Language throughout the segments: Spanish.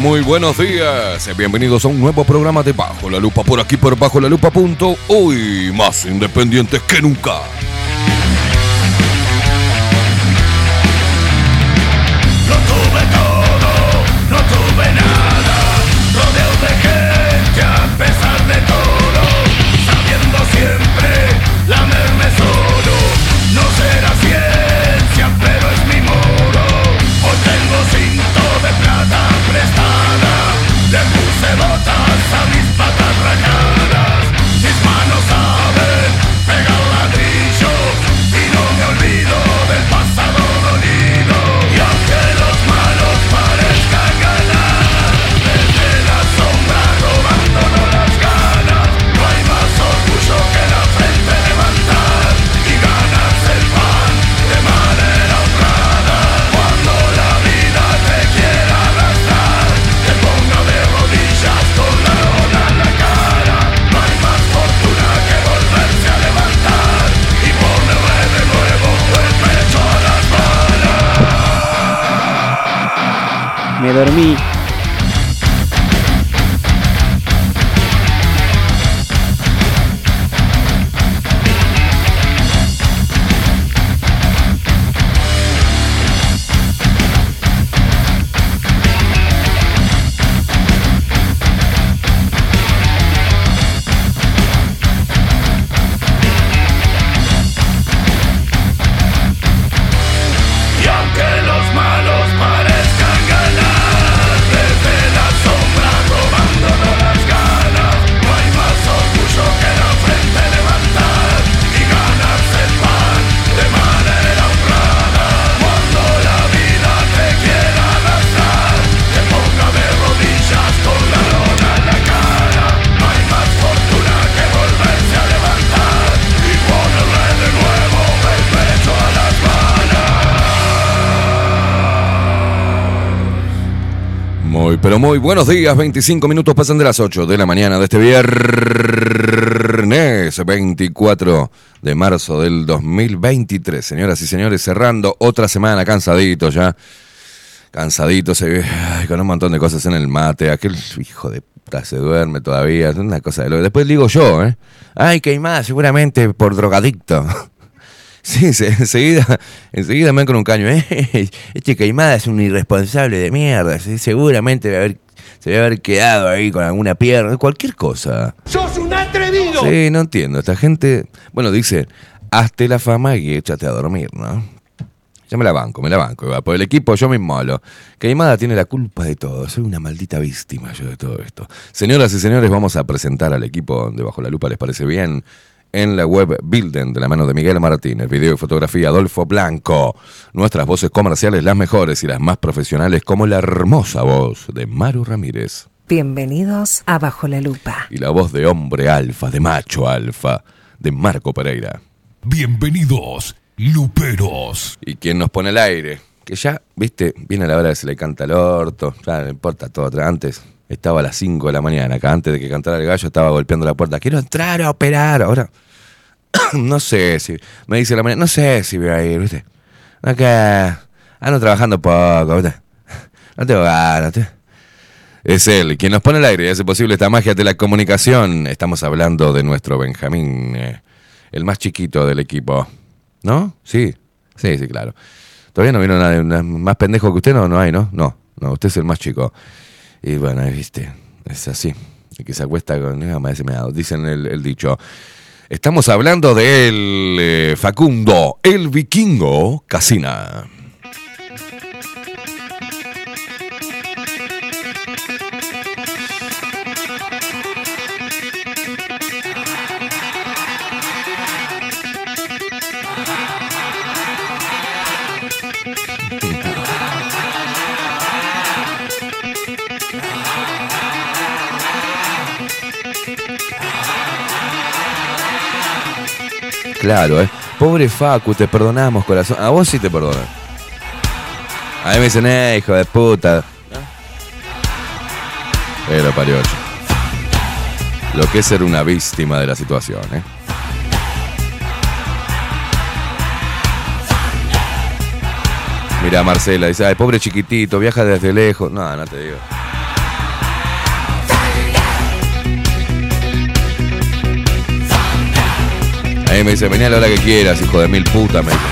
Muy, buenos días. Bienvenidos a un nuevo programa de Bajo la Lupa por aquí por Bajo la Lupa. Punto. Hoy más independientes que nunca. Balas. Muy, buenos días. 25 minutos pasan de las 8 de la mañana de este viernes 24 de marzo del 2023. Señoras y señores, cerrando otra semana, cansadito ya. Cansadito, se, con un montón de cosas en el mate. Aquel hijo de puta se duerme todavía. Es una cosa Después digo yo, ¿eh? Ay, que hay más, seguramente por drogadicto. Sí, se- enseguida, enseguida me dan con un caño. ¿eh? Este Caimada es un irresponsable de mierda. sí, Seguramente debe haber- se debe haber quedado ahí con alguna pierna, cualquier cosa. ¡Sos un atrevido! Sí, no entiendo. Esta gente, bueno, dice, hazte la fama y échate a dormir, ¿no? Yo me la banco, me la banco. va, Por el equipo yo me inmolo. Caimada tiene la culpa de todo. Soy una maldita víctima yo de todo esto. Señoras y señores, vamos a presentar al equipo de Bajo la Lupa, ¿les parece bien? En la web Bilden, de la mano de Miguel Martínez, video y fotografía Adolfo Blanco. Nuestras voces comerciales, las mejores y las más profesionales, como la hermosa voz de Maru Ramírez. Bienvenidos a Bajo la Lupa. Y la voz de hombre alfa, de macho alfa, de Marco Pereira. Bienvenidos, luperos. Y quien nos pone el aire, que ya, viste, viene la hora de se le canta el orto, ya no importa todo. Antes estaba a las 5 de la mañana, acá antes de que cantara el gallo estaba golpeando la puerta. Quiero entrar a operar. Ahora, no sé si, me dice la mañana, no sé si voy a ir, viste. Acá, ando trabajando poco, viste. No tengo ganas, ¿viste? Es él quien nos pone el aire y hace posible esta magia de la comunicación. Estamos hablando de nuestro Benjamín, eh, el más chiquito del equipo. ¿No? Sí, sí, sí, claro. Todavía no vino nadie na- más pendejo que usted, no, no hay, ¿no? No, no, usted es el más chico. Y bueno, viste, es así. El que se acuesta con eh, amadece meado, dicen el, el dicho. Estamos hablando del eh, Facundo, el vikingo Casina. Claro, ¿eh? Pobre Facu, te perdonamos, corazón. A vos sí te perdonan. A mí me dicen, eh, hijo de puta. Pero parió. Lo que es ser una víctima de la situación, ¿eh? Mira, Marcela dice, ay, pobre chiquitito, viaja desde lejos. No, no te digo. Me dice, vení a la hora que quieras, hijo de mil puta. Me dice.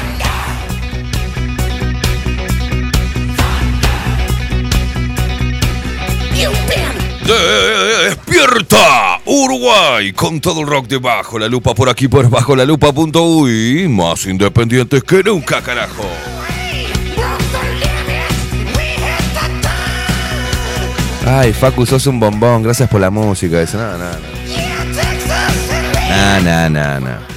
Despierta Uruguay con todo el rock de Bajo la Lupa por aquí por bajo la lupa.uy más independientes que nunca carajo Ay Facu sos un bombón gracias por la música Dice, no, no, no. No, no, no, no.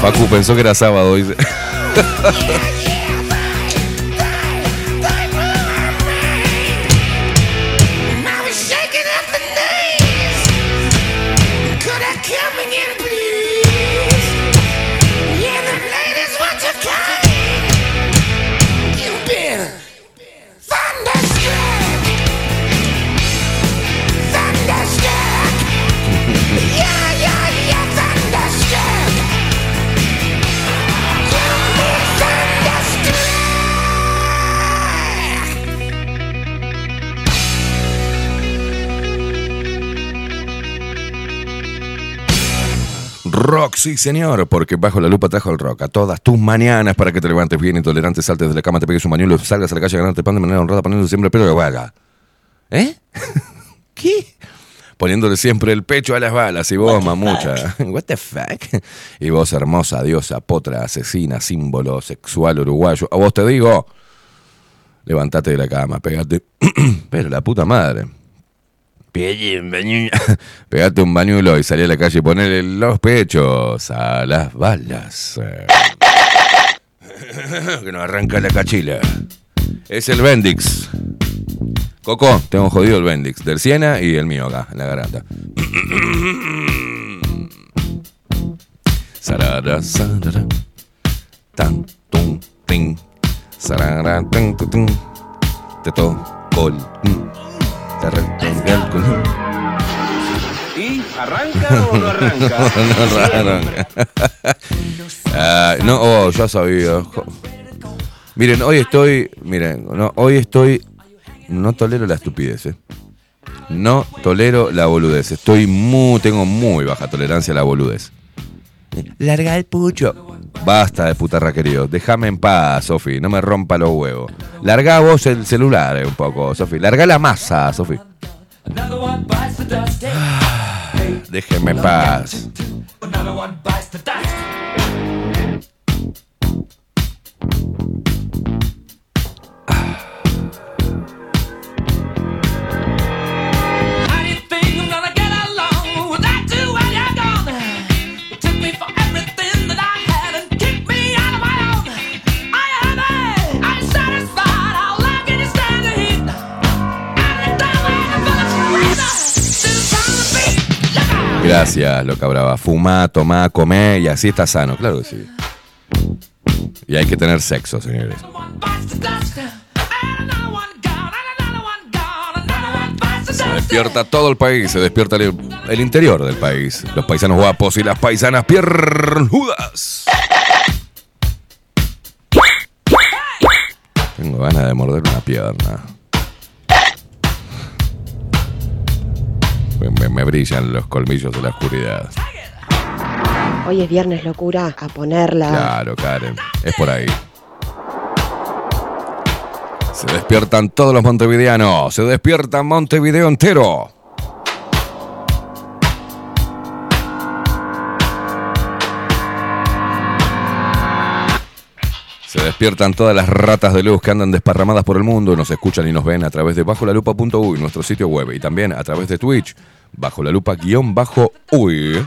Facu pensó que era sábado dice. Rock, sí señor, porque bajo la lupa trajo el rock a todas tus mañanas para que te levantes bien intolerante, saltes de la cama, te pegues un bañuelo, salgas a la calle, ganarte pan de manera honrada, poniendo siempre el pelo de vaga. ¿Eh? ¿Qué? Poniéndole siempre el pecho a las balas y vos, mamucha. What the fuck? Y vos, hermosa diosa, potra, asesina, símbolo sexual uruguayo. A vos te digo, levantate de la cama, pegate. Pero la puta madre. Pegate un bañuelo y salí a la calle y ponele los pechos a las balas. que nos arranca la cachila. Es el Bendix. Coco, tengo jodido el Bendix. Del Siena y el mío acá, en la garganta. Sarara, sarara. Tan, tum, tin. Sarara, tan, tu, tum. Te toco retenga el cul- ¿Y arranca o no arranca? no, arranca. Ah, no, oh, ya sabía. Miren, hoy estoy. Miren, no, hoy estoy. No tolero la estupidez, eh. No tolero la boludez. Estoy muy. Tengo muy baja tolerancia a la boludez. Larga el pucho. Basta de putarra querido. Déjame en paz, Sofi. No me rompa los huevos. Larga vos el celular eh, un poco, Sofi. Larga la masa, Sofi. Déjeme en paz. Gracias, loca brava. Fumá, tomá, comé y así está sano. Claro que sí. Y hay que tener sexo, señores. Se despierta todo el país, se despierta el, el interior del país. Los paisanos guapos y las paisanas piernudas. Tengo ganas de morder una pierna. Me, brillan los colmillos de la oscuridad. Hoy es viernes, locura, a ponerla. Claro, Karen. Es por ahí. Se despiertan todos los montevideanos. Se despierta Montevideo entero. Se despiertan todas las ratas de luz que andan desparramadas por el mundo, nos escuchan y nos ven a través de bajo la lupa.uy, nuestro sitio web, y también a través de Twitch, bajo la lupa guion bajo uy.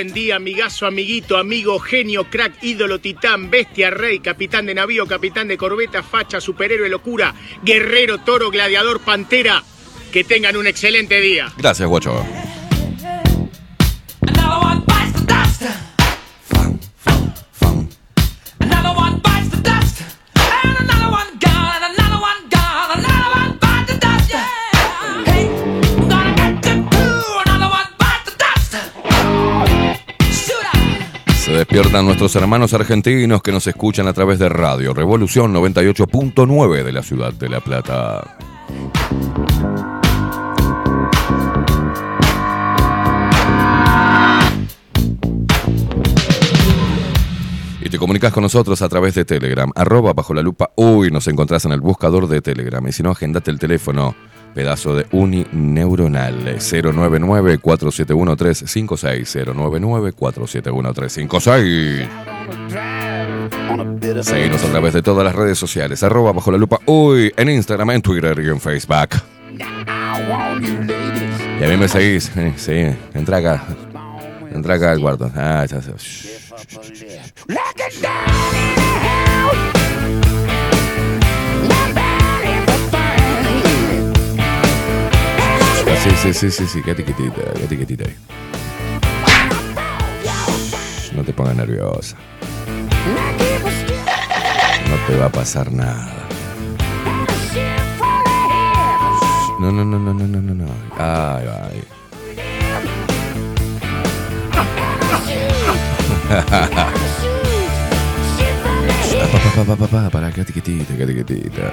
Buen día, amigazo, amiguito, amigo, genio, crack, ídolo, titán, bestia, rey, capitán de navío, capitán de corbeta, facha, superhéroe, locura, guerrero, toro, gladiador, pantera. Que tengan un excelente día. Gracias, guacho. Despiertan nuestros hermanos argentinos que nos escuchan a través de radio Revolución 98.9 de la ciudad de La Plata. Y te comunicas con nosotros a través de Telegram, arroba bajo la lupa uy, nos encontrás en el buscador de Telegram. Y si no, agendate el teléfono, pedazo de unineuronal, 099-471-356, 099-471-356. Seguimos a través de todas las redes sociales, arroba bajo la lupa uy, en Instagram, en Twitter y en Facebook. Y a mí me seguís, eh, sí, entra acá, entra acá al cuarto. Ah, ya sé. Sí, sí, sí, sí, sí, quédate quietita, quédate quietita ahí. No te pongas nerviosa. No te va a pasar nada. No, no, no, no, no, no, no, no. Ay, ay. Pa, pa, pa, pa, pa, pa, para, quédate quietita, quédate quietita.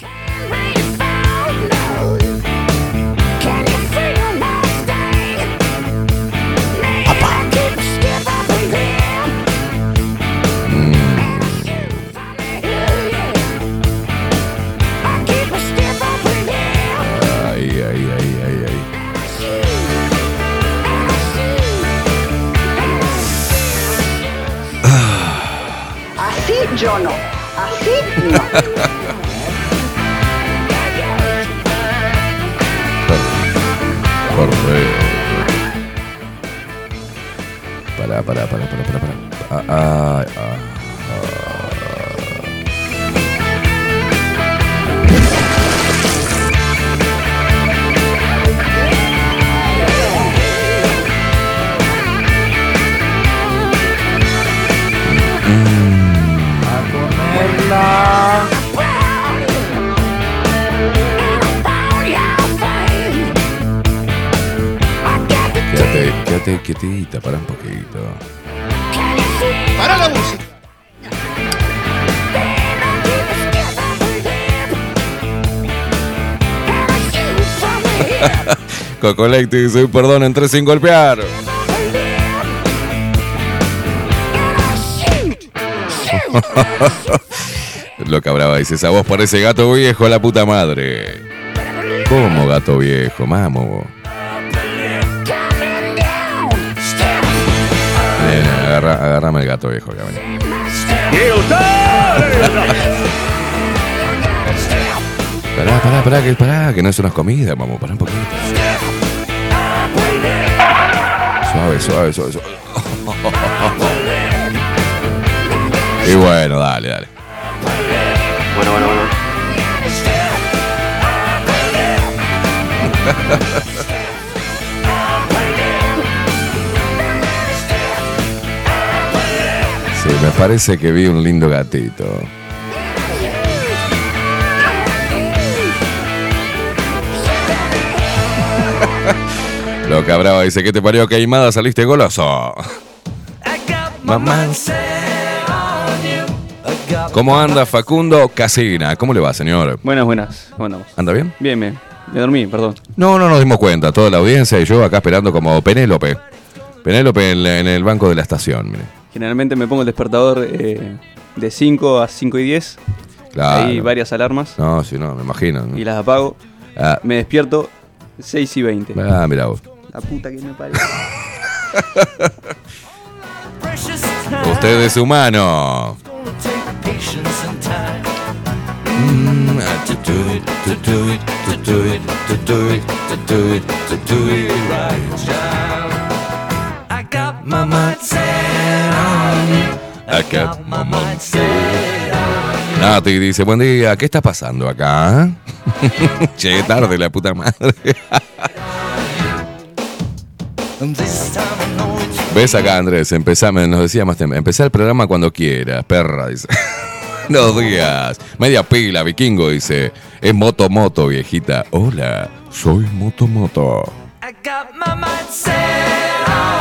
yo no. Así no. Correcto. Para, para, para, para, para, para. Ah, ah, ah, Quédate, quédate quietita, para un poquito. Para la música. Cocolecti dice, perdón, entré sin golpear. Loca brava dice, esa voz parece gato viejo, la puta madre. ¿Cómo gato viejo, mamo? Agarra, agárrame el gato viejo, ven. Pará, pará, pará, que, pará, que no es unas comidas, vamos, pará un poquito. Suave, suave, suave, suave. Y bueno, dale, dale. Bueno, bueno, bueno. Sí, me parece que vi un lindo gatito. Loca brava dice, ¿qué te parió queimada? Saliste goloso. Mamá. ¿Cómo anda Facundo Casina? ¿Cómo le va, señor? Buenas, buenas. ¿Anda bien? Bien, bien. Me dormí, perdón. No, no nos dimos cuenta. Toda la audiencia y yo acá esperando como Penélope. Penélope en el banco de la estación. mire. Generalmente me pongo el despertador eh, de 5 a 5 y 10. Claro. Hay varias alarmas No, sí, no, me imagino. y las apago. Ah, Me despierto 6 y 20. ah, mira vos. La puta que me parió. Usted es humano. I got my mindset on. Nati dice, buen día, ¿qué está pasando acá? che, tarde la puta madre. ¿Ves acá, Andrés? Empezame, nos decía más temprano. Empezá el programa cuando quieras, perra, dice. Buenos días. Media pila, vikingo, dice. Es Moto Moto, viejita. Hola, soy Moto Moto.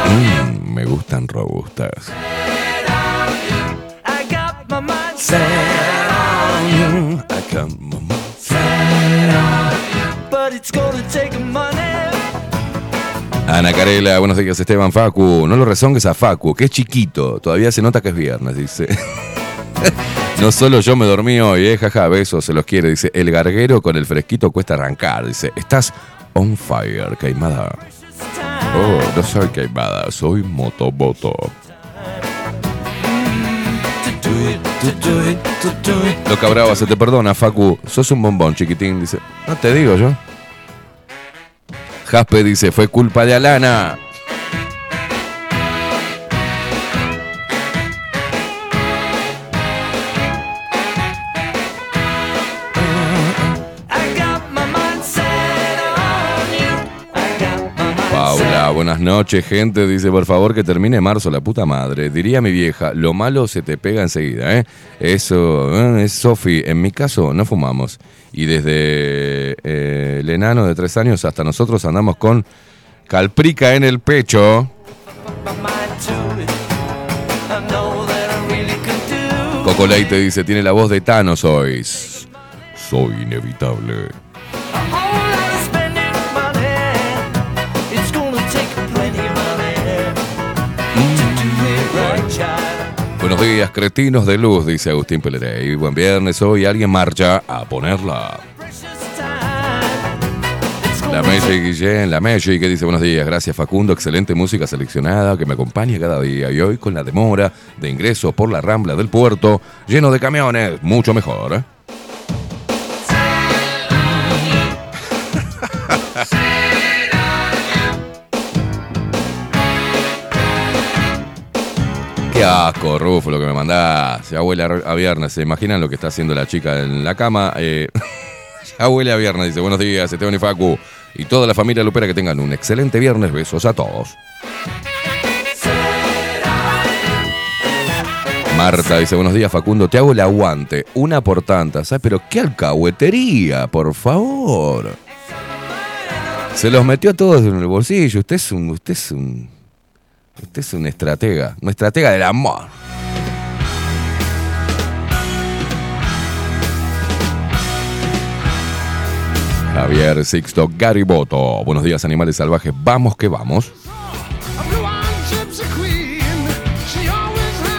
Mm, me gustan robustas. I got my mind set on you. Acá, mamá. But it's gonna take money. Ana Carela, buenos días Esteban Facu. No lo rezongues a Facu, que es chiquito. Todavía se nota que es viernes, dice. No solo yo me dormí hoy, eh, jaja, besos, se los quiere. Dice, el garguero con el fresquito cuesta arrancar. Dice, estás on fire, Caimada. Oh, no soy Caimada, soy Motoboto. Loca Brava, se te perdona, Facu. Sos un bombón, chiquitín. Dice, no te digo yo. Jaspe dice, fue culpa de Alana. Buenas noches, gente. Dice, por favor, que termine marzo, la puta madre. Diría mi vieja, lo malo se te pega enseguida, ¿eh? Eso, eh, es Sofi. En mi caso, no fumamos. Y desde eh, el enano de tres años hasta nosotros andamos con calprica en el pecho. my mind to it. I know that I really can do. Coco Leite dice, tiene la voz de Thanos hoy. Soy inevitable. Buenos días, cretinos de luz, dice Agustín Pelerey. Buen viernes, hoy alguien marcha a ponerla. La gonna Messi Guillén, la Messi que dice buenos días, gracias Facundo, excelente música seleccionada que me acompaña cada día y hoy con la demora de ingreso por la rambla del puerto lleno de camiones, mucho mejor. ¿eh? Qué asco, Rufo, lo que me mandás. Ya huele a viernes. ¿Se imaginan lo que está haciendo la chica en la cama? Eh, ya a viernes. Dice, buenos días, Esteban y Facu. Y toda la familia Lupera que tengan un excelente viernes. Besos a todos. Marta dice, buenos días Facundo, te hago el aguante, una por tantas, ¿sabes? Pero qué alcahuetería, por favor. Se los metió a todos en el bolsillo, usted es un, usted es un, usted es un estratega, un estratega del amor. Javier Sixto Gariboto, buenos días animales salvajes, vamos que vamos.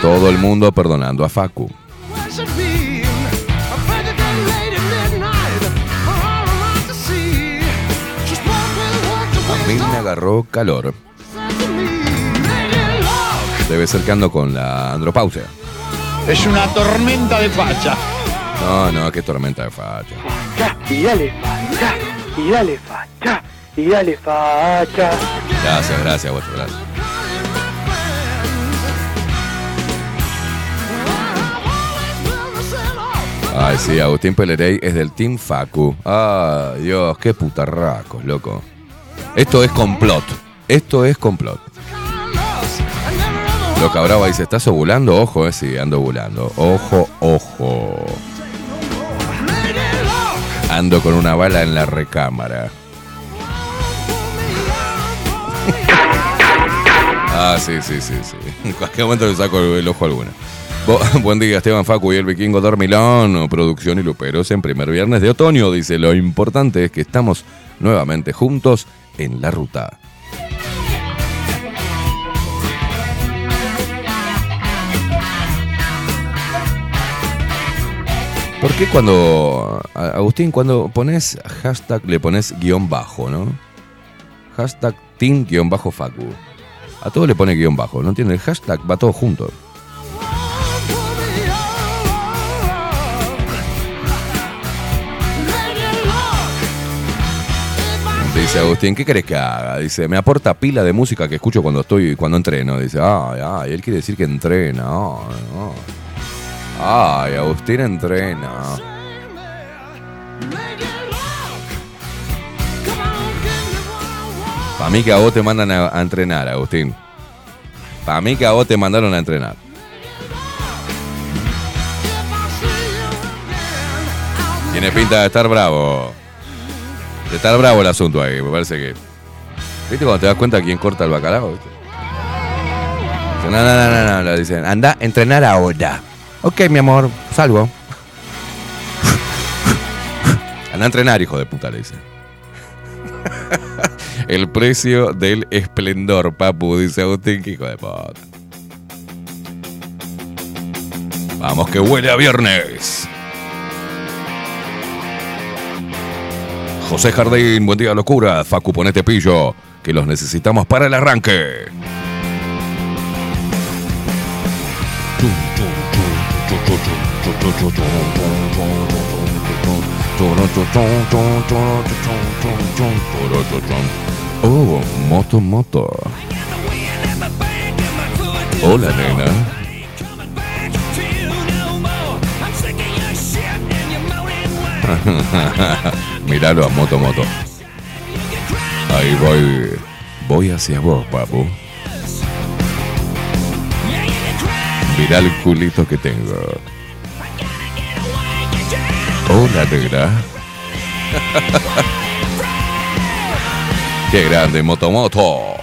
Todo el mundo perdonando a Facu. A mí me agarró calor. Debe ser que ando con la andropausia. Es una tormenta de facha. No, no, qué tormenta de facha. Y dale facha, y dale facha, y dale facha. Gracias, gracias, guacho, gracias. Ay, sí, Agustín Pelerey es del Team Facu. Ay, Dios, qué putarracos, loco. Esto es complot. Esto es complot. Loca Brava dice, ¿estás ovulando? Ojo, eh, sí, ando ovulando. Ojo, ojo. Ando con una bala en la recámara. Ah, sí, sí, sí, sí. En cualquier momento le saco el, ojo alguna. Buen día, Esteban Facu y el vikingo Dormilón. Producción y Luperos en primer viernes de otoño. Dice, lo importante es que estamos nuevamente juntos en la ruta. ¿Por qué cuando, Agustín, cuando pones hashtag le pones guion bajo, ¿no? Hashtag team guion bajo Facu. A todo le pone guion bajo, ¿no entiendes? El hashtag va todo junto. Dice Agustín, ¿qué querés que haga? Dice, me aporta pila de música que escucho cuando estoy, cuando entreno. Dice, ay, ay, él quiere decir que entrena. Ay, Agustín entrena. Para mí que a vos te mandan a, entrenar, Agustín. Para mí que a vos te mandaron a entrenar. Tiene pinta de estar bravo. De estar bravo el asunto ahí, me parece que. ¿Viste cuando te das cuenta quién corta el bacalao? No, no, no, no, no, le dicen, anda entrenar ahora. Ok, mi amor, salvo. Anda a entrenar, hijo de puta, le dice. El precio del esplendor, papu, dice Agustín, hijo de puta. Vamos que huele a viernes. José Jardín, buen día, locura. Facu, ponete pillo, que los necesitamos para el arranque. Oh, moto, moto. Hola, nena. Míralo a moto, moto. Ahí voy. Voy hacia vos, papu. Mirá el culito que tengo. Hola, negra. Qué grande, Motomoto.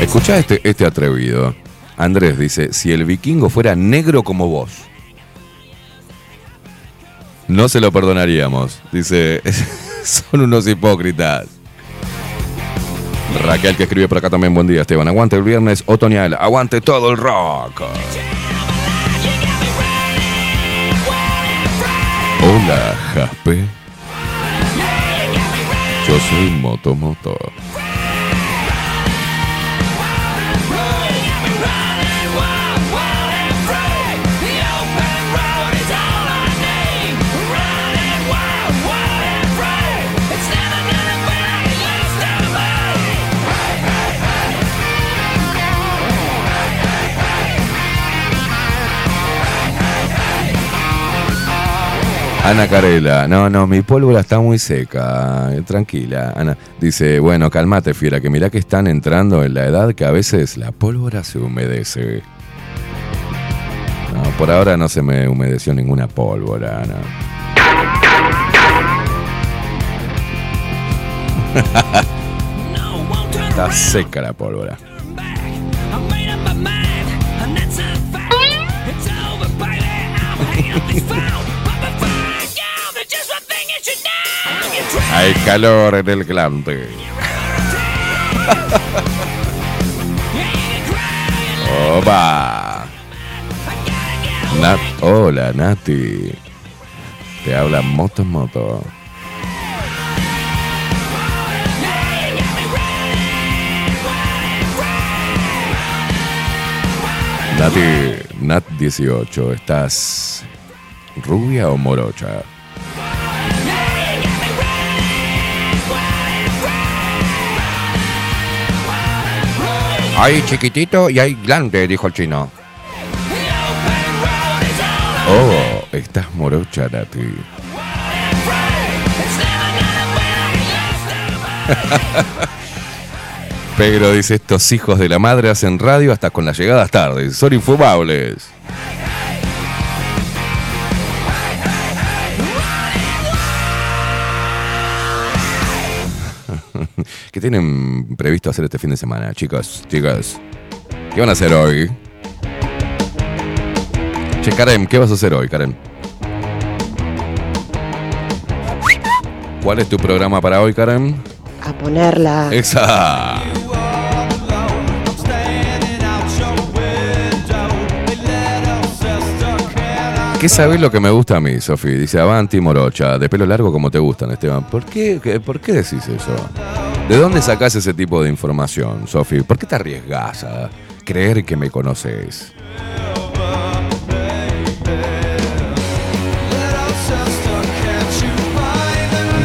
Escucha este, este atrevido. Andrés dice, si el vikingo fuera negro como vos, no se lo perdonaríamos. Dice, son unos hipócritas. Raquel que escribe por acá también, buen día Esteban. Aguante el viernes otoñal, aguante todo el rock. Hola, Jaspe. Yo soy Moto Moto. Ana Carela, no, no, mi pólvora está muy seca, eh, tranquila. Ana dice, bueno, calmate, fiera, que mirá que están entrando en la edad que a veces la pólvora se humedece. No, por ahora no se me humedeció ninguna pólvora, no. Está seca la pólvora. Hay calor en el glande. Opa. Nat, hola Nati. Te habla Moto Moto. Nati, Nat 18, ¿estás rubia o morocha? Hay chiquitito y hay grande, dijo el chino. Oh, estás morocha, Nati. Pero dice, estos hijos de la madre hacen radio hasta con las llegadas tardes. Son infumables. ¿Qué tienen previsto hacer este fin de semana, chicos? Chicas, ¿qué van a hacer hoy? Che, Karen, ¿qué vas a hacer hoy, Karen? ¿Cuál es tu programa para hoy, Karen? A ponerla. Esa. ¿Qué sabés lo que me gusta a mí, Sofi? Dice Avanti Morocha, de pelo largo como te gustan, Esteban. ¿Por qué, qué- ¿Por qué decís eso? ¿De dónde sacás ese tipo de información, Sofi? ¿Por qué te arriesgás a creer que me conoces?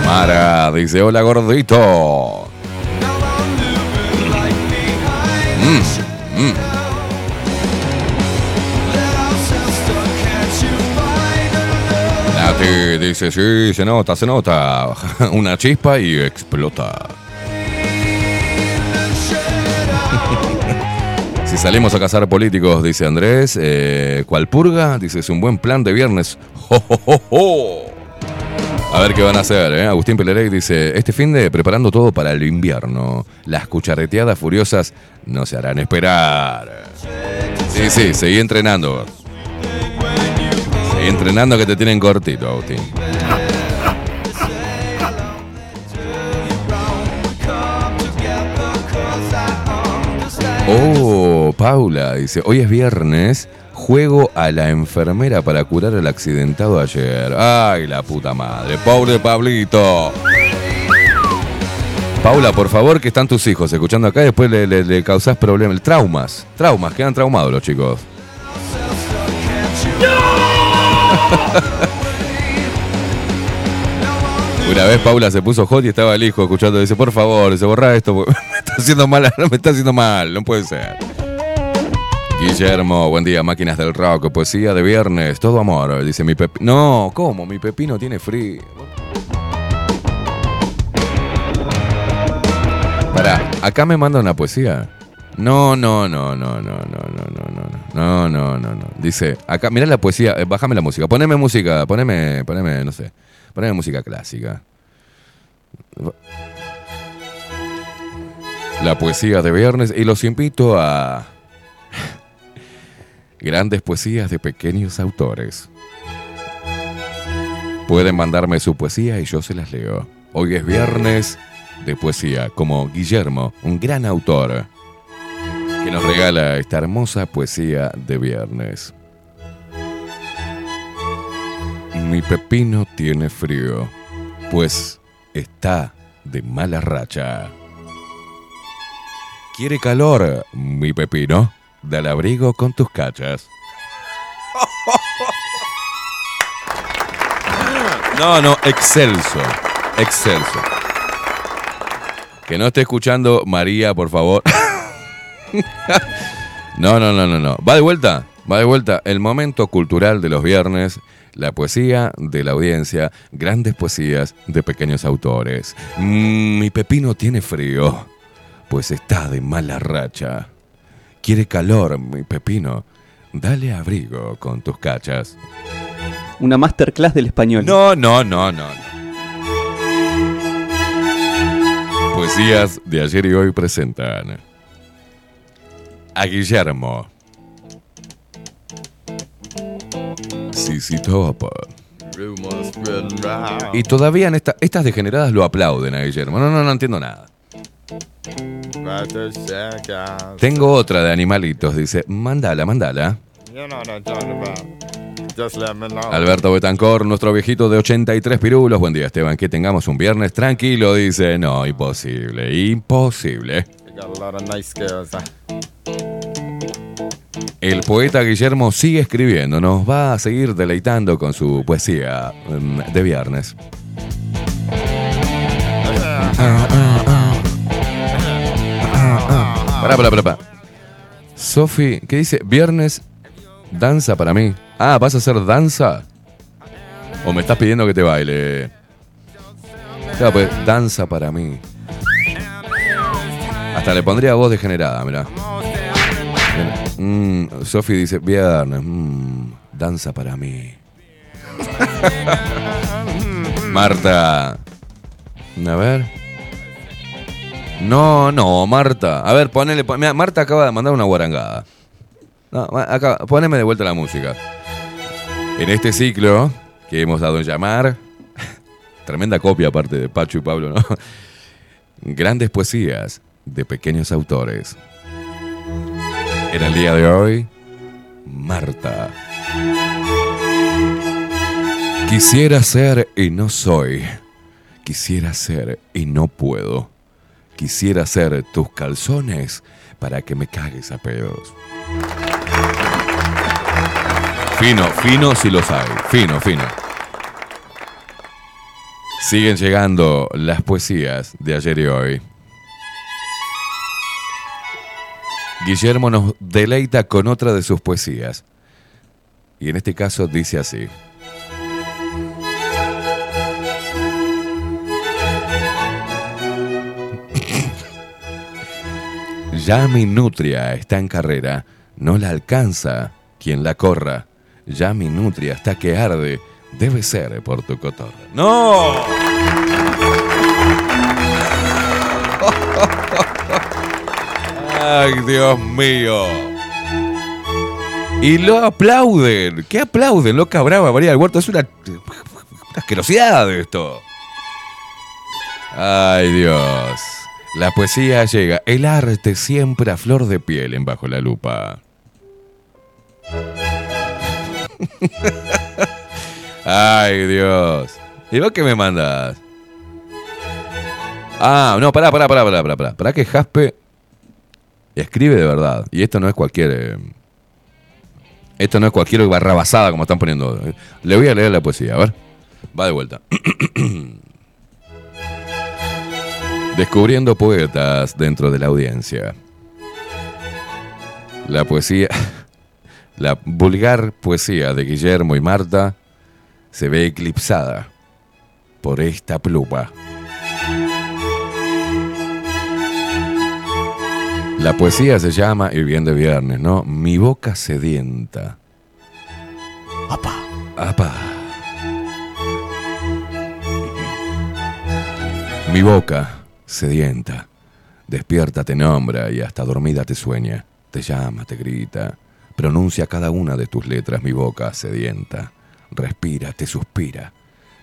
Mara dice, hola gordito. Mm, mm. Nati dice, sí, se nota, se nota. Una chispa y explota. Si salimos a cazar políticos, dice Andrés. Eh, ¿Cuál purga? Dice, es un buen plan de viernes. ¡Jo, jo, jo! A ver qué van a hacer, ¿eh? Agustín Pelerey dice, este fin de preparando todo para el invierno. Las cuchareteadas furiosas no se harán esperar. Sí, sí, seguí entrenando. Seguí entrenando que te tienen cortito, Agustín. Oh, Paula dice, hoy es viernes, juego a la enfermera para curar al accidentado ayer. Ay, la puta madre, pobre Pablito. Paula, por favor, que están tus hijos escuchando acá, después le, le- le causás problemas, traumas, traumas, quedan traumados los chicos. Una vez Paula se puso hot y estaba el hijo escuchando. Dice, por favor, se borra esto. Me está haciendo mal, me está haciendo mal, no puede ser. Guillermo, buen día, máquinas del rock, poesía de viernes, todo amor. Dice mi pepino. No, ¿cómo? Mi pepino tiene frío. Pará, acá me manda una poesía. No, no, no, no, no, no, no, no, no, no, no, no, no. Dice, acá, mirá la poesía, eh, bájame la música, poneme música, poneme, poneme, no sé, poneme música clásica. La poesía de viernes y los invito a grandes poesías de pequeños autores. Pueden mandarme su poesía y yo se las leo. Hoy es viernes de poesía, como Guillermo, un gran autor, que nos regala esta hermosa poesía de viernes. Mi pepino tiene frío, pues está de mala racha. ¿Quiere calor, mi pepino? Dale abrigo con tus cachas. No, no, excelso. Excelso. Que no esté escuchando María, por favor. No, no, no, no, no. Va de vuelta. Va de vuelta. El momento cultural de los viernes. La poesía de la audiencia. Grandes poesías de pequeños autores. Mm, mi pepino tiene frío. Pues está de mala racha. Quiere calor, mi pepino. Dale abrigo con tus cachas. Una masterclass del español. No, no, no, no. Poesías de ayer y hoy presentan a Guillermo. Sisi Top. Y todavía en esta, estas degeneradas lo aplauden a Guillermo. No, no, no entiendo nada. Tengo otra de animalitos, dice. Mandala, mandala. Alberto Betancor, nuestro viejito de 83 pirulos. Buen día, Esteban. Que tengamos un viernes tranquilo, dice. No, imposible, imposible. El poeta Guillermo sigue escribiendo, nos va a seguir deleitando con su poesía mm, de viernes. Pará, pará, pará, pará. Sofi, ¿qué dice? Viernes, danza para mí. Ah, ¿vas a hacer danza? ¿O me estás pidiendo que te baile? Claro, pues, danza para mí. Hasta le pondría voz degenerada, mirá. Mm, Sofi dice, viernes, mm, danza para mí. Marta. A ver. No, no, Marta. A ver, ponele. pon- mira, Marta acaba de mandar una guarangada. No, acá, poneme de vuelta la música. En este ciclo que hemos dado en llamar, tremenda copia aparte de Pacho y Pablo, ¿no? Grandes poesías de pequeños autores. En el día de hoy, Marta. Quisiera ser y no soy. Quisiera ser y no puedo. Quisiera ser tus calzones para que me cagues a pedos. Fino, fino si los hay. Fino, fino. Siguen llegando las poesías de ayer y hoy. Guillermo nos deleita con otra de sus poesías. Y en este caso dice así. Ya mi nutria está en carrera, no la alcanza quien la corra. Ya mi nutria está que arde, debe ser por tu cotorra. ¡No! ¡Ay, Dios mío! Y lo aplauden. ¿Qué aplauden? Loca brava, María del Huerto. Es una, una asquerosidad esto. Ay, Dios. La poesía llega. El arte siempre a flor de piel en Bajo la Lupa. Ay, Dios. ¿Y vos qué me mandas? Ah, no, pará, pará, pará, pará, pará, pará. Que Jaspe escribe de verdad. Y esto no es cualquier... eh, esto no es cualquier barrabasada como están poniendo. Le voy a leer la poesía, a ver. Va de vuelta. Descubriendo poetas dentro de la audiencia. La poesía... La vulgar poesía de Guillermo y Marta se ve eclipsada por esta pluma. La poesía se llama, y bien de viernes, ¿no? Mi boca sedienta. ¡Apa! ¡Apa! Mi boca sedienta. Despierta, te nombra y hasta dormida te sueña. Te llama, te grita. Pronuncia cada una de tus letras mi boca sedienta. Respira, te suspira.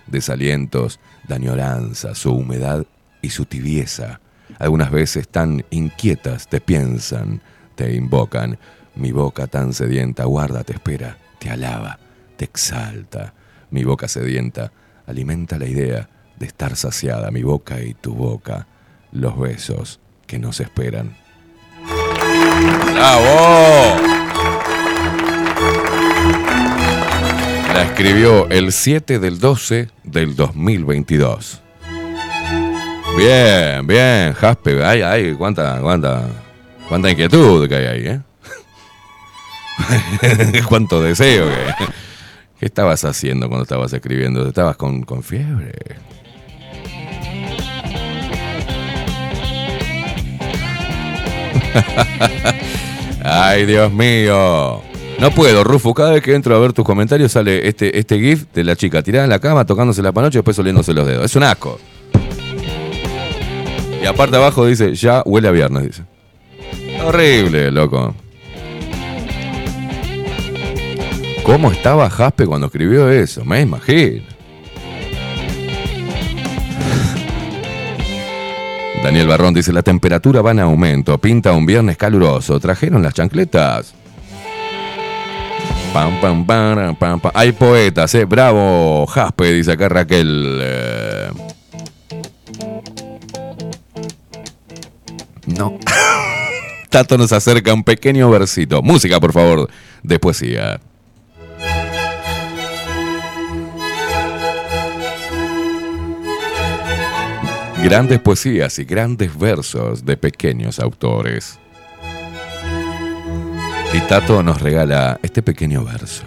Desalientos, de añoranza, su humedad y su tibieza. Algunas veces tan inquietas te piensan, te invocan. Mi boca tan sedienta guarda, te espera, te alaba, te exalta. Mi boca sedienta alimenta la idea de estar saciada, mi boca y tu boca, los besos que nos esperan. ¡Bravo! La escribió el 7 del 12 del 2022. Bien, bien, Jaspe. Ay, ay, cuánta, cuánta, cuánta inquietud que hay ahí, ¿eh? Cuánto deseo que. ¿Qué estabas haciendo cuando estabas escribiendo? ¿Estabas con, con fiebre? Ay, Dios mío. No puedo, Rufo. Cada vez que entro a ver tus comentarios sale este, este GIF de la chica tirada en la cama, tocándose la panoche y después oliéndose los dedos. Es un asco. Y aparte abajo dice, ya huele a viernes. Horrible, loco. ¿Cómo estaba Jaspe cuando escribió eso? Me imagino. Daniel Barrón dice, la temperatura va en aumento, pinta un viernes caluroso, ¿trajeron las chancletas? Pam, pam, pam, pam, pam. Hay poetas, eh. Bravo, Jaspe, dice acá Raquel. eh. No. Tato nos acerca un pequeño versito. Música, por favor, de poesía. Grandes poesías y grandes versos de pequeños autores. Y Tato nos regala este pequeño verso.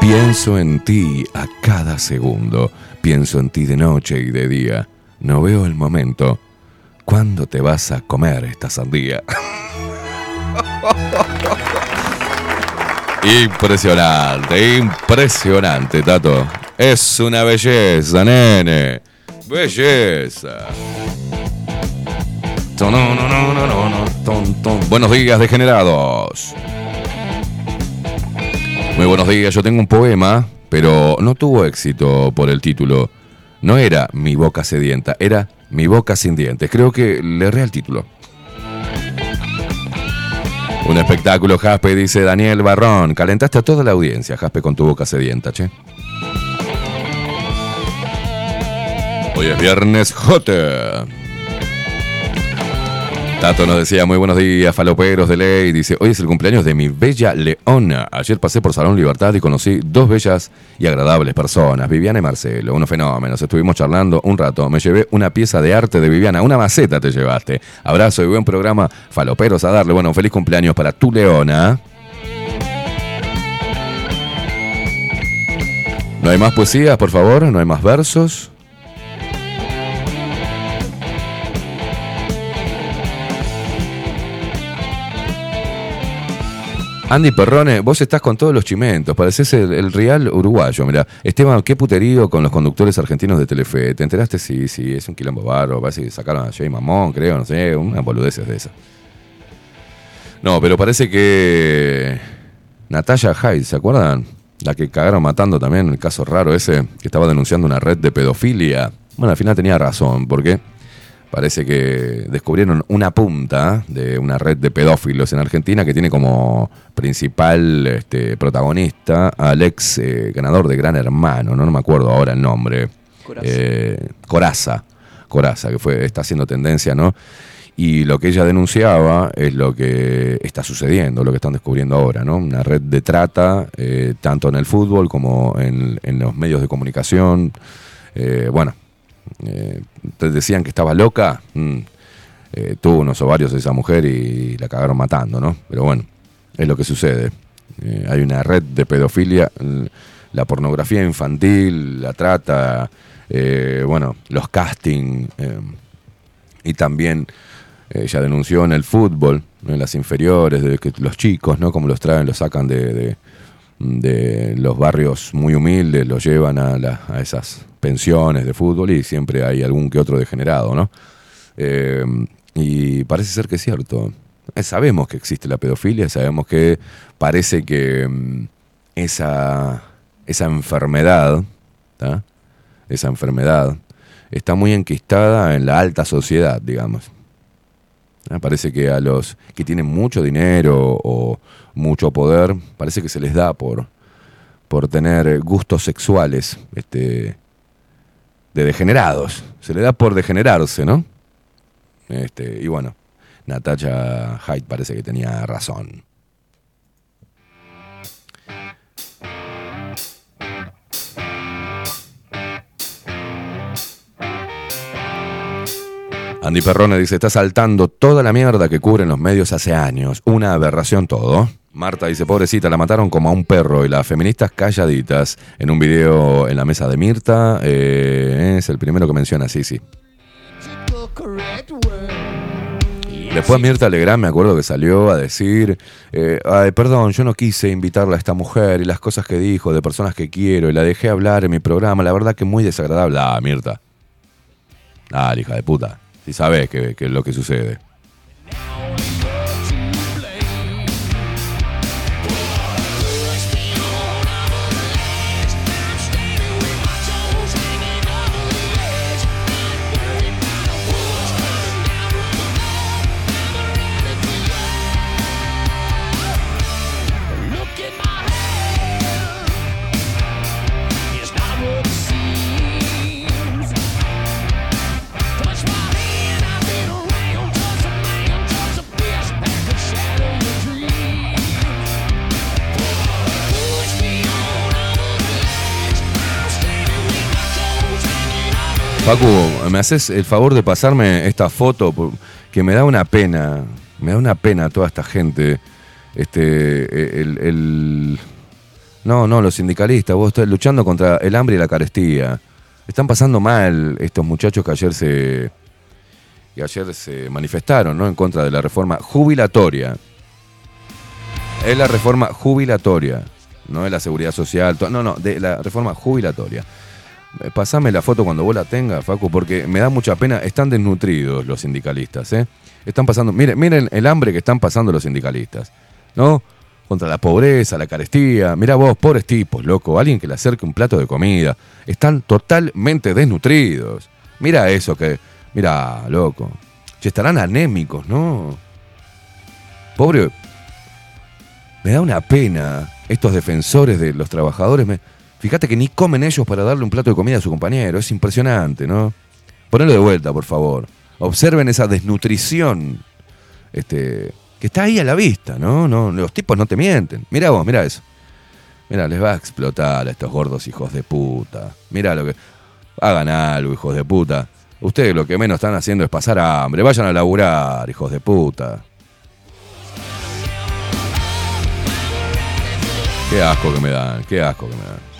Pienso en ti a cada segundo, pienso en ti de noche y de día. No veo el momento. ¿Cuándo te vas a comer esta sandía? impresionante, impresionante, Tato. Es una belleza, nene. Belleza. Buenos días, degenerados. Muy buenos días, yo tengo un poema, pero no tuvo éxito por el título. No era Mi boca sedienta, era Mi boca sin dientes. Creo que le erré el título. Un espectáculo, Jaspe, dice Daniel Barrón. Calentaste a toda la audiencia, Jaspe, con tu boca sedienta, che. Es viernes J. Tato nos decía, muy buenos días, faloperos de ley. Dice, hoy es el cumpleaños de mi bella Leona. Ayer pasé por Salón Libertad y conocí dos bellas y agradables personas, Viviana y Marcelo, unos fenómenos. Estuvimos charlando un rato. Me llevé una pieza de arte de Viviana, una maceta te llevaste. Abrazo y buen programa, faloperos a darle. Bueno, feliz cumpleaños para tu Leona. ¿No hay más poesías, por favor? ¿No hay más versos? Andy Perrone, vos estás con todos los chimentos, pareces el, real uruguayo. Mira, Esteban, qué puterío con los conductores argentinos de Telefe. ¿Te enteraste? Sí, sí, es un quilombo barro. Parece que sacaron a Jay Mamón, creo, no sé, unas boludeces de esas. No, pero parece que Natalia Hyde, ¿se acuerdan? La que cagaron matando también, el caso raro ese, que estaba denunciando una red de pedofilia. Bueno, al final tenía razón, porque parece que descubrieron una punta de una red de pedófilos en Argentina que tiene como principal este, protagonista al ex eh, ganador de Gran Hermano, ¿no? no me acuerdo ahora el nombre. Corazza. Eh, Coraza. Coraza, que fue, está haciendo tendencia, ¿no? Y lo que ella denunciaba es lo que está sucediendo, lo que están descubriendo ahora, ¿no? Una red de trata, eh, tanto en el fútbol como en, en los medios de comunicación. Eh, bueno, eh, te decían que estaba loca. mm, eh, tuvo unos ovarios esa mujer y la cagaron matando, ¿no? Pero bueno, es lo que sucede. Eh, hay una red de pedofilia, l- la pornografía infantil, la trata, bueno, los casting eh, y también ya denunció en el fútbol, en las inferiores, de que los chicos, ¿no? Como los traen, los sacan de, de- de los barrios muy humildes, los llevan a, la- a esas pensiones de fútbol y siempre hay algún que otro degenerado, ¿no? Eh, y parece ser que es cierto. Eh, Sabemos que existe la pedofilia, sabemos que parece que mm, esa, esa enfermedad, ¿tá? esa enfermedad, está muy enquistada en la alta sociedad, digamos. Ah, Parece que a los que tienen mucho dinero o mucho poder, parece que se les da por, por tener gustos sexuales este, de degenerados. Se le da por degenerarse, ¿no? Este, y bueno, Natalia Hyde parece que tenía razón. Andy Perrone dice, está saltando toda la mierda que cubren los medios hace años. Una aberración todo. Marta dice, pobrecita, la mataron como a un perro y las feministas calladitas en un video en la mesa de Mirta. eh, es el primero que menciona, sí, sí. Después Mirta Legrand me acuerdo que salió a decir, eh, ay, perdón, yo no quise invitarla a esta mujer y las cosas que dijo de personas que quiero y la dejé hablar en mi programa, la verdad que muy desagradable. Ah, Mirta. Ah, hija de puta. Si sabes que, que es lo que sucede. Facu, ¿me haces el favor de pasarme esta foto? Que me da una pena, me da una pena toda esta gente. Este, el, el- No, no, los sindicalistas, vos estás luchando contra el hambre y la carestía. Están pasando mal estos muchachos que ayer se, que ayer se manifestaron ¿no? en contra de la reforma jubilatoria. Es la reforma jubilatoria, no de la seguridad social, no, no, de la reforma jubilatoria. Eh, Pasame la foto cuando vos la tengas, Facu, porque me da mucha pena. Están desnutridos los sindicalistas, ¿eh? Están pasando, miren, el hambre que están pasando los sindicalistas, ¿no? Contra la pobreza, la carestía. Mira vos, pobres tipos, loco, alguien que le acerque un plato de comida. Están totalmente desnutridos. Mira eso que, mira, loco. Che, estarán anémicos, ¿no? Pobre, me da una pena estos defensores de los trabajadores. Me, fíjate que ni comen ellos para darle un plato de comida a su compañero. Es impresionante, ¿no? Ponelo de vuelta, por favor. Observen esa desnutrición este, que está ahí a la vista, ¿no? no los tipos no te mienten. Mira vos, mira eso. Mira, les va a explotar a estos gordos hijos de puta. Mira lo que... Hagan algo, hijos de puta. Ustedes lo que menos están haciendo es pasar hambre. Vayan a laburar, hijos de puta. Qué asco que me dan, qué asco que me dan.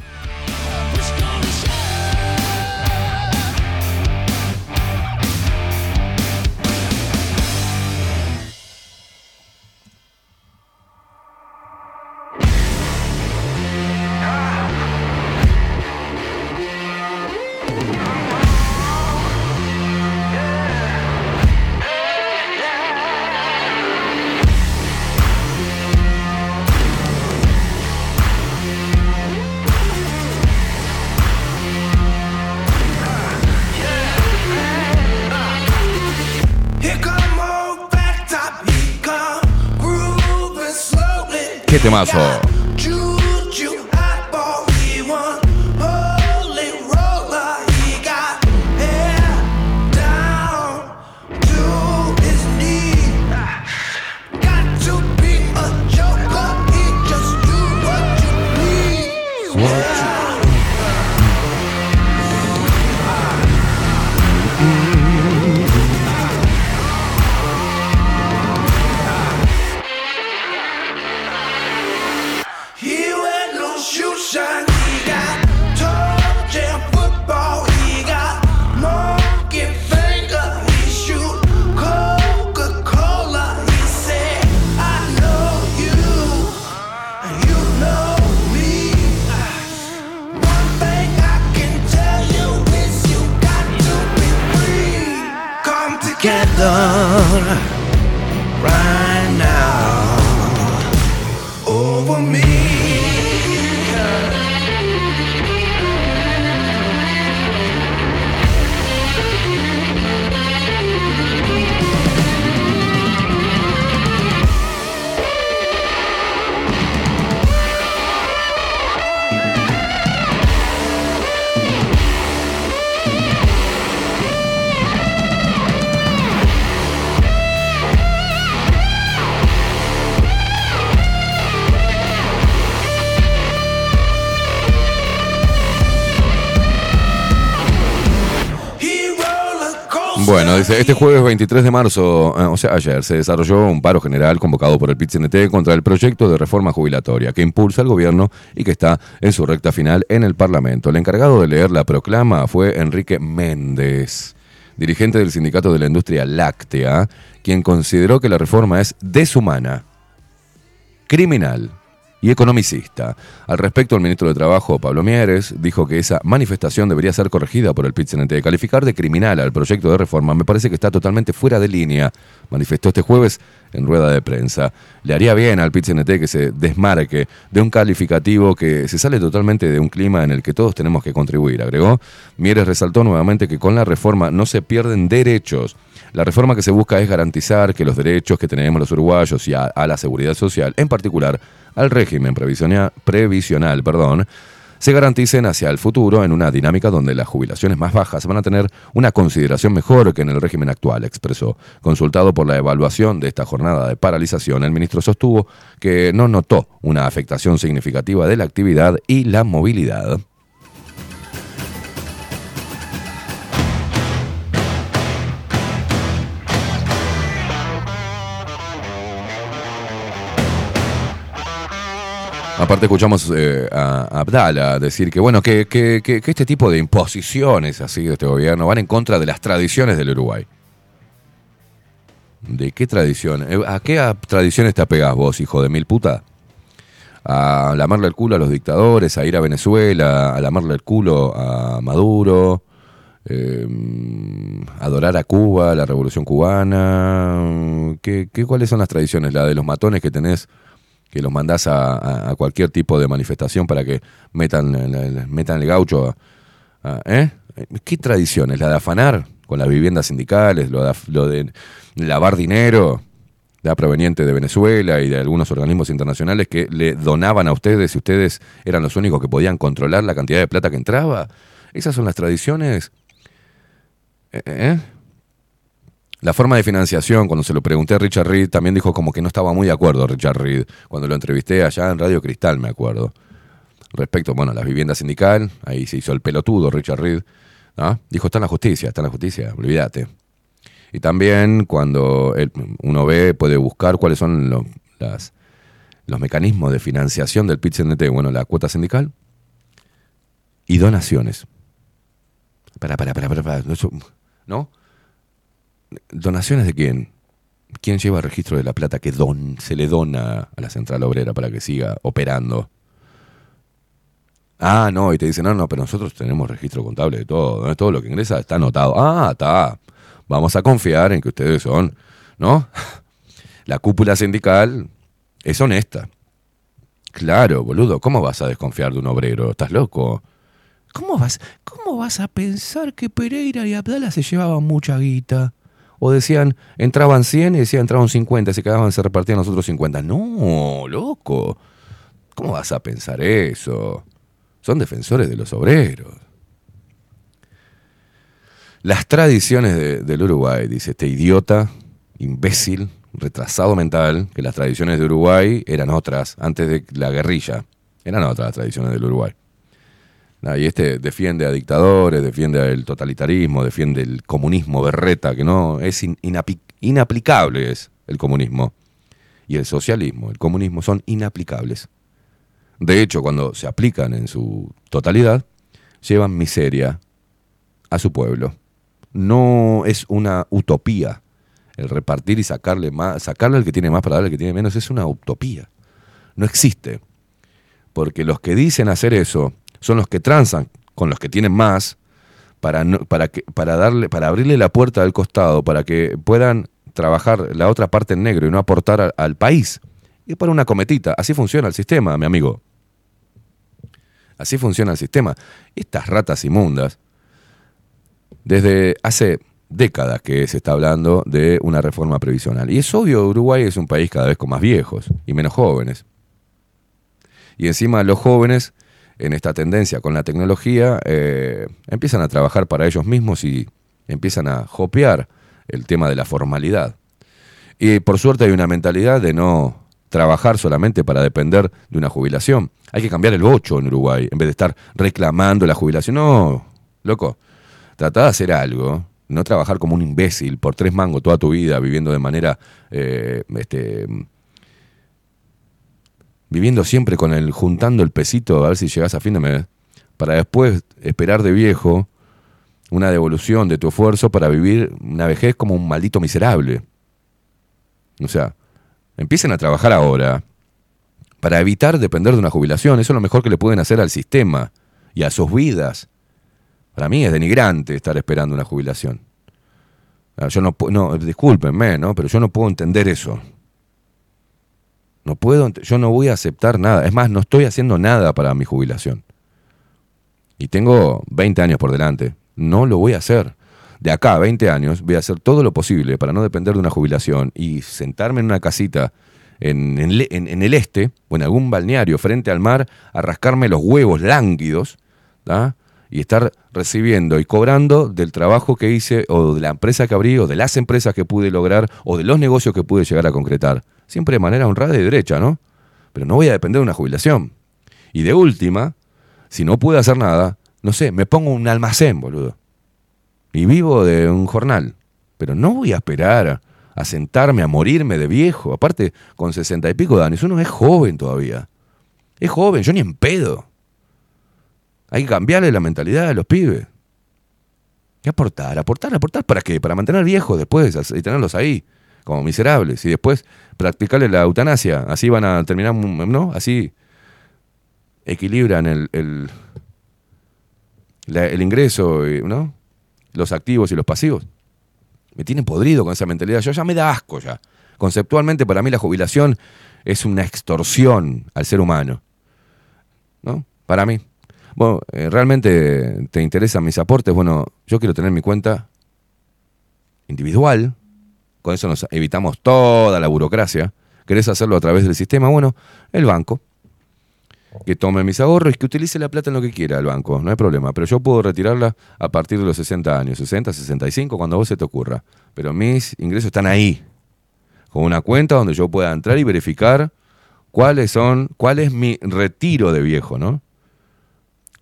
Temazo. Dice, este jueves 23 de marzo, eh, o sea, ayer, se desarrolló un paro general convocado por el PIT-CNT contra el proyecto de reforma jubilatoria que impulsa el gobierno y que está en su recta final en el Parlamento. El encargado de leer la proclama fue Enrique Méndez, dirigente del Sindicato de la Industria Láctea, quien consideró que la reforma es deshumana, criminal y economicista. Al respecto, el ministro de Trabajo, Pablo Mieres, dijo que esa manifestación debería ser corregida por el PIT-CNT. Calificar de criminal al proyecto de reforma me parece que está totalmente fuera de línea, manifestó este jueves en rueda de prensa. Le haría bien al PIT-CNT que se desmarque de un calificativo que se sale totalmente de un clima en el que todos tenemos que contribuir, agregó. Mieres resaltó nuevamente que con la reforma no se pierden derechos. La reforma que se busca es garantizar que los derechos que tenemos los uruguayos y a la seguridad social, en particular al régimen previsional, perdón, se garanticen hacia el futuro en una dinámica donde las jubilaciones más bajas van a tener una consideración mejor que en el régimen actual, expresó. Consultado por la evaluación de esta jornada de paralización, el ministro sostuvo que no notó una afectación significativa de la actividad y la movilidad. Aparte escuchamos eh, a Abdala decir que bueno que, que- que- que este tipo de imposiciones así de este gobierno van en contra de las tradiciones del Uruguay. ¿De qué tradición? Eh, ¿A qué tradiciones te apegás vos, hijo de mil puta? A lamarle el culo a los dictadores, a ir a Venezuela, a lamarle el culo a Maduro, eh, adorar a Cuba, la revolución cubana. ¿Qué, qué, cuáles son las tradiciones? ¿La de los matones que tenés, que los mandás a, cualquier tipo de manifestación para que metan, el- metan el gaucho? ¿eh? ¿Qué tradiciones? ¿La de afanar con las viviendas sindicales? ¿Lo de, de lavar dinero? ya proveniente de Venezuela y de algunos organismos internacionales que le donaban a ustedes y ustedes eran los únicos que podían controlar la cantidad de plata que entraba. Esas son las tradiciones. ¿eh? La forma de financiación, cuando se lo pregunté a Richard Reed, también dijo como que no estaba muy de acuerdo Richard Reed, cuando lo entrevisté allá en Radio Cristal, me acuerdo. Respecto, bueno, a las viviendas sindical, ahí se hizo el pelotudo Richard Reed. ¿ah? Dijo, está en la justicia, está en la justicia, olvídate. Y también cuando uno ve, puede buscar cuáles son los, las- los mecanismos de financiación del PIT-CNT. Bueno, la cuota sindical y donaciones. Para, para, para, para, para. no, ¿No? ¿Donaciones de quién? ¿Quién lleva registro de la plata que don, se le dona a la central obrera para que siga operando? Ah, no, y te dicen, no, no, pero nosotros tenemos registro contable de todo, todo lo que ingresa está anotado. Ah, está. Vamos a confiar en que ustedes son, ¿no? La cúpula sindical es honesta. Claro, boludo, ¿cómo vas a desconfiar de un obrero? ¿Estás loco? ¿Cómo vas, ¿Cómo vas a pensar que Pereira y Abdala se llevaban mucha guita? O decían, entraban 100 y decían, entraban 50, se quedaban, se repartían los otros 50. No, loco. ¿Cómo vas a pensar eso? Son defensores de los obreros. Las tradiciones de- del Uruguay, dice este idiota, imbécil, retrasado mental, que las tradiciones de Uruguay eran otras, antes de la guerrilla. Eran otras las tradiciones del Uruguay. Y este defiende a dictadores, defiende el totalitarismo, defiende el comunismo berreta, que no es inaplicable es el comunismo. Y el socialismo, el comunismo son inaplicables. De hecho, cuando se aplican en su totalidad, llevan miseria a su pueblo. No es una utopía. El repartir y sacarle más, sacarle al que tiene más para darle al que tiene menos es una utopía. No existe. Porque los que dicen hacer eso son los que transan con los que tienen más para, para, que, para, darle, para abrirle la puerta al costado, para que puedan trabajar la otra parte en negro y no aportar al país. Y para una cometita. Así funciona el sistema, mi amigo. Así funciona el sistema. Estas ratas inmundas, desde hace décadas que se está hablando de una reforma previsional. Y es obvio, Uruguay es un país cada vez con más viejos y menos jóvenes. Y encima los jóvenes, en esta tendencia con la tecnología, eh, empiezan a trabajar para ellos mismos y empiezan a jopear el tema de la formalidad. Y por suerte hay una mentalidad de no trabajar solamente para depender de una jubilación. Hay que cambiar el bocho en Uruguay, en vez de estar reclamando la jubilación. No, loco, trata de hacer algo, no trabajar como un imbécil por tres mangos toda tu vida, viviendo de manera, eh, este, viviendo siempre con el, juntando el pesito a ver si llegas a fin de mes, para después esperar de viejo una devolución de tu esfuerzo para vivir una vejez como un maldito miserable. O sea, empiecen a trabajar ahora para evitar depender de una jubilación. Eso es lo mejor que le pueden hacer al sistema y a sus vidas. Para mí es denigrante estar esperando una jubilación. Ah, Yo no, no, discúlpenme, ¿no? Pero yo no puedo entender eso. No puedo, yo no voy a aceptar nada. Es más, no estoy haciendo nada para mi jubilación. Y tengo 20 años por delante. No lo voy a hacer. De acá a 20 años voy a hacer todo lo posible para no depender de una jubilación y sentarme en una casita en, en el este o en algún balneario frente al mar a rascarme los huevos lánguidos ¿tá? y estar recibiendo y cobrando del trabajo que hice o de la empresa que abrí o de las empresas que pude lograr o de los negocios que pude llegar a concretar. Siempre de manera honrada y derecha, ¿no? Pero no voy a depender de una jubilación. Y de última, si no puedo hacer nada, no sé, me pongo un almacén, boludo. Y vivo de un jornal. Pero no voy a esperar a, sentarme, a morirme de viejo. Aparte, con sesenta y pico de años, uno es joven todavía. Es joven, yo ni en pedo. Hay que cambiarle la mentalidad a los pibes. ¿Qué aportar? ¿Aportar? ¿Aportar para qué? Para mantener viejos después y tenerlos ahí, como miserables. Y después practicarle la eutanasia. Así van a terminar, ¿no? Así equilibran el, el, ingreso, eh, ¿no? Los activos y los pasivos. Me tienen podrido con esa mentalidad. Yo ya me da asco ya. Conceptualmente para mí la jubilación es una extorsión al ser humano. ¿No? Para mí. Bueno, eh, realmente te interesan mis aportes. Bueno, yo quiero tener mi cuenta individual. Con eso nos evitamos toda la burocracia. ¿Querés hacerlo a través del sistema? Bueno, el banco. Que tome mis ahorros y que utilice la plata en lo que quiera el banco, no hay problema. Pero yo puedo retirarla a partir de los 60 años, 60, 65, cuando a vos se te ocurra. Pero mis ingresos están ahí, con una cuenta donde yo pueda entrar y verificar cuáles son, cuál es mi retiro de viejo, ¿no?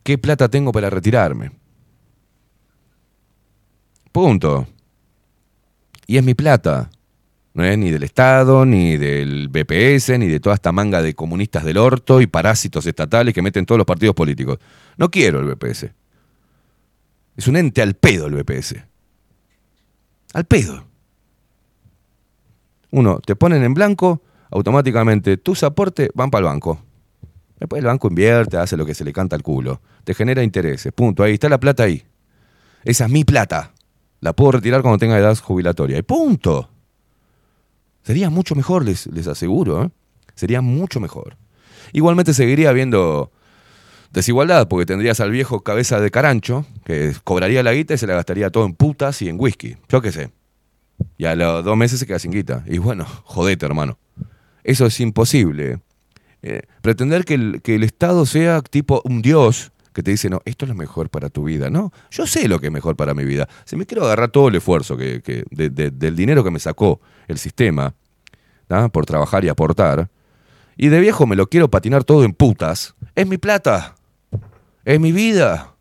¿Qué plata tengo para retirarme? Punto. Y es mi plata. No es ni del Estado, ni del BPS, ni de toda esta manga de comunistas del orto y parásitos estatales que meten todos los partidos políticos. No quiero el BPS. Es un ente al pedo el BPS. Al pedo. Uno, te ponen en blanco, automáticamente tus aportes van para el banco. Después el banco invierte, hace lo que se le canta al culo. Te genera intereses. Punto. Ahí está la plata ahí. Esa es mi plata. La puedo retirar cuando tenga edad jubilatoria. Y punto. Sería mucho mejor, les, les aseguro. ¿eh? Sería mucho mejor. Igualmente seguiría habiendo desigualdad, porque tendrías al viejo cabeza de carancho, que cobraría la guita y se la gastaría todo en putas y en whisky. Yo qué sé. Y a los dos meses se queda sin guita. Y bueno, jodete, hermano. Eso es imposible. Eh, pretender que que el Estado sea tipo un Dios que te dice, no, esto es lo mejor para tu vida. No, yo sé lo que es mejor para mi vida. Si me quiero agarrar todo el esfuerzo que, que- de- de- del dinero que me sacó el sistema ¿tá? por trabajar y aportar, y de viejo me lo quiero patinar todo en putas, es mi plata, es mi vida.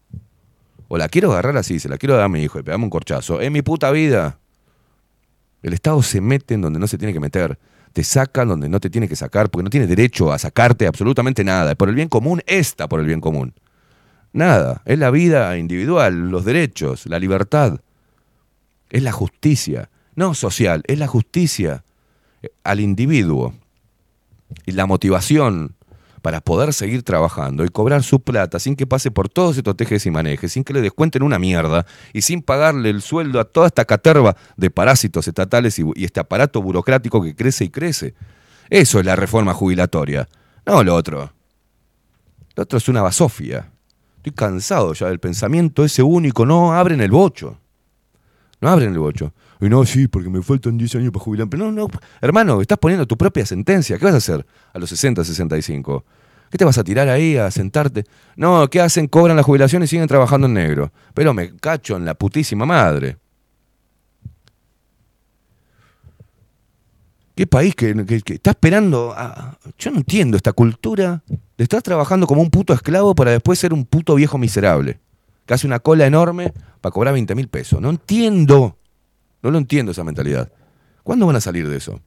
O la quiero agarrar así, se la quiero dar a mi hijo y pegarme un corchazo, es mi puta vida. El Estado se mete en donde no se tiene que meter. Te saca donde no te tiene que sacar, porque no tiene derecho a sacarte absolutamente nada. Por el bien común, está por el bien común. Nada. Es la vida individual, los derechos, la libertad. Es la justicia. No social, es la justicia eh, al individuo. Y la motivación para poder seguir trabajando y cobrar su plata sin que pase por todos estos tejes y manejes, sin que le descuenten una mierda y sin pagarle el sueldo a toda esta caterva de parásitos estatales y, y este aparato burocrático que crece y crece. Eso es la reforma jubilatoria, no lo otro. Lo otro es una basofia. Estoy cansado ya del pensamiento ese único, no abren el bocho. No abren el bocho. Y no, sí, porque me faltan 10 años para jubilar. Pero no, no, hermano, estás poniendo tu propia sentencia. ¿Qué vas a hacer a los 60, 65? ¿Qué te vas a tirar ahí a sentarte? No, ¿qué hacen? Cobran la jubilación y siguen trabajando en negro. Pero me cacho en la putísima madre. ¿Qué país que, está esperando? a- yo no entiendo esta cultura de estar trabajando como un puto esclavo para después ser un puto viejo miserable. Que hace una cola enorme para cobrar 20 mil pesos. No entiendo. No lo entiendo esa mentalidad. ¿Cuándo van a salir de eso?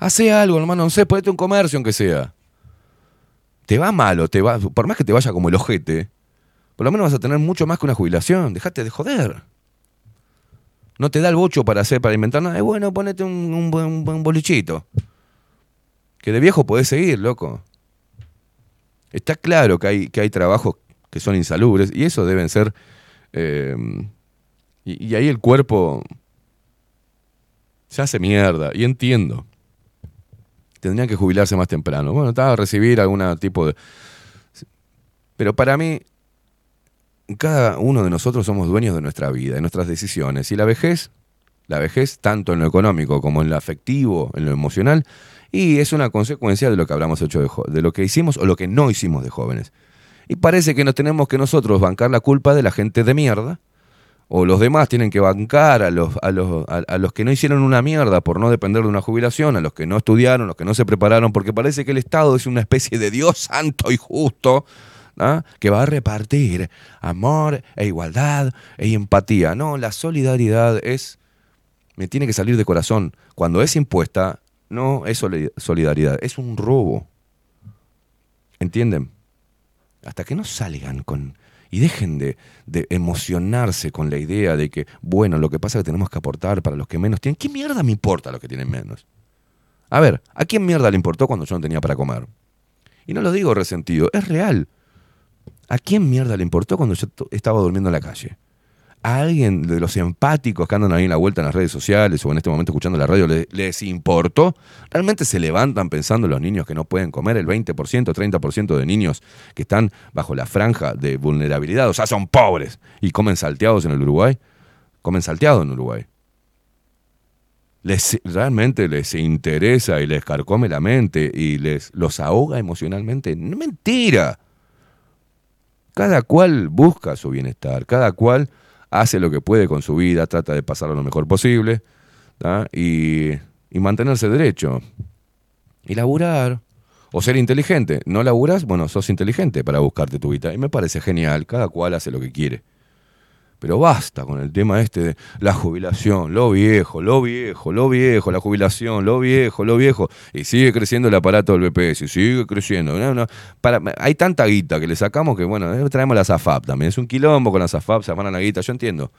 Hace algo, hermano, no sé, ponete un comercio aunque sea. Te va malo, te va, por más que te vaya como el ojete, por lo menos vas a tener mucho más que una jubilación. Dejate de joder. No te da el bocho para hacer, para inventar nada. Es bueno, ponete un, un bolichito. Que de viejo podés seguir, loco. Está claro que hay, que hay trabajos que son insalubres y eso deben ser... eh, y, y ahí el cuerpo se hace mierda. Y entiendo. Tendrían que jubilarse más temprano. Bueno, estaba a recibir algún tipo de... Pero para mí, cada uno de nosotros somos dueños de nuestra vida, de nuestras decisiones. Y la vejez, la vejez, tanto en lo económico como en lo afectivo, en lo emocional, y es una consecuencia de lo que hablamos hecho de, lo que hicimos o lo que no hicimos de jóvenes. Y parece que nos tenemos que nosotros bancar la culpa de la gente de mierda, o los demás tienen que bancar a los, a los, a, a los que no hicieron una mierda por no depender de una jubilación, a los que no estudiaron, los que no se prepararon, porque parece que el Estado es una especie de Dios santo y justo, ¿ah? que va a repartir amor e igualdad e empatía. No, la solidaridad es, me tiene que salir de corazón. Cuando es impuesta, no es soli- solidaridad, es un robo. ¿Entienden? Hasta que no salgan con... Y dejen de, de emocionarse con la idea de que, bueno, lo que pasa es que tenemos que aportar para los que menos tienen. ¿Qué mierda me importa los que tienen menos? A ver, ¿a quién mierda le importó cuando yo no tenía para comer? Y no lo digo resentido, es real. ¿A quién mierda le importó cuando yo estaba durmiendo en la calle? ¿A alguien de los empáticos que andan ahí en la vuelta en las redes sociales o en este momento escuchando la radio le- les importó? ¿Realmente se levantan pensando en los niños que no pueden comer? El 20%, 30% de niños que están bajo la franja de vulnerabilidad, o sea, son pobres y comen salteados en el Uruguay. Comen salteado en Uruguay. Les, realmente les interesa y les carcome la mente y les los ahoga emocionalmente. Mentira. Cada cual busca su bienestar, cada cual hace lo que puede con su vida, trata de pasarlo lo mejor posible y mantenerse derecho. Y laburar. O ser inteligente. ¿No laburas? Bueno, sos inteligente para buscarte tu vida. Y me parece genial. Cada cual hace lo que quiere. Pero basta con el tema este de la jubilación, lo viejo, lo viejo, lo viejo, la jubilación, lo viejo, lo viejo. Y sigue creciendo el aparato del BPS, y sigue creciendo. Hay tanta guita que le sacamos que, bueno, eh, traemos la SAFAP también. Es un quilombo con la SAFAP, se afanan la guita, yo entiendo.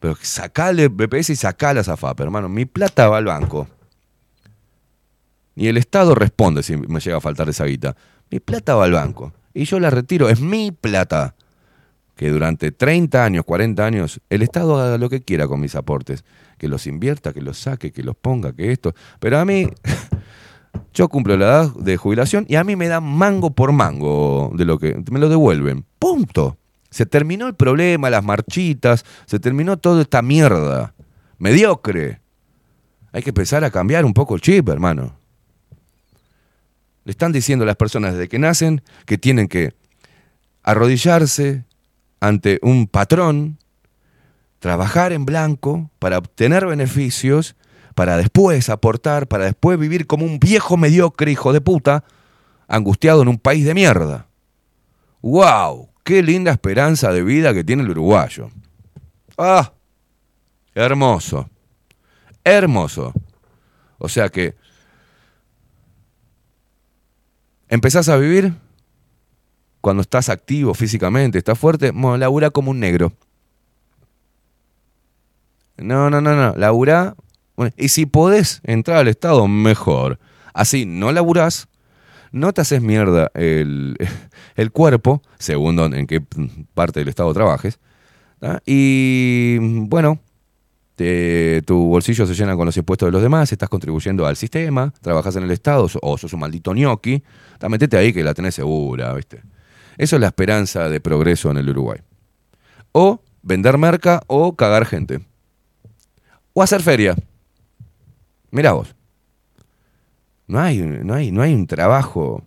Pero sacale BPS y sacá la SAFAP, hermano. Mi plata va al banco. Ni el Estado responde si me llega a faltar esa guita. Mi plata va al banco. Y yo la retiro, es mi plata que durante 30 años, 40 años, el Estado haga lo que quiera con mis aportes, que los invierta, que los saque, que los ponga, que esto. Pero a mí, yo cumplo la edad de jubilación y a mí me dan mango por mango de lo que me lo devuelven. Punto. Se terminó el problema, las marchitas, se terminó toda esta mierda. mediocre. Hay que empezar a cambiar un poco el chip, hermano. Le están diciendo a las personas desde que nacen que tienen que arrodillarse ante un patrón, trabajar en blanco para obtener beneficios, para después aportar, para después vivir como un viejo mediocre hijo de puta, angustiado en un país de mierda. ¡Wow! ¡Qué linda esperanza de vida que tiene el uruguayo! ¡Ah! Hermoso. Hermoso. O sea que empezás a vivir cuando estás activo físicamente, estás fuerte, bueno, como un negro. No, no, no, no. Labura. y si podés entrar al Estado, mejor. Así no laburás, no te haces mierda el, el cuerpo, según en qué parte del Estado trabajes. Y bueno, tu bolsillo se llena con los impuestos de los demás, estás contribuyendo al sistema, trabajas en el Estado o sos un maldito ñoqui, metete ahí que la tenés segura, ¿viste? Eso es la esperanza de progreso en el Uruguay. O vender merca o cagar gente. O hacer feria. Mirá vos. No hay, no hay, no hay un trabajo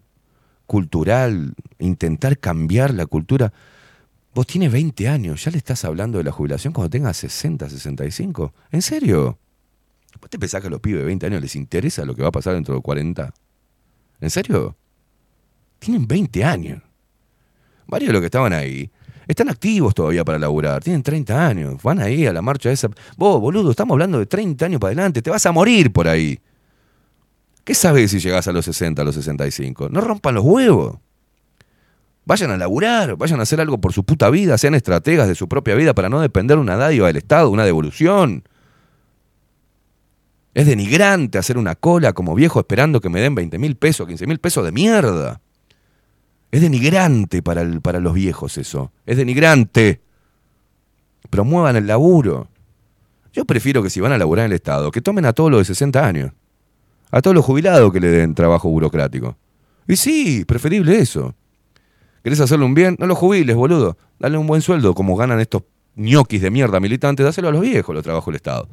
cultural, intentar cambiar la cultura. Vos tienes 20 años, ya le estás hablando de la jubilación cuando tengas 60, 65. ¿En serio? ¿Vos te pensás que a los pibes de 20 años les interesa lo que va a pasar dentro de 40? ¿En serio? Tienen 20 años. Varios de los que estaban ahí están activos todavía para laburar. Tienen 30 años. Van ahí a la marcha esa. Vos, boludo, estamos hablando de 30 años para adelante. Te vas a morir por ahí. ¿Qué sabes si llegás a los 60, a los 65? No rompan los huevos. Vayan a laburar, vayan a hacer algo por su puta vida, sean estrategas de su propia vida para no depender de una dádiva del Estado, una devolución. Es denigrante hacer una cola como viejo esperando que me den 20 mil pesos, 15 mil pesos de mierda. Es denigrante para, el- para los viejos eso. Es denigrante. Promuevan el laburo. Yo prefiero que si van a laburar en el Estado, que tomen a todos los de 60 años. A todos los jubilados que le den trabajo burocrático. Y sí, preferible eso. ¿Querés hacerle un bien? No los jubiles, boludo. Dale un buen sueldo, como ganan estos ñoquis de mierda militantes, dáselo a los viejos los trabajos del Estado.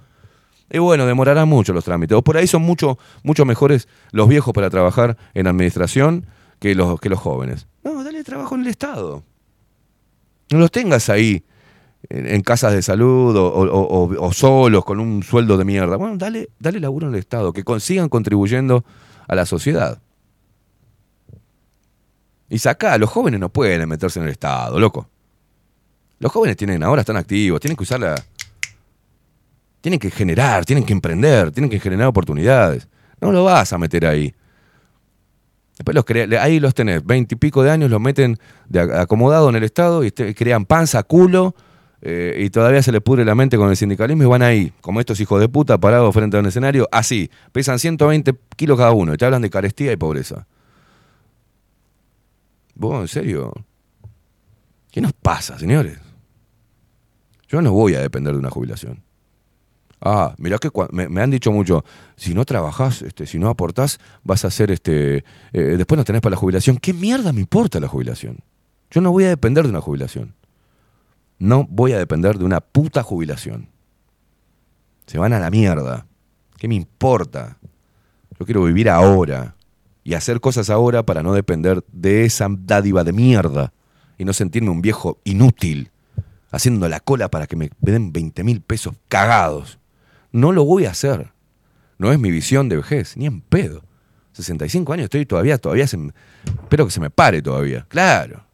Y bueno, demorará mucho los trámites. O por ahí son mucho, mucho mejores los viejos para trabajar en administración que los, que los jóvenes. No, dale trabajo en el Estado. No los tengas ahí en, casas de salud o, o- o- solos con un sueldo de mierda. Bueno, dale, dale laburo en el Estado, que consigan contribuyendo a la sociedad. Y saca, los jóvenes no pueden meterse en el Estado, loco. Los jóvenes tienen, ahora están activos, tienen que usar la. Tienen que generar, tienen que emprender, tienen que generar oportunidades. No lo vas a meter ahí. Después los crea- ahí los tenés, veinte y pico de años, los meten de acomodado en el Estado y crean panza, culo, eh, y todavía se les pudre la mente con el sindicalismo y van ahí, como estos hijos de puta parados frente a un escenario, así, pesan 120 kilos cada uno y te hablan de carestía y pobreza. ¿Vos, en serio? ¿Qué nos pasa, señores? Yo no voy a depender de una jubilación. Ah, mirá que me han dicho mucho, si no trabajás, este, si no aportás, vas a hacer este. eh, después no tenés para la jubilación. ¿Qué mierda me importa la jubilación? Yo no voy a depender de una jubilación. No voy a depender de una puta jubilación. Se van a la mierda. ¿Qué me importa? Yo quiero vivir ahora y hacer cosas ahora para no depender de esa dádiva de mierda y no sentirme un viejo inútil haciendo la cola para que me den 20 mil pesos cagados. No lo voy a hacer. No es mi visión de vejez, ni en pedo. 65 años estoy todavía, todavía se espero que se me pare todavía. Claro.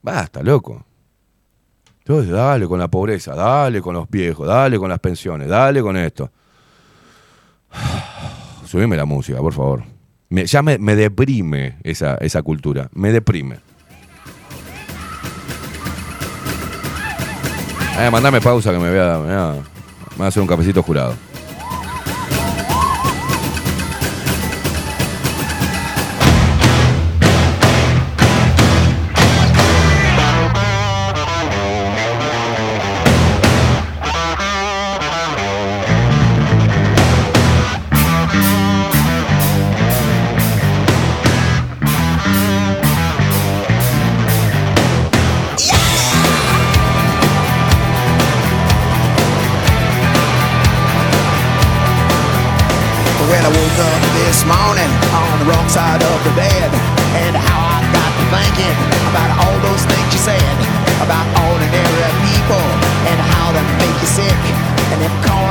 Basta, loco. Entonces, dale con la pobreza, dale con los viejos, dale con las pensiones, dale con esto. Subime la música, por favor. Me- ya me, me deprime esa, esa cultura. Me deprime. Eh, mandame pausa que me me voy a hacer un cafecito jurado. Side of the bed. And how I got to thinking about all those things you said about ordinary people and how they make you sick. And if calling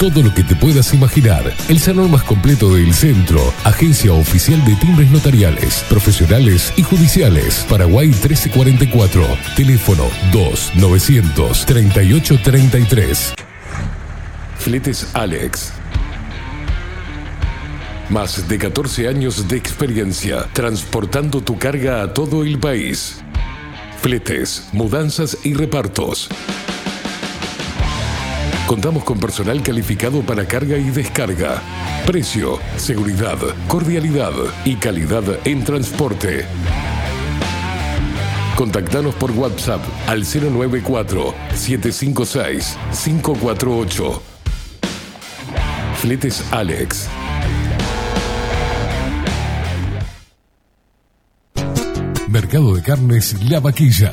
todo lo que te puedas imaginar. El salón más completo del centro. Agencia oficial de timbres notariales, profesionales y judiciales. Paraguay 1344. Teléfono 2 900 3833. Fletes Alex. Más de 14 años de experiencia transportando tu carga a todo el país. Fletes, mudanzas y repartos. Contamos con personal calificado para carga y descarga. Precio, seguridad, cordialidad y calidad en transporte. Contactanos por WhatsApp al 094-756-548. Fletes Alex. Mercado de Carnes La Vaquilla.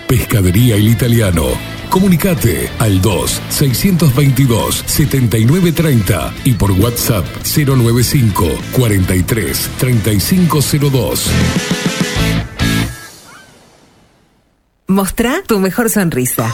Pescadería El Italiano. Comunicate al 2-622-7930 y por WhatsApp 095 43 3502. Mostrá tu mejor sonrisa.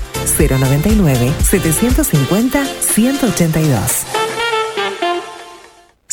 099-750-182.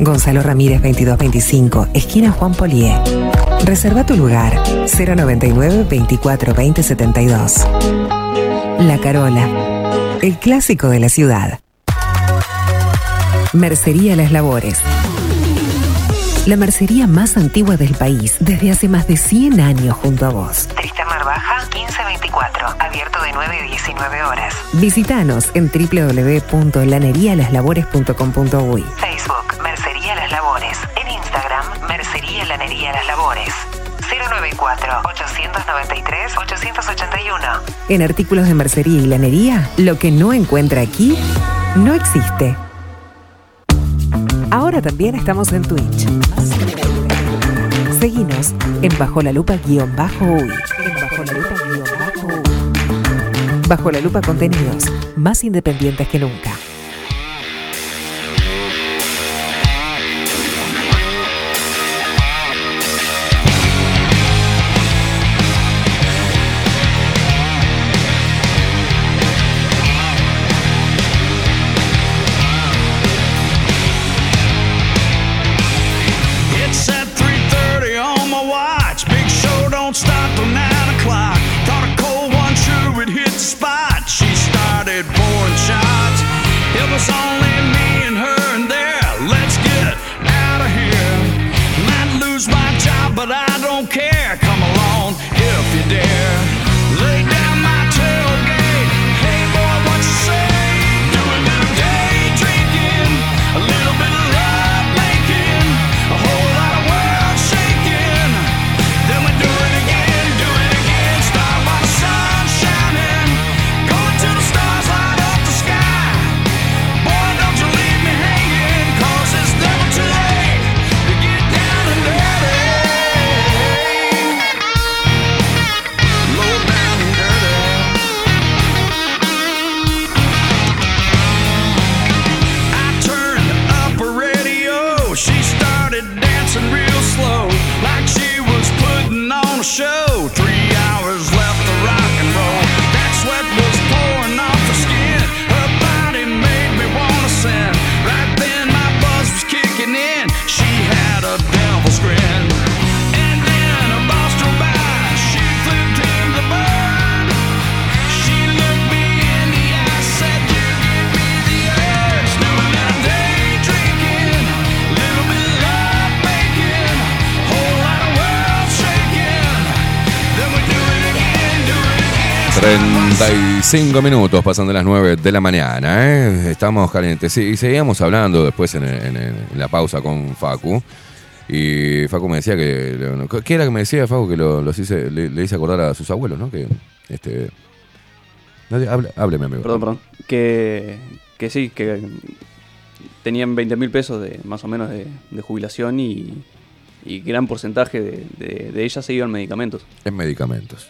Gonzalo Ramírez 2225, esquina Juan Polié. Reserva tu lugar 099 24 20 72. La Carola, el clásico de la ciudad. Mercería Las Labores. La mercería más antigua del país desde hace más de 100 años junto a vos. Tristán Baja 1524, abierto de 9 a 19 horas. Visítanos en www.lanerialaslavores.com.uy. Facebook, Mercería Lanería Las Labores. 094-893-881. En artículos de mercería y lanería, lo que no encuentra aquí no existe. Ahora también estamos en Twitch. Seguinos en Bajo la Lupa guion bajo uy. Bajo la Lupa contenidos más independientes que nunca. 35 minutos pasan de las 9 de la mañana, ¿eh? Estamos calientes. Sí, y seguíamos hablando después en, en- en la pausa con Facu. Y Facu me decía que. ¿Qué era que me decía Facu que lo- los hice, le, le hice acordar a sus abuelos, no? Que. Este. Hable, hábleme, amigo. Perdón, perdón. Que, que sí, que tenían 20 mil pesos de más o menos de, de jubilación y, y gran porcentaje de, de, de ellas se iban medicamentos. En medicamentos.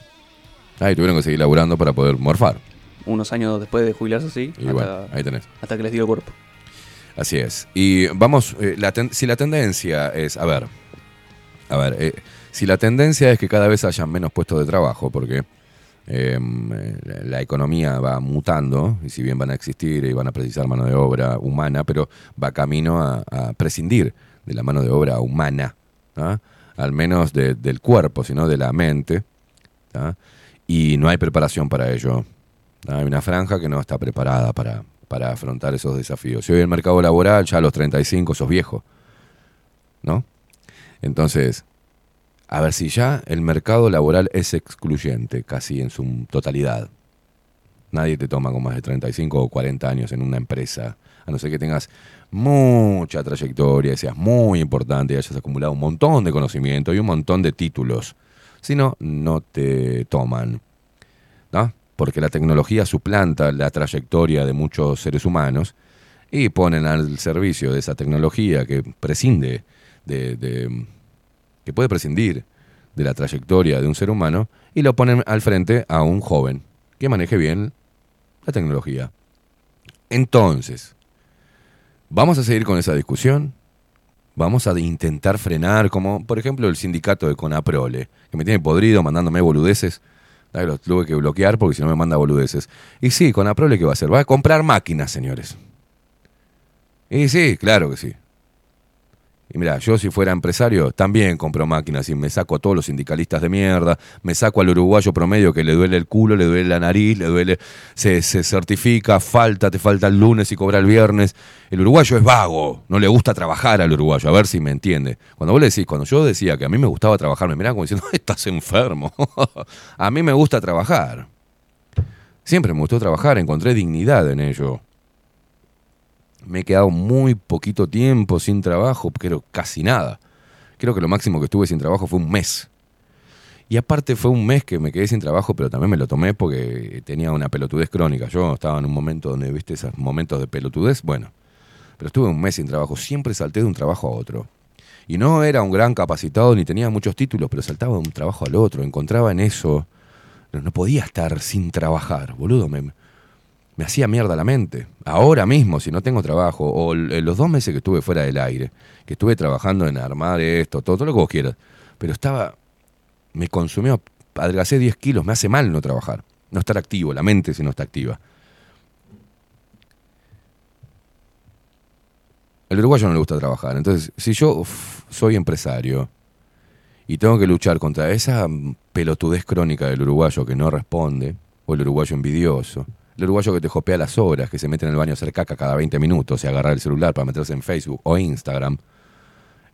Ahí tuvieron que seguir laburando para poder morfar. Unos años después de jubilarse así, Y bueno, ahí tenés. hasta que les dio el cuerpo. Así es. Y vamos, eh, la ten- si la tendencia es, a ver, a ver, eh, si la tendencia es que cada vez hayan menos puestos de trabajo, porque eh, la- economía va mutando, y si bien van a existir y van a precisar mano de obra humana, pero va camino a, a prescindir de la mano de obra humana, al menos de- del cuerpo, sino de la mente, y no hay preparación para ello. Hay una franja que no está preparada para, para afrontar esos desafíos. Si hoy el mercado laboral, ya a los 35 sos viejo, ¿no? Entonces, a ver si ya el mercado laboral es excluyente, casi en su totalidad. Nadie te toma con más de 35 o 40 años en una empresa, a no ser que tengas mucha trayectoria, seas muy importante y hayas acumulado un montón de conocimiento y un montón de títulos. Si no, no te toman. ¿no? Porque la tecnología suplanta la trayectoria de muchos seres humanos y ponen al servicio de esa tecnología que prescinde de, que puede prescindir de la trayectoria de un ser humano y lo ponen al frente a un joven que maneje bien la tecnología. Entonces, vamos a seguir con esa discusión. Vamos a intentar frenar, como por ejemplo el sindicato de Conaprole, que me tiene podrido mandándome boludeces. Ay, Lo tuve que bloquear porque si no me manda boludeces. Y sí, Conaprole, ¿qué va a hacer? Va a comprar máquinas, señores. Y sí, claro que sí. Y mira, yo si fuera empresario también compro máquinas y me saco a todos los sindicalistas de mierda, me saco al uruguayo promedio que le duele el culo, le duele la nariz, le duele, se, se certifica, falta, te falta el lunes y cobra el viernes. El uruguayo es vago, no le gusta trabajar al uruguayo, a ver si me entiende. Cuando vos le decís, cuando yo decía que a mí me gustaba trabajar, me miraba como diciendo, estás enfermo. a mí me gusta trabajar. Siempre me gustó trabajar, encontré dignidad en ello. Me he quedado muy poquito tiempo sin trabajo, creo casi nada. Creo que lo máximo que estuve sin trabajo fue un mes. Y aparte fue un mes que me quedé sin trabajo, pero también me lo tomé porque tenía una pelotudez crónica. Yo estaba en un momento donde, viste, esos momentos de pelotudez, bueno. Pero estuve un mes sin trabajo, siempre salté de un trabajo a otro. Y no era un gran capacitado ni tenía muchos títulos, pero saltaba de un trabajo al otro, encontraba en eso. No, no podía estar sin trabajar, boludo. Me, me hacía mierda la mente. Ahora mismo, si no tengo trabajo, o l- los dos meses que estuve fuera del aire, que estuve trabajando en armar esto, todo, todo lo que vos quieras, pero estaba, me consumió, adelgacé 10 kilos, me hace mal no trabajar, no estar activo, la mente si no está activa. Al uruguayo no le gusta trabajar, entonces si yo soy empresario y tengo que luchar contra esa mm, pelotudez crónica del uruguayo que no responde, o el uruguayo envidioso, el uruguayo que te jopea las horas, que se mete en el baño a hacer caca cada 20 minutos y agarrar el celular para meterse en Facebook o Instagram,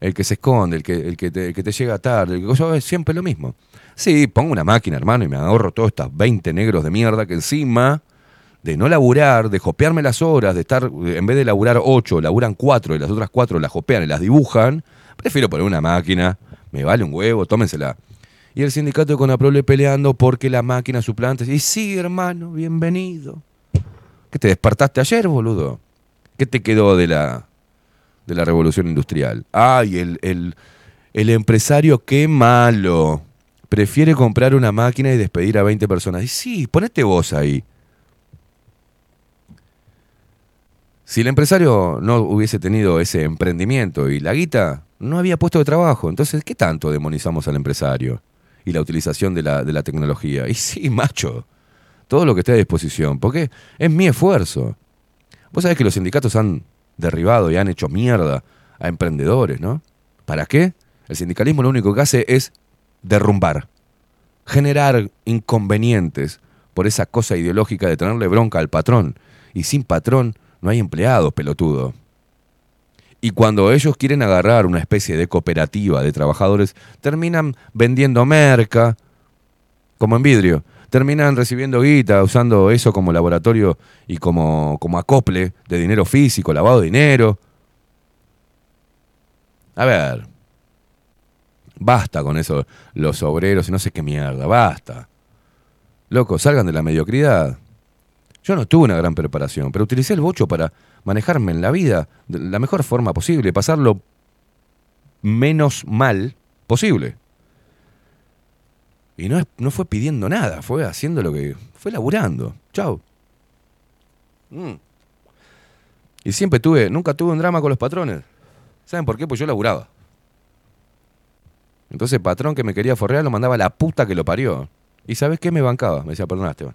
el que se esconde, el que, el que, te, el que te llega tarde, el que yo es siempre lo mismo. Sí, pongo una máquina, hermano, y me ahorro todos estos 20 negros de mierda que encima de no laburar, de jopearme las horas, de estar, en vez de laburar 8, laburan 4 y las otras 4 las jopean y las dibujan, prefiero poner una máquina, me vale un huevo, tómensela. Y el sindicato de Conaprole peleando porque la máquina suplante. Y sí, hermano, bienvenido. ¿Qué te despertaste ayer, boludo? ¿Qué te quedó de la, de la revolución industrial? Ay, el, el, el empresario, qué malo. Prefiere comprar una máquina y despedir a 20 personas. Y sí, ponete vos ahí. Si el empresario no hubiese tenido ese emprendimiento y la guita, no había puesto de trabajo. Entonces, ¿qué tanto demonizamos al empresario? Y la utilización de la, de la tecnología. Y sí, macho, todo lo que esté a disposición, porque es mi esfuerzo. Vos sabés que los sindicatos han derribado y han hecho mierda a emprendedores, ¿no? ¿Para qué? El sindicalismo lo único que hace es derrumbar, generar inconvenientes por esa cosa ideológica de tenerle bronca al patrón. Y sin patrón no hay empleados, pelotudo. Y cuando ellos quieren agarrar una especie de cooperativa de trabajadores, terminan vendiendo merca, como en vidrio. Terminan recibiendo guita, usando eso como laboratorio y como, como acople de dinero físico, lavado de dinero. A ver, basta con eso, los obreros y no sé qué mierda, basta. Loco, salgan de la mediocridad. Yo no tuve una gran preparación, pero utilicé el bocho para manejarme en la vida de la mejor forma posible, pasarlo menos mal posible. Y no, no fue pidiendo nada, fue haciendo lo que. fue laburando. Chao. Mm. Y siempre tuve, nunca tuve un drama con los patrones. ¿Saben por qué? Pues yo laburaba. Entonces el patrón que me quería forrear lo mandaba a la puta que lo parió. ¿Y sabes qué? Me bancaba. Me decía, perdona, Esteban.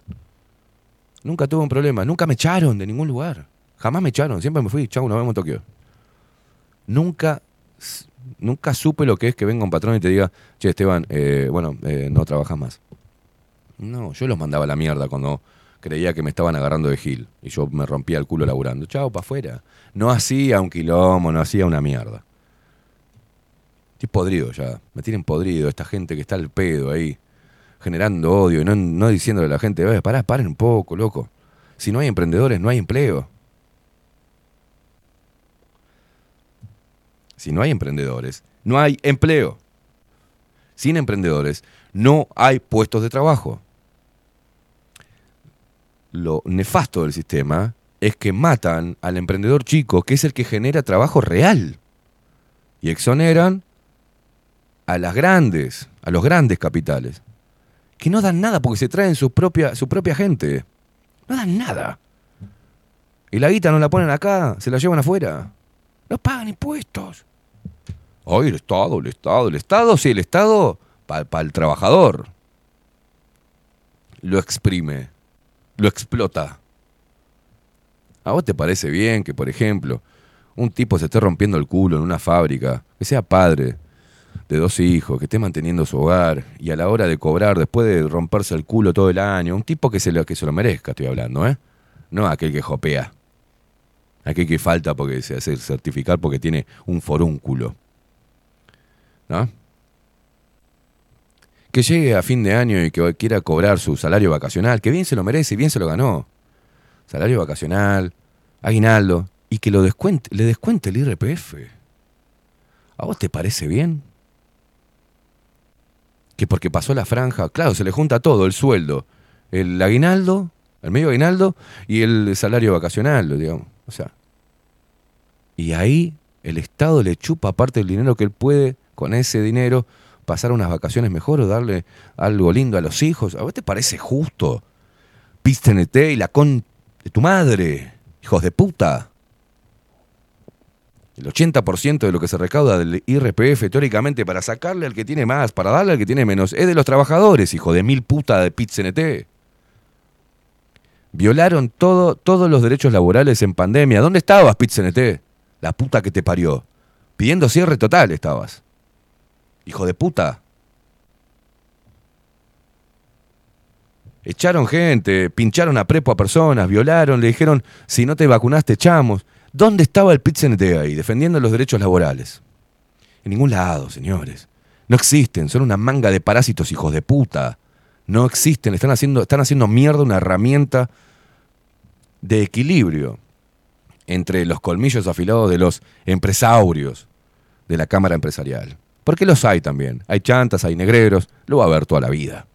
Nunca tuve un problema. Nunca me echaron de ningún lugar. Jamás me echaron. Siempre me fui. Chau, nos vemos en Tokio. Nunca, nunca supe lo que es que venga un patrón y te diga, che, Esteban, eh, bueno, eh, no trabajas más. No, yo los mandaba a la mierda cuando creía que me estaban agarrando de gil. Y yo me rompía el culo laburando. Chao, para afuera. No hacía un quilombo, no hacía una mierda. Estoy podrido ya. Me tienen podrido esta gente que está al pedo ahí, generando odio y no, no diciéndole a la gente, "Eh, pará, paren un poco, loco. Si no hay emprendedores, no hay empleo. Si no hay emprendedores, no hay empleo. Sin emprendedores, no hay puestos de trabajo. Lo nefasto del sistema es que matan al emprendedor chico, que es el que genera trabajo real. Y exoneran a las grandes, a los grandes capitales, que no dan nada porque se traen su propia, su propia gente. No dan nada. Y la guita no la ponen acá, se la llevan afuera. No pagan impuestos. Ay, el Estado, el Estado, el Estado, sí, el Estado para el trabajador. Lo exprime, lo explota. ¿A vos te parece bien que, por ejemplo, un tipo se esté rompiendo el culo en una fábrica, que sea padre de dos hijos, que esté manteniendo su hogar y a la hora de cobrar, después de romperse el culo todo el año, un tipo que se lo, que se lo merezca, estoy hablando, ¿eh? No aquel que jopea. Aquel que falta porque se hace certificar porque tiene un forúnculo. ¿No? Que llegue a fin de año y que quiera cobrar su salario vacacional, que bien se lo merece, bien se lo ganó. Salario vacacional, aguinaldo, y que lo descuente, le descuente el IRPF. ¿A vos te parece bien? Que porque pasó la franja, claro, se le junta todo, el sueldo, el aguinaldo, el medio aguinaldo y el salario vacacional, digamos. O sea. Y ahí el Estado le chupa parte del dinero que él puede con ese dinero pasar unas vacaciones mejor o darle algo lindo a los hijos. ¿A vos te parece justo? Pístenete y la con de tu madre, hijos de puta. El 80% de lo que se recauda del IRPF, teóricamente, para sacarle al que tiene más, para darle al que tiene menos, es de los trabajadores, hijo de mil puta de PIT-CNT. Violaron todo, todos los derechos laborales en pandemia. ¿Dónde estabas, PIT-CNT? La puta que te parió. Pidiendo cierre total estabas. Hijo de puta. Echaron gente, pincharon a prepo a personas, violaron, le dijeron, si no te vacunaste, echamos. ¿Dónde estaba el PIT-CNT ahí, defendiendo los derechos laborales? En ningún lado, señores. No existen, son una manga de parásitos, hijos de puta. No existen, están haciendo, están haciendo mierda una herramienta de equilibrio entre los colmillos afilados de los empresarios de la Cámara Empresarial. Porque los hay también. Hay chantas, hay negreros, lo va a haber toda la vida.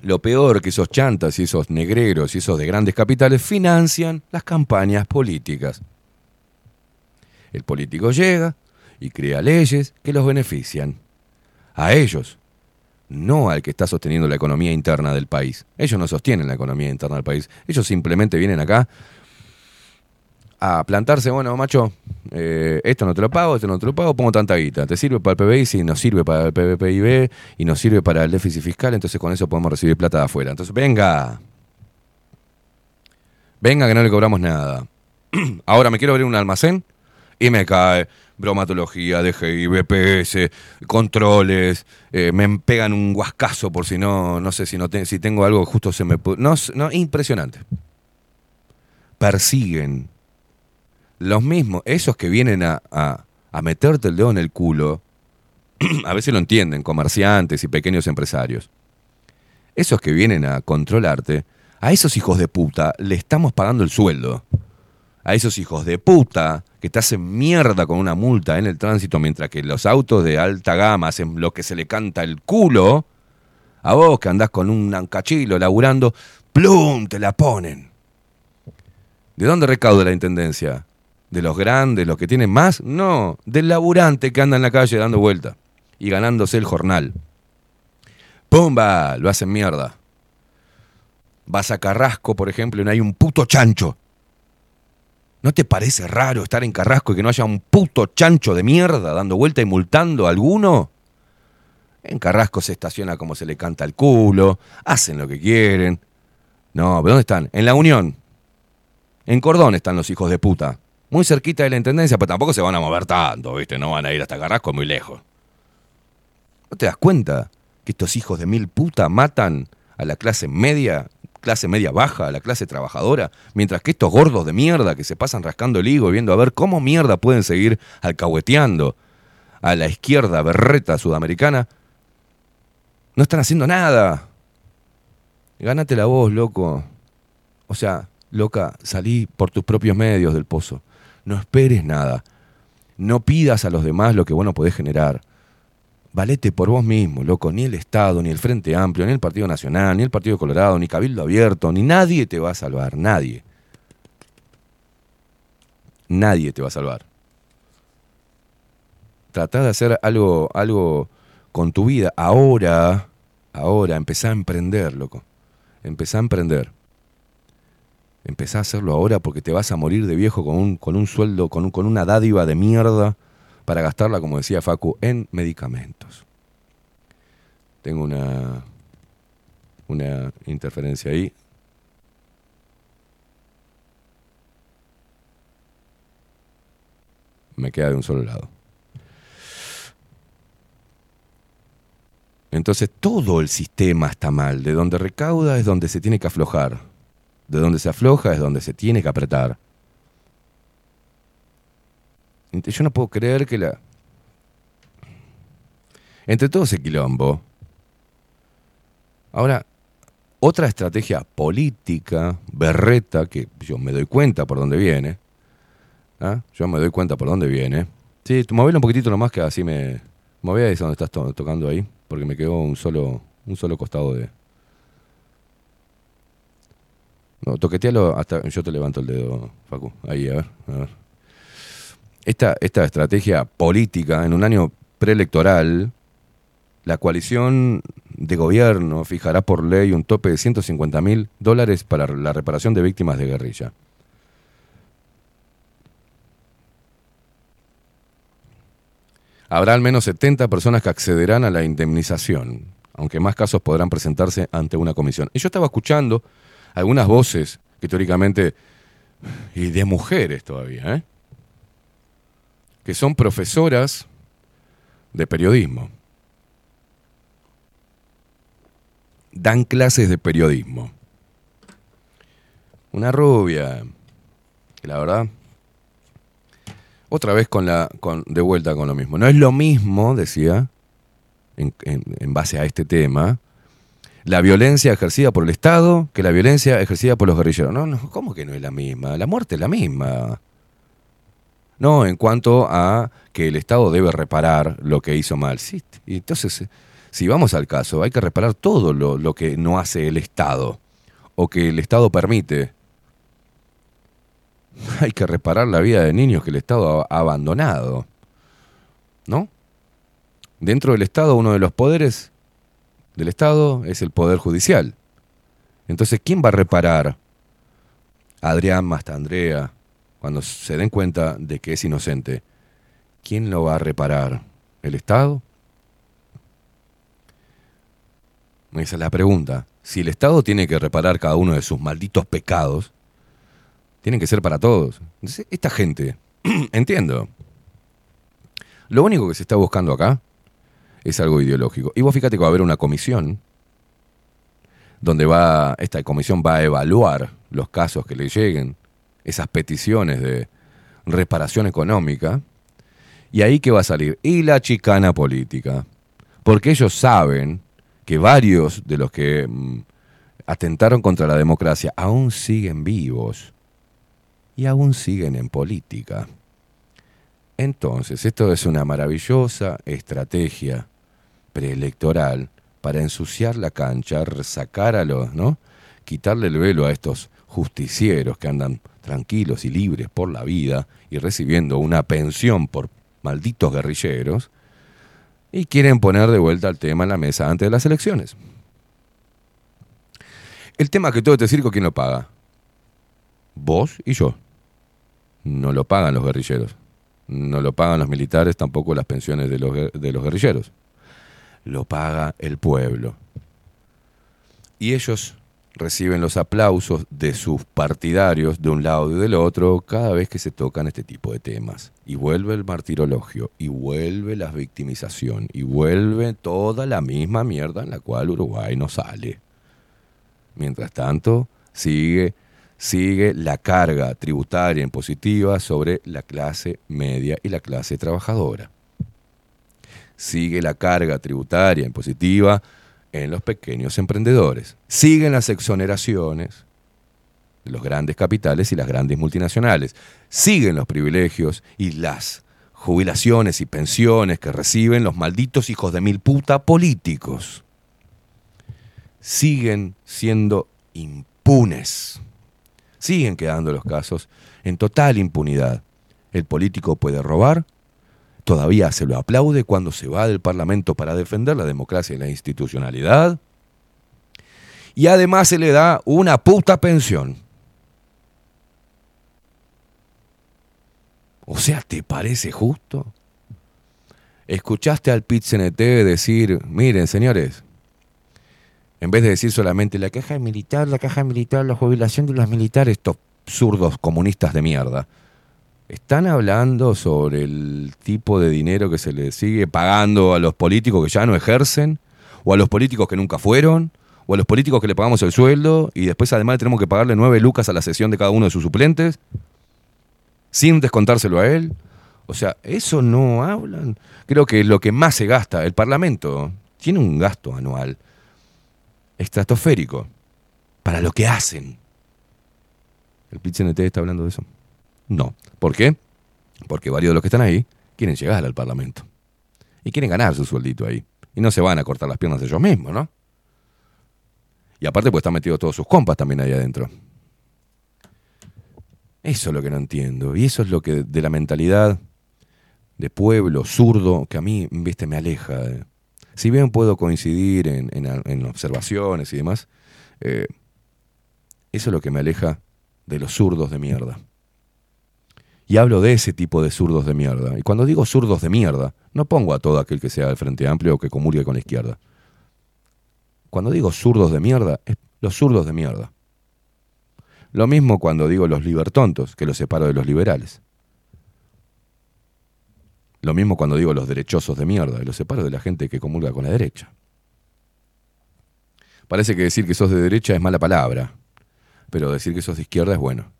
Lo peor que esos chantas y esos negreros y esos de grandes capitales financian las campañas políticas. El político llega y crea leyes que los benefician. A ellos, no al que está sosteniendo la economía interna del país. Ellos no sostienen la economía interna del país. Ellos simplemente vienen acá a plantarse, bueno, macho, eh, esto no te lo pago, esto no te lo pago, pongo tanta guita. ¿Te sirve para el PBI? Sí, nos sirve para el PBPIB y nos sirve para el déficit fiscal, entonces con eso podemos recibir plata de afuera. Entonces, venga. Venga que no le cobramos nada. Ahora me quiero abrir un almacén y me cae bromatología, DGI, BPS, controles, eh, me pegan un guascazo por si no, no sé si no si tengo algo justo se me no, no, impresionante. Persiguen los mismos, esos que vienen a, a- meterte el dedo en el culo, a veces lo entienden, comerciantes y pequeños empresarios. Esos que vienen a controlarte, a esos hijos de puta le estamos pagando el sueldo a esos hijos de puta que te hacen mierda con una multa en el tránsito mientras que los autos de alta gama hacen lo que se le canta el culo, a vos que andás con un cachilo laburando, ¡plum! te la ponen. ¿De dónde recauda la intendencia? ¿De los grandes, los que tienen más? No, del laburante que anda en la calle dando vuelta y ganándose el jornal. ¡Pumba! Lo hacen mierda. Vas a Carrasco, por ejemplo, y no hay un puto chancho. ¿No te parece raro estar en Carrasco y que no haya un puto chancho de mierda dando vuelta y multando a alguno? En Carrasco se estaciona como se le canta el culo, hacen lo que quieren. No, ¿pero ¿dónde están? En la Unión. En Cordón están los hijos de puta. Muy cerquita de la Intendencia, pero tampoco se van a mover tanto, ¿viste? No van a ir hasta Carrasco muy lejos. ¿No te das cuenta que estos hijos de mil puta matan a la clase media, clase media baja, a la clase trabajadora, mientras que estos gordos de mierda que se pasan rascando el higo y viendo a ver cómo mierda pueden seguir alcahueteando a la izquierda berreta sudamericana, no están haciendo nada. Gánate la voz, loco. O sea, loca, salí por tus propios medios del pozo. No esperes nada. No pidas a los demás lo que vos no podés generar. Valete por vos mismo, loco. Ni el Estado, ni el Frente Amplio, ni el Partido Nacional, ni el Partido Colorado, ni Cabildo Abierto, ni nadie te va a salvar. Nadie. Nadie te va a salvar. Tratá de hacer algo, algo con tu vida. Ahora, ahora, empezá a emprender, loco. Empezá a emprender. Empezá a hacerlo ahora porque te vas a morir de viejo con un, con un sueldo, con, un- con una dádiva de mierda para gastarla, como decía Facu, en medicamentos. Tengo una, una interferencia ahí. Me queda de un solo lado. Entonces todo el sistema está mal. De donde recauda es donde se tiene que aflojar. De donde se afloja es donde se tiene que apretar. Yo no puedo creer que la... Entre todo ese quilombo. Ahora, otra estrategia política, berreta, que yo me doy cuenta por dónde viene. ¿ah? Yo me doy cuenta por dónde viene. Sí, movelo un poquitito nomás que así me... Move ahí donde estás to- tocando ahí, porque me quedó un solo, un solo costado de... No, toquetealo hasta... Yo te levanto el dedo, Facu. Ahí, a ver, a ver. Esta, esta estrategia política en un año preelectoral, la coalición de gobierno fijará por ley un tope de 150 mil dólares para la reparación de víctimas de guerrilla. Habrá al menos 70 personas que accederán a la indemnización, aunque más casos podrán presentarse ante una comisión. Y yo estaba escuchando algunas voces que teóricamente, y de mujeres todavía, ¿eh? que son profesoras de periodismo. Dan clases de periodismo. Una rubia, la verdad, otra vez con la, con, de vuelta con lo mismo. No es lo mismo, decía, en- en base a este tema, la violencia ejercida por el Estado que la violencia ejercida por los guerrilleros. No, no, ¿cómo que no es la misma? La muerte es la misma. No, en cuanto a que el Estado debe reparar lo que hizo mal. Sí, y entonces, eh, si vamos al caso, hay que reparar todo lo, lo que no hace el Estado o que el Estado permite. Hay que reparar la vida de niños que el Estado ha abandonado. ¿No? Dentro del Estado, uno de los poderes del Estado es el Poder Judicial. Entonces, ¿quién va a reparar a Adrián Mastandrea, cuando se den cuenta de que es inocente, ¿quién lo va a reparar? ¿El Estado? Esa es la pregunta. Si el Estado tiene que reparar cada uno de sus malditos pecados, tienen que ser para todos. Esta gente, entiendo. Lo único que se está buscando acá es algo ideológico. Y vos fíjate que va a haber una comisión donde va, esta comisión va a evaluar los casos que le lleguen, esas peticiones de reparación económica, y ahí que va a salir, y la chicana política, porque ellos saben que varios de los que mm, atentaron contra la democracia aún siguen vivos y aún siguen en política. Entonces, esto es una maravillosa estrategia preelectoral para ensuciar la cancha, sacar a los, ¿no? Quitarle el velo a estos justicieros que andan tranquilos y libres por la vida y recibiendo una pensión por malditos guerrilleros y quieren poner de vuelta el tema en la mesa antes de las elecciones. El tema que todo este circo, ¿quién lo paga? Vos y yo. No lo pagan los guerrilleros. No lo pagan los militares, tampoco las pensiones de los, de los guerrilleros. Lo paga el pueblo. Y ellos reciben los aplausos de sus partidarios de un lado y del otro cada vez que se tocan este tipo de temas. Y vuelve el martirologio, y vuelve la victimización, y vuelve toda la misma mierda en la cual Uruguay no sale. Mientras tanto, sigue, sigue la carga tributaria impositiva sobre la clase media y la clase trabajadora. Sigue la carga tributaria impositiva en los pequeños emprendedores. Siguen las exoneraciones de los grandes capitales y las grandes multinacionales. Siguen los privilegios y las jubilaciones y pensiones que reciben los malditos hijos de mil puta políticos. Siguen siendo impunes. Siguen quedando los casos en total impunidad. El político puede robar, todavía se lo aplaude cuando se va del Parlamento para defender la democracia y la institucionalidad. Y además se le da una puta pensión. O sea, ¿te parece justo? ¿Escuchaste al pit decir, miren señores, en vez de decir solamente la caja militar, la caja militar, la jubilación de los militares, estos zurdos comunistas de mierda, están hablando sobre el tipo de dinero que se le sigue pagando a los políticos que ya no ejercen, o a los políticos que nunca fueron, o a los políticos que le pagamos el sueldo y después además tenemos que pagarle nueve lucas a la sesión de cada uno de sus suplentes, sin descontárselo a él. O sea, eso no hablan. Creo que lo que más se gasta, el Parlamento tiene un gasto anual estratosférico para lo que hacen. ¿El PIT-CNT está hablando de eso? No. ¿Por qué? Porque varios de los que están ahí quieren llegar al Parlamento. Y quieren ganar su sueldito ahí. Y no se van a cortar las piernas ellos mismos, ¿no? Y aparte pues están metidos todos sus compas también ahí adentro. Eso es lo que no entiendo. Y eso es lo que de la mentalidad de pueblo zurdo que a mí, viste, me aleja. Si bien puedo coincidir en observaciones y demás, eh, eso es lo que me aleja de los zurdos de mierda. Y hablo de ese tipo de zurdos de mierda. Y cuando digo zurdos de mierda, no pongo a todo aquel que sea del Frente Amplio o que comulgue con la izquierda. Cuando digo zurdos de mierda, es los zurdos de mierda. Lo mismo cuando digo los libertontos, que los separo de los liberales. Lo mismo cuando digo los derechosos de mierda, los separo de la gente que comulga con la derecha. Parece que decir que sos de derecha es mala palabra, pero decir que sos de izquierda es bueno.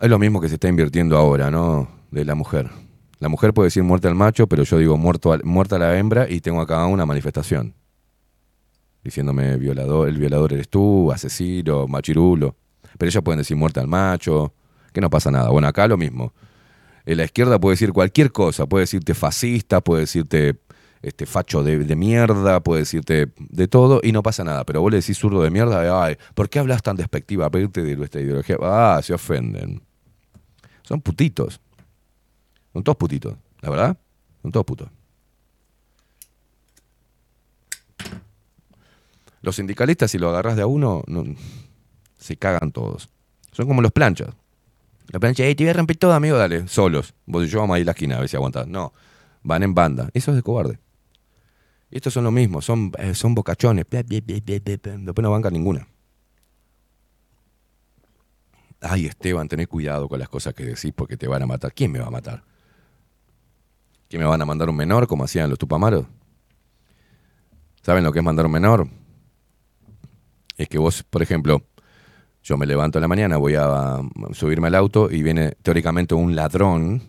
Es lo mismo que se está invirtiendo ahora, ¿no? De la mujer. La mujer puede decir muerte al macho, pero yo digo muerto al- muerta a la hembra y tengo acá una manifestación. Diciéndome violador, el violador eres tú, asesino, machirulo. Pero ellas pueden decir muerte al macho, que no pasa nada. Bueno, acá lo mismo. En la izquierda puede decir cualquier cosa, puede decirte fascista, puede decirte este facho de, mierda, puede decirte de todo y no pasa nada. Pero vos le decís zurdo de mierda, ay, ¿por qué hablas tan despectiva? Pedirte de nuestra ideología. Ah, se ofenden. Son putitos. Son todos putitos, la verdad. Son todos putos. Los sindicalistas, si lo agarras de a uno, no- se cagan todos. Son como los planchas. La plancha, "Ey, te voy a romper todo, amigo, dale, solos. Vos y yo vamos a ir a la esquina a ver si aguantás. No, van en banda. Eso es de cobarde. Estos son lo mismo, son, eh, son bocachones. Después no bancan ninguna. Ay, Esteban, tenés cuidado con las cosas que decís porque te van a matar. ¿Quién me va a matar? ¿Que me van a mandar un menor como hacían los tupamaros? ¿Saben lo que es mandar un menor? Es que vos, por ejemplo, yo me levanto en la mañana, voy a um, subirme al auto y viene teóricamente un ladrón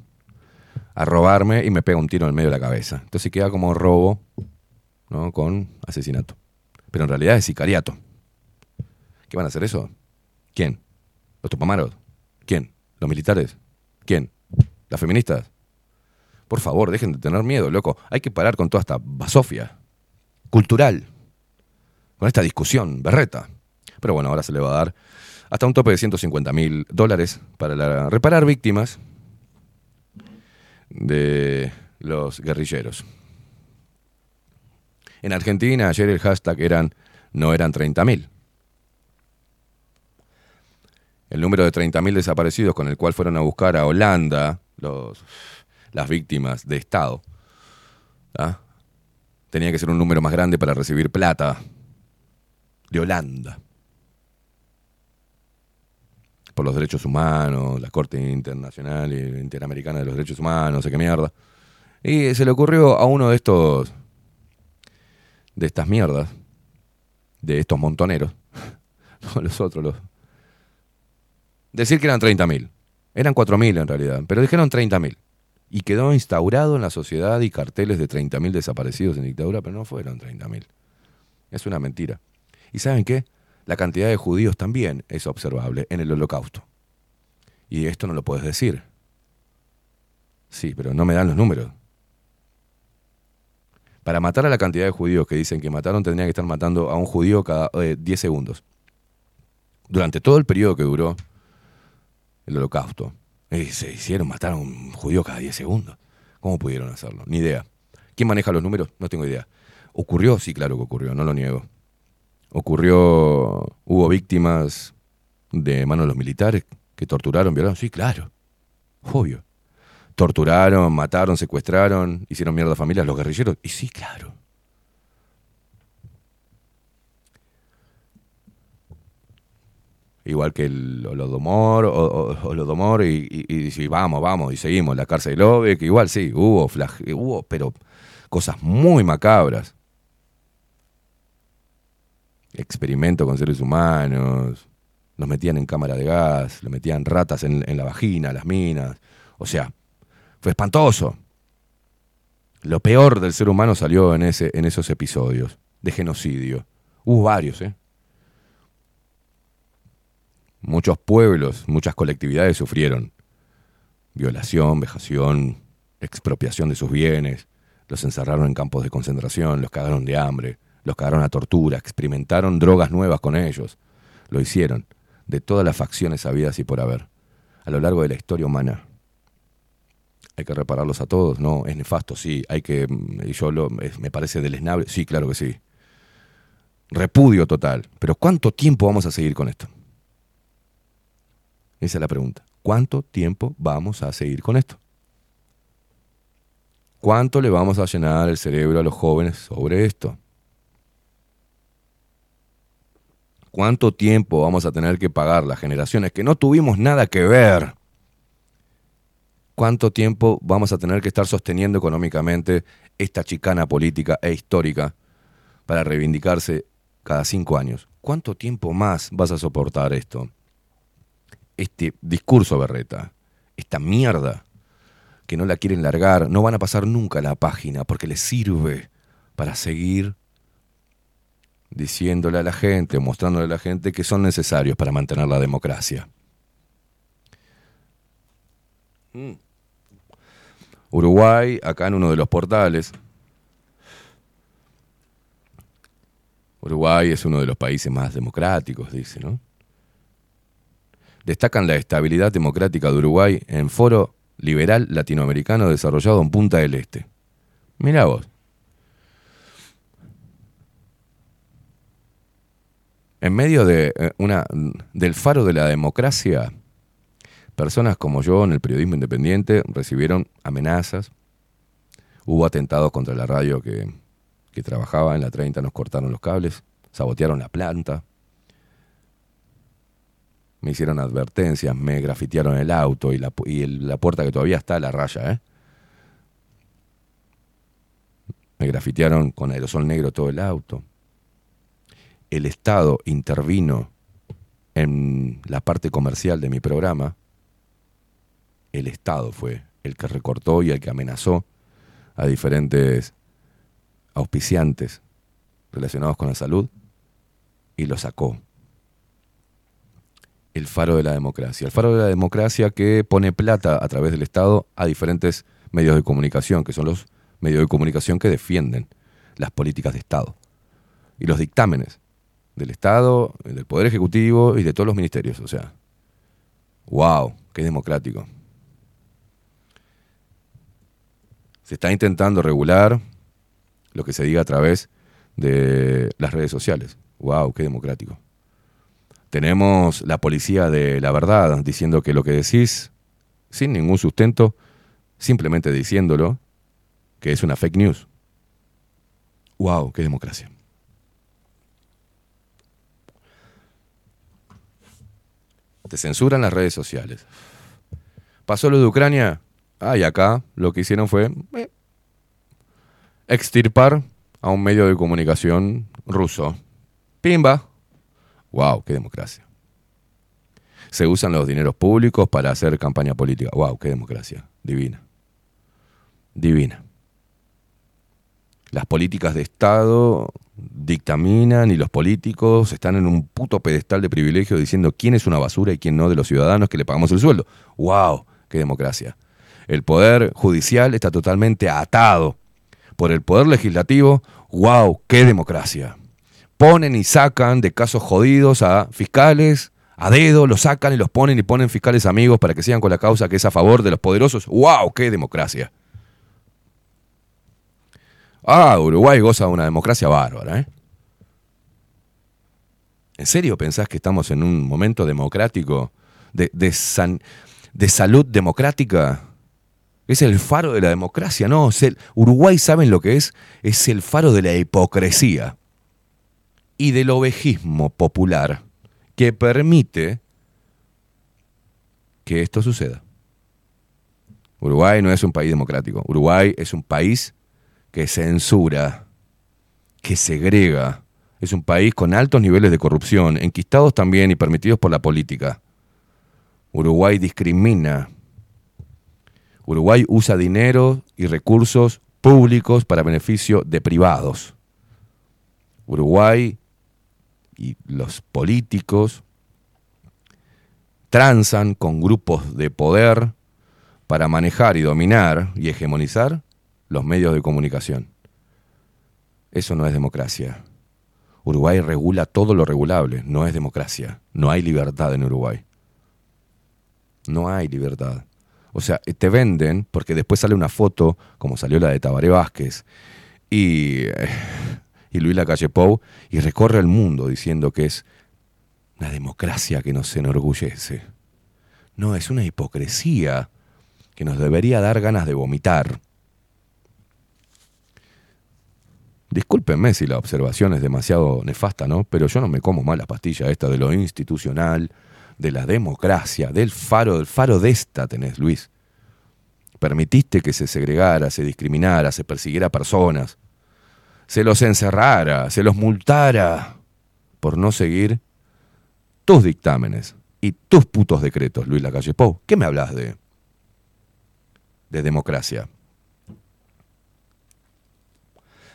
a robarme y me pega un tiro en el medio de la cabeza. Entonces queda como robo, ¿no? Con asesinato. Pero en realidad es sicariato. ¿Qué van a hacer eso? ¿Quién? ¿Los tupamaros? ¿Quién? ¿Los militares? ¿Quién? ¿Las feministas? Por favor, dejen de tener miedo, loco. Hay que parar con toda esta basofia cultural. Con esta discusión, berreta. Pero bueno, ahora se le va a dar hasta un tope de 150 mil dólares para reparar víctimas de los guerrilleros. En Argentina ayer el hashtag eran no eran 30 mil. El número de 30 mil desaparecidos con el cual fueron a buscar a Holanda los, las víctimas de Estado. ¿ah? Tenía que ser un número más grande para recibir plata de Holanda por los derechos humanos, la Corte Internacional y Interamericana de los Derechos Humanos, no sé qué mierda. Y se le ocurrió a uno de estos, de estas mierdas, de estos montoneros, los otros, los, decir que eran 30.000. Eran 4.000 en realidad, pero dijeron 30.000. Y quedó instaurado en la sociedad y carteles de 30.000 desaparecidos en dictadura, pero no fueron 30.000. Es una mentira. ¿Y saben qué? La cantidad de judíos también es observable en el holocausto. Y esto no lo puedes decir. Sí, pero no me dan los números. Para matar a la cantidad de judíos que dicen que mataron, tendrían que estar matando a un judío cada eh, 10 segundos. Durante todo el periodo que duró el holocausto. eh, se hicieron matar a un judío cada 10 segundos. ¿Cómo pudieron hacerlo? Ni idea. ¿Quién maneja los números? No tengo idea. ¿Ocurrió? Sí, claro que ocurrió, no lo niego. Ocurrió, hubo víctimas de manos de los militares que torturaron, violaron. Sí, claro. Obvio. Torturaron, mataron, secuestraron, hicieron mierda a familias los guerrilleros. Y sí, claro. Igual que el Holodomor, o, o- Holodomor y, y, y sí, vamos, vamos, y seguimos. La cárcel de que igual sí, hubo, hubo, pero cosas muy macabras. Experimento con seres humanos, los metían en cámara de gas, le metían ratas en, en la vagina, las minas. O sea, fue espantoso. Lo peor del ser humano salió en, ese, en esos episodios de genocidio. Hubo varios, ¿eh? Muchos pueblos, muchas colectividades sufrieron violación, vejación, expropiación de sus bienes, los encerraron en campos de concentración, los cagaron de hambre, los cagaron a tortura, experimentaron drogas nuevas con ellos. Lo hicieron, de todas las facciones habidas y por haber, a lo largo de la historia humana. ¿Hay que repararlos a todos? No, es nefasto, sí. Hay que. mm, Yo lo, me parece deleznable. Sí, claro que sí. Repudio total. Pero ¿cuánto tiempo vamos a seguir con esto? Esa es la pregunta. ¿Cuánto tiempo vamos a seguir con esto? ¿Cuánto le vamos a llenar el cerebro a los jóvenes sobre esto? ¿Cuánto tiempo vamos a tener que pagar las generaciones que no tuvimos nada que ver? ¿Cuánto tiempo vamos a tener que estar sosteniendo económicamente esta chicana política e histórica para reivindicarse cada cinco años? ¿Cuánto tiempo más vas a soportar esto? Este discurso berreta, esta mierda que no la quieren largar, no van a pasar nunca la página porque les sirve para seguir diciéndole a la gente, mostrándole a la gente que son necesarios para mantener la democracia. Mm. Uruguay, acá en uno de los portales. Uruguay es uno de los países más democráticos, dice, ¿no? Destacan la estabilidad democrática de Uruguay en foro liberal latinoamericano desarrollado en Punta del Este. Mirá vos. En medio de eh, una, del faro de la democracia, personas como yo en el periodismo independiente recibieron amenazas. Hubo atentados contra la radio que, que trabajaba en la 30, nos cortaron los cables, sabotearon la planta, me hicieron advertencias, me grafitearon el auto y la, y la puerta que todavía está a la raya, ¿eh? Me grafitearon con aerosol negro todo el auto. El Estado intervino en la parte comercial de mi programa. El Estado fue el que recortó y el que amenazó a diferentes auspiciantes relacionados con la salud y lo sacó. El faro de la democracia. El faro de la democracia que pone plata a través del Estado a diferentes medios de comunicación, que son los medios de comunicación que defienden las políticas de Estado y los dictámenes del Estado, del Poder Ejecutivo y de todos los ministerios. O sea, wow, qué democrático. Se está intentando regular lo que se diga a través de las redes sociales. Wow, qué democrático. Tenemos la policía de la verdad diciendo que lo que decís, sin ningún sustento, simplemente diciéndolo, que es una fake news. ¡Wow! ¡Qué democracia! Te censuran las redes sociales. Pasó lo de Ucrania. Ah, y acá lo que hicieron fue eh, extirpar a un medio de comunicación ruso. Pimba. ¡Wow! ¡Qué democracia! Se usan los dineros públicos para hacer campaña política. ¡Wow! ¡Qué democracia! Divina. Divina. Las políticas de Estado dictaminan y los políticos están en un puto pedestal de privilegio diciendo quién es una basura y quién no de los ciudadanos que le pagamos el sueldo. ¡Wow! ¡Qué democracia! El poder judicial está totalmente atado por el poder legislativo. ¡Wow! ¡Qué democracia! Ponen y sacan de casos jodidos a fiscales, a dedo, los sacan y los ponen y ponen fiscales amigos para que sigan con la causa que es a favor de los poderosos. ¡Wow! ¡Qué democracia! Ah, Uruguay goza de una democracia bárbara, ¿eh? ¿En serio pensás que estamos en un momento democrático de, de, salud democrática? Es el faro de la democracia, no. el- Uruguay, ¿saben lo que es? Es el faro de la hipocresía y del ovejismo popular que permite que esto suceda. Uruguay no es un país democrático. Uruguay es un país que censura, que segrega. Es un país con altos niveles de corrupción, enquistados también y permitidos por la política. Uruguay discrimina. Uruguay usa dinero y recursos públicos para beneficio de privados. Uruguay y los políticos transan con grupos de poder para manejar y dominar y hegemonizar los medios de comunicación. Eso no es democracia. Uruguay regula todo lo regulable, no es democracia. No hay libertad en Uruguay. No hay libertad. O sea, te venden porque después sale una foto, como salió la de Tabaré Vázquez, y, eh, y Luis Lacalle Pou, y recorre el mundo diciendo que es una democracia que nos enorgullece. No, es una hipocresía que nos debería dar ganas de vomitar. Discúlpenme si la observación es demasiado nefasta, ¿no? Pero yo no me como mal la pastilla esta de lo institucional, de la democracia, del faro, del faro de esta tenés, Luis. Permitiste que se segregara, se discriminara, se persiguiera personas, se los encerrara, se los multara por no seguir tus dictámenes y tus putos decretos, Luis Lacalle Pou. ¿Qué me hablas de, de democracia?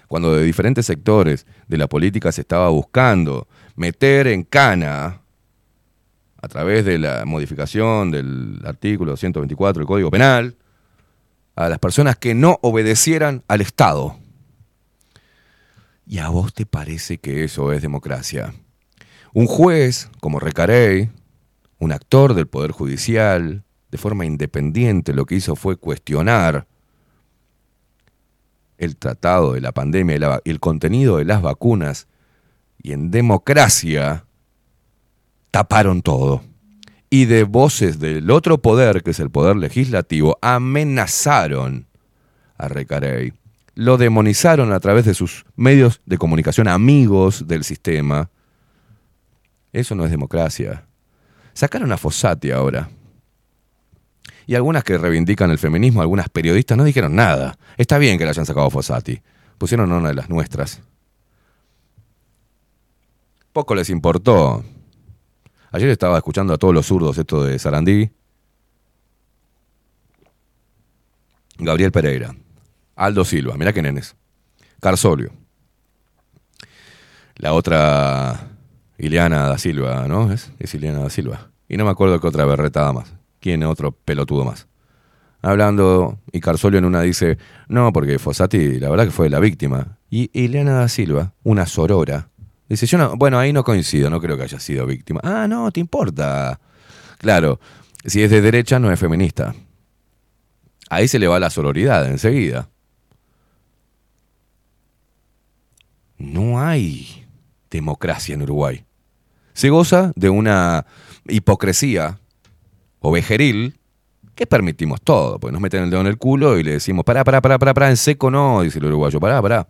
Cuando de diferentes sectores de la política se estaba buscando meter en cana a través de la modificación del artículo 124 del Código Penal a las personas que no obedecieran al Estado. ¿Y a vos te parece que eso es democracia? Un juez como Recarey, un actor del Poder Judicial, de forma independiente, lo que hizo fue cuestionar el tratado de la pandemia y y el contenido de las vacunas, y en democracia taparon todo. Y de voces del otro poder, que es el poder legislativo, amenazaron a Recarey. Lo demonizaron a través de sus medios de comunicación amigos del sistema. Eso no es democracia. Sacaron a Fossati ahora. Y algunas que reivindican el feminismo, algunas periodistas no dijeron nada. Está bien que la hayan sacado a Fossati. Pusieron una de las nuestras. Poco les importó. Ayer estaba escuchando a todos los zurdos esto de Sarandí. Gabriel Pereira. Aldo Silva, mirá qué nenes. Carsolio. La otra, Ileana da Silva, ¿no? ¿Es? es Ileana da Silva. Y no me acuerdo qué otra berretada más. ¿Quién otro pelotudo más? Hablando, y Carsolio en una dice, no, porque Fossati la verdad que fue la víctima. Y Ileana da Silva, una sorora, dice, yo no, bueno, ahí no coincido, no creo que haya sido víctima. Ah, no, te importa. Claro, si es de derecha no es feminista. Ahí se le va la sororidad enseguida. No hay democracia en Uruguay. Se goza de una hipocresía ovejeril que permitimos todo, porque nos meten el dedo en el culo y le decimos, pará, pará, pará, pará, pará, en seco no, dice el uruguayo, pará, pará.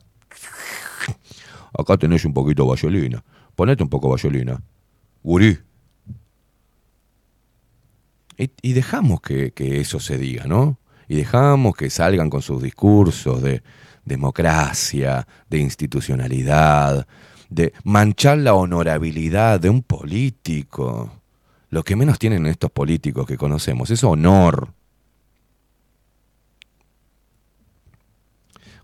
Acá tenés un poquito de vallolina. Ponete un poco de vallolina. Gurí. Y, y dejamos que, que eso se diga, ¿no? Y dejamos que salgan con sus discursos de democracia, de institucionalidad, de manchar la honorabilidad de un político. Lo que menos tienen estos políticos que conocemos es honor.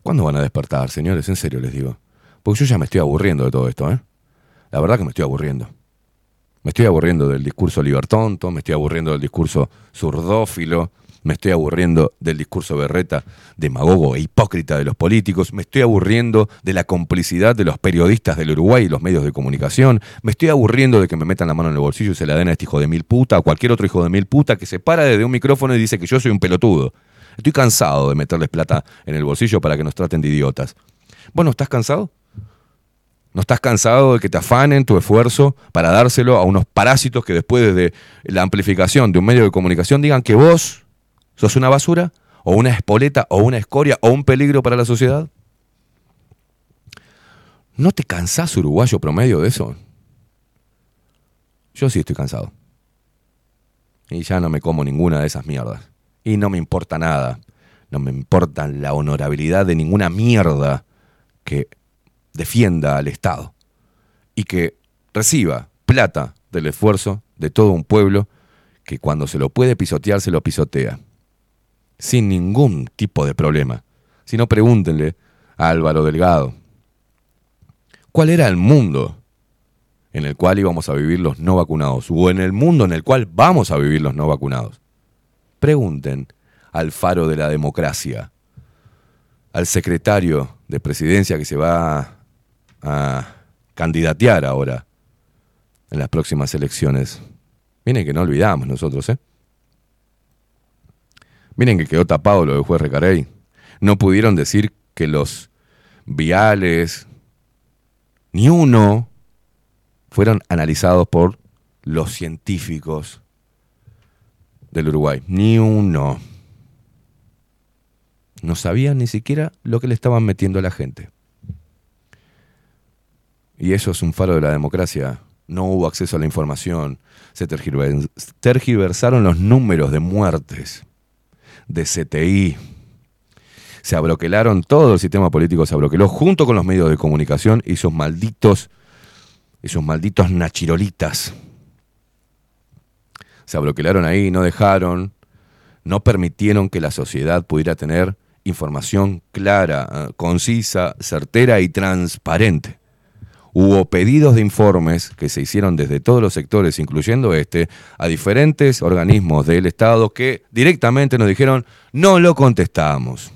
¿Cuándo van a despertar, señores? En serio les digo. Porque yo ya me estoy aburriendo de todo esto, ¿eh? La verdad que me estoy aburriendo. Me estoy aburriendo del discurso libertonto, me estoy aburriendo del discurso zurdófilo, me estoy aburriendo del discurso berreta, demagogo e hipócrita de los políticos, me estoy aburriendo de la complicidad de los periodistas del Uruguay y los medios de comunicación, me estoy aburriendo de que me metan la mano en el bolsillo y se la den a este hijo de mil puta o cualquier otro hijo de mil puta que se para desde un micrófono y dice que yo soy un pelotudo. Estoy cansado de meterles plata en el bolsillo para que nos traten de idiotas. ¿Vos no estás cansado? ¿No estás cansado de que te afanen tu esfuerzo para dárselo a unos parásitos que después de la amplificación de un medio de comunicación digan que vos sos una basura o una espoleta o una escoria o un peligro para la sociedad? ¿No te cansás, uruguayo promedio, de eso? Yo sí estoy cansado. Y ya no me como ninguna de esas mierdas. Y no me importa nada. No me importa la honorabilidad de ninguna mierda que defienda al Estado y que reciba plata del esfuerzo de todo un pueblo que cuando se lo puede pisotear, se lo pisotea. Sin ningún tipo de problema. Si no, pregúntenle a Álvaro Delgado. ¿Cuál era el mundo en el cual íbamos a vivir los no vacunados? O en el mundo en el cual vamos a vivir los no vacunados. Pregunten al faro de la democracia, al secretario de presidencia que se va candidatear ahora en las próximas elecciones. Miren que no olvidamos nosotros, ¿eh? Miren que quedó tapado lo del juez Recarey. No pudieron decir que los viales, ni uno, fueron analizados por los científicos del Uruguay. Ni uno. No sabían ni siquiera lo que le estaban metiendo a la gente. Y eso es un faro de la democracia. No hubo acceso a la información. Se tergiver- tergiversaron los números de muertes de CTI. Se abroquelaron, todo el sistema político se abroqueló junto con los medios de comunicación y sus malditos, esos malditos nachirolitas. Se abroquelaron ahí, no dejaron, no permitieron que la sociedad pudiera tener información clara, eh, concisa, certera y transparente. Hubo pedidos de informes que se hicieron desde todos los sectores, incluyendo este, a diferentes organismos del Estado que directamente nos dijeron, no lo contestamos.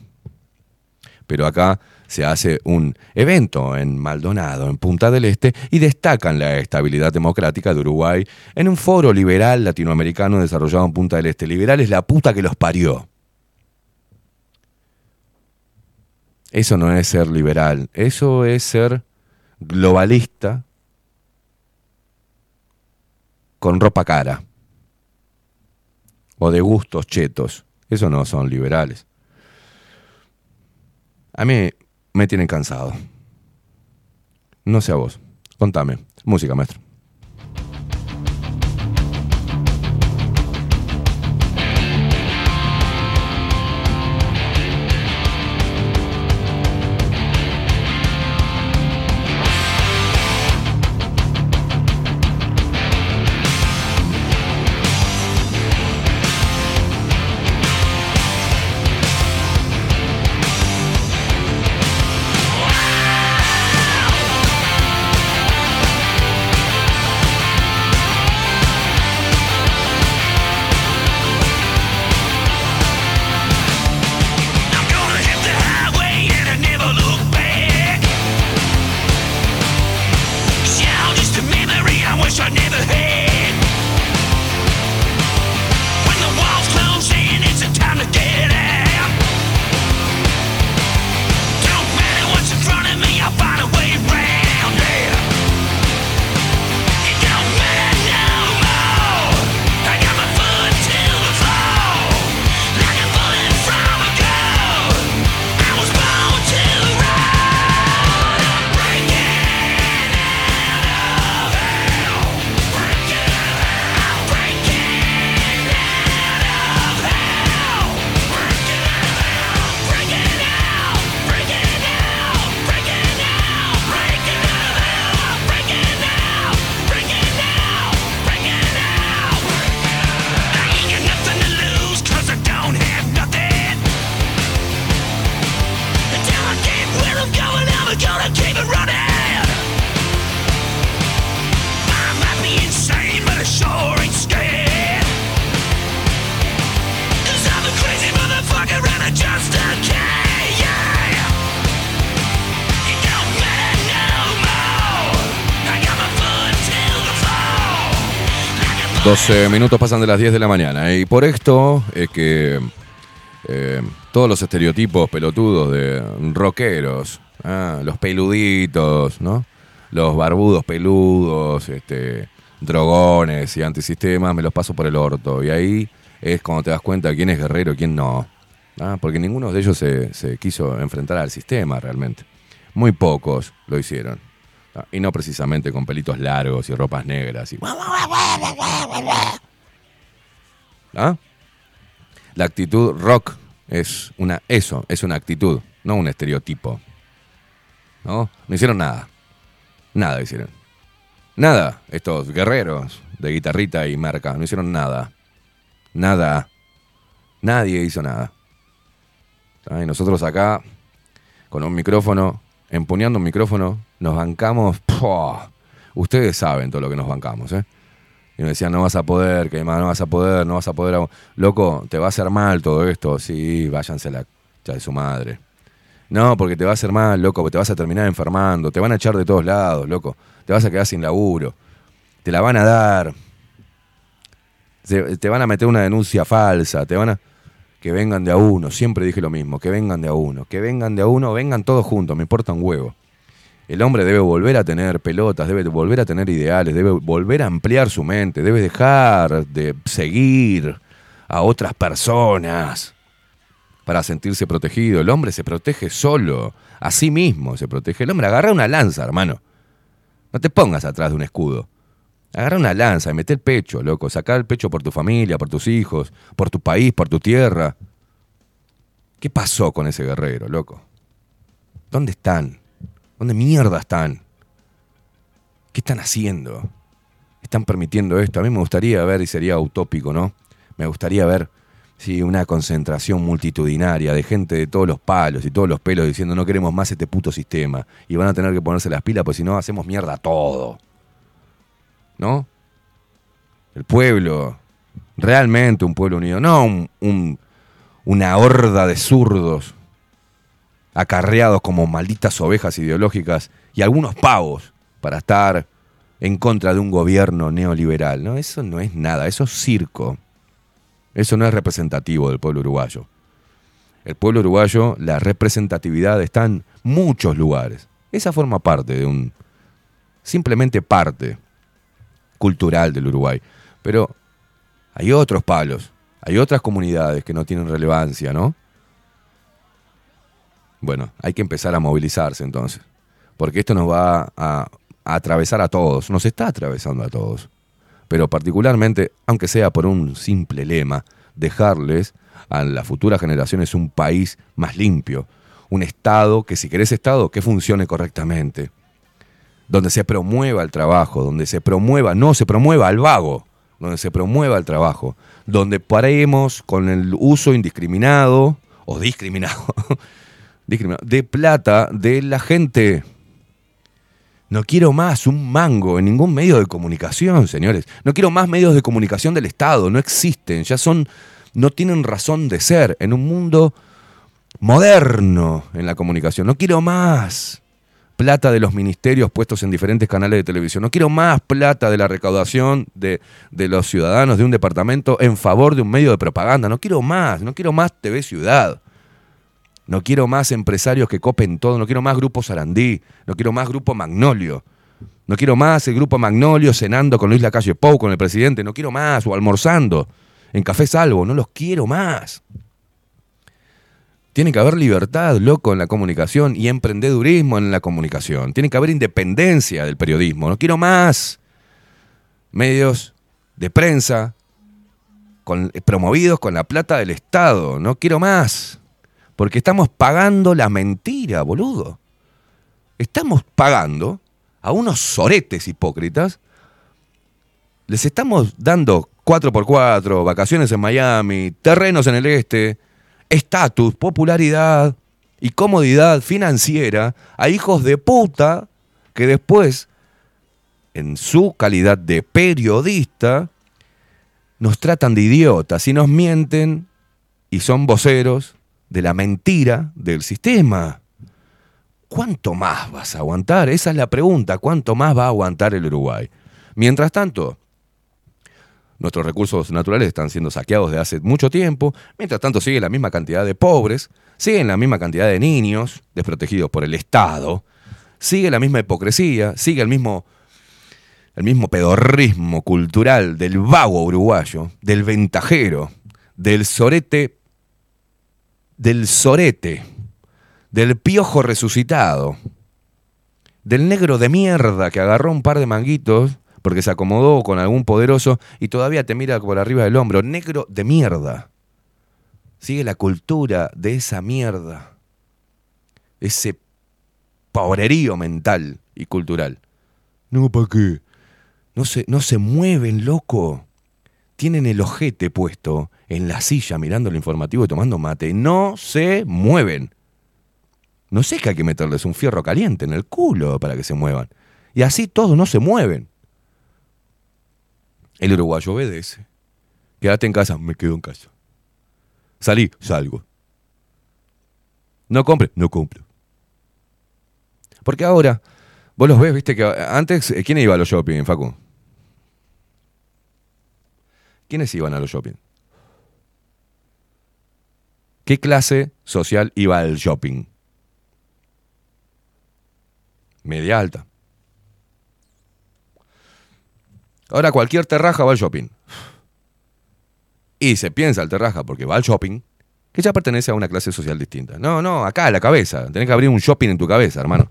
Pero acá se hace un evento en Maldonado, en Punta del Este, y destacan la estabilidad democrática de Uruguay en un foro liberal latinoamericano desarrollado en Punta del Este. Liberal es la puta que los parió. Eso no es ser liberal, eso es ser globalista con ropa cara. O de gustos chetos. Eso no son liberales. A mí me tienen cansado. No sé a vos. Contame. Música, maestro. 12 minutos pasan de las 10 de la mañana. Y por esto es que eh, todos los estereotipos pelotudos de rockeros, ah, los peluditos, ¿no? Los barbudos peludos, este, drogones y antisistemas, me los paso por el orto. Y ahí es cuando te das cuenta quién es guerrero y quién no. Ah, Porque ninguno de ellos se quiso enfrentar al sistema realmente. Muy pocos lo hicieron. Y no precisamente con pelitos largos y ropas negras. Y... ¿Ah? La actitud rock es una eso, es una actitud, no un estereotipo. ¿No? No hicieron nada. Nada hicieron. Nada. Estos guerreros de guitarrita y marca no hicieron nada. Nada. Nadie hizo nada. Y nosotros acá, con un micrófono, empuñando un micrófono, nos bancamos. Ustedes saben todo lo que nos bancamos, ¿eh? Y me decían, no vas a poder, que no vas a poder, no vas a poder. Loco, te va a hacer mal todo esto. Sí, váyanse la ya de su madre. No, porque te va a hacer mal, loco, porque te vas a terminar enfermando. Te van a echar de todos lados, loco. Te vas a quedar sin laburo. Te la van a dar. Te van a meter una denuncia falsa. Te van a. Que vengan de a uno. Siempre dije lo mismo. Que vengan de a uno. Que vengan de a uno. Vengan todos juntos. Me importa un huevo. El hombre debe volver a tener pelotas, debe volver a tener ideales, debe volver a ampliar su mente, debe dejar de seguir a otras personas para sentirse protegido. El hombre se protege solo, a sí mismo se protege. El hombre agarra una lanza, hermano. No te pongas atrás de un escudo. Agarra una lanza y mete el pecho, loco. Saca el pecho por tu familia, por tus hijos, por tu país, por tu tierra. ¿Qué pasó con ese guerrero, loco? ¿Dónde están? ¿Dónde mierda están? ¿Qué están haciendo? ¿Están permitiendo esto? A mí me gustaría ver, y sería utópico, ¿no? Me gustaría ver, sí, una concentración multitudinaria de gente de todos los palos y todos los pelos diciendo no queremos más este puto sistema. Y van a tener que ponerse las pilas, pues si no hacemos mierda todo. ¿No? El pueblo, realmente un pueblo unido, no un- un- una horda de zurdos acarreados como malditas ovejas ideológicas y algunos pavos para estar en contra de un gobierno neoliberal. No, eso no es nada, eso es circo. Eso no es representativo del pueblo uruguayo. El pueblo uruguayo, la representatividad está en muchos lugares. Esa forma parte de un... simplemente parte. Cultural del Uruguay. Pero hay otros palos, hay otras comunidades que no tienen relevancia, ¿no? Bueno, hay que empezar a movilizarse entonces, porque esto nos va a, atravesar a todos, nos está atravesando a todos. Pero particularmente, aunque sea por un simple lema, dejarles a las futuras generaciones un país más limpio, un Estado que si querés Estado, que funcione correctamente, donde se promueva el trabajo, donde se promueva, no se promueva al vago, donde se promueva el trabajo, donde paremos con el uso indiscriminado o discriminado, discriminado de plata de la gente. No quiero más un mango en ningún medio de comunicación, señores. No quiero más medios de comunicación del Estado. No existen. Ya son. No tienen razón de ser en un mundo moderno en la comunicación. No quiero más plata de los ministerios puestos en diferentes canales de televisión. No quiero más plata de la recaudación de, de los ciudadanos de un departamento en favor de un medio de propaganda. No quiero más. No quiero más TV Ciudad. No quiero más empresarios que copen todo, no quiero más Grupo Sarandí, no quiero más Grupo Magnolio, no quiero más el Grupo Magnolio cenando con Luis Lacalle Pou, con el presidente, no quiero más, o almorzando en Café Salvo, no los quiero más. Tiene que haber libertad, loco, en la comunicación y emprendedurismo en la comunicación. Tiene que haber independencia del periodismo. No quiero más medios de prensa con- promovidos con la plata del Estado. No quiero más. Porque estamos pagando la mentira, boludo. Estamos pagando a unos soretes hipócritas. Les estamos dando 4x4, vacaciones en Miami, terrenos en el este, estatus, popularidad y comodidad financiera a hijos de puta que después, en su calidad de periodista, nos tratan de idiotas y nos mienten y son voceros de la mentira del sistema. ¿Cuánto más vas a aguantar? Esa es la pregunta. ¿Cuánto más va a aguantar el Uruguay? Mientras tanto, nuestros recursos naturales están siendo saqueados de hace mucho tiempo. Mientras tanto, sigue la misma cantidad de pobres, sigue la misma cantidad de niños desprotegidos por el Estado, sigue la misma hipocresía, sigue el mismo, el mismo pedorrismo cultural del vago uruguayo, del ventajero, del sorete del sorete, del piojo resucitado, del negro de mierda que agarró un par de manguitos porque se acomodó con algún poderoso y todavía te mira por arriba del hombro, negro de mierda. Sigue la cultura de esa mierda, ese pobrerío mental y cultural. No, ¿para qué? No se, no se mueven, loco. Tienen el ojete puesto en la silla mirando el informativo y tomando mate. No se mueven. No sé que hay que meterles un fierro caliente en el culo para que se muevan. Y así todos no se mueven. El uruguayo obedece. Quédate en casa, me quedo en casa. Salí, salgo. No compre, no compro. Porque ahora, vos los ves, viste que antes, eh, ¿quién iba a los shopping, Facu? ¿Quiénes iban a los shopping? ¿Qué clase social iba al shopping? Media alta. Ahora cualquier terraja va al shopping. Y se piensa el terraja porque va al shopping, que ya pertenece a una clase social distinta. No, no, acá, a la cabeza. Tenés que abrir un shopping en tu cabeza, hermano.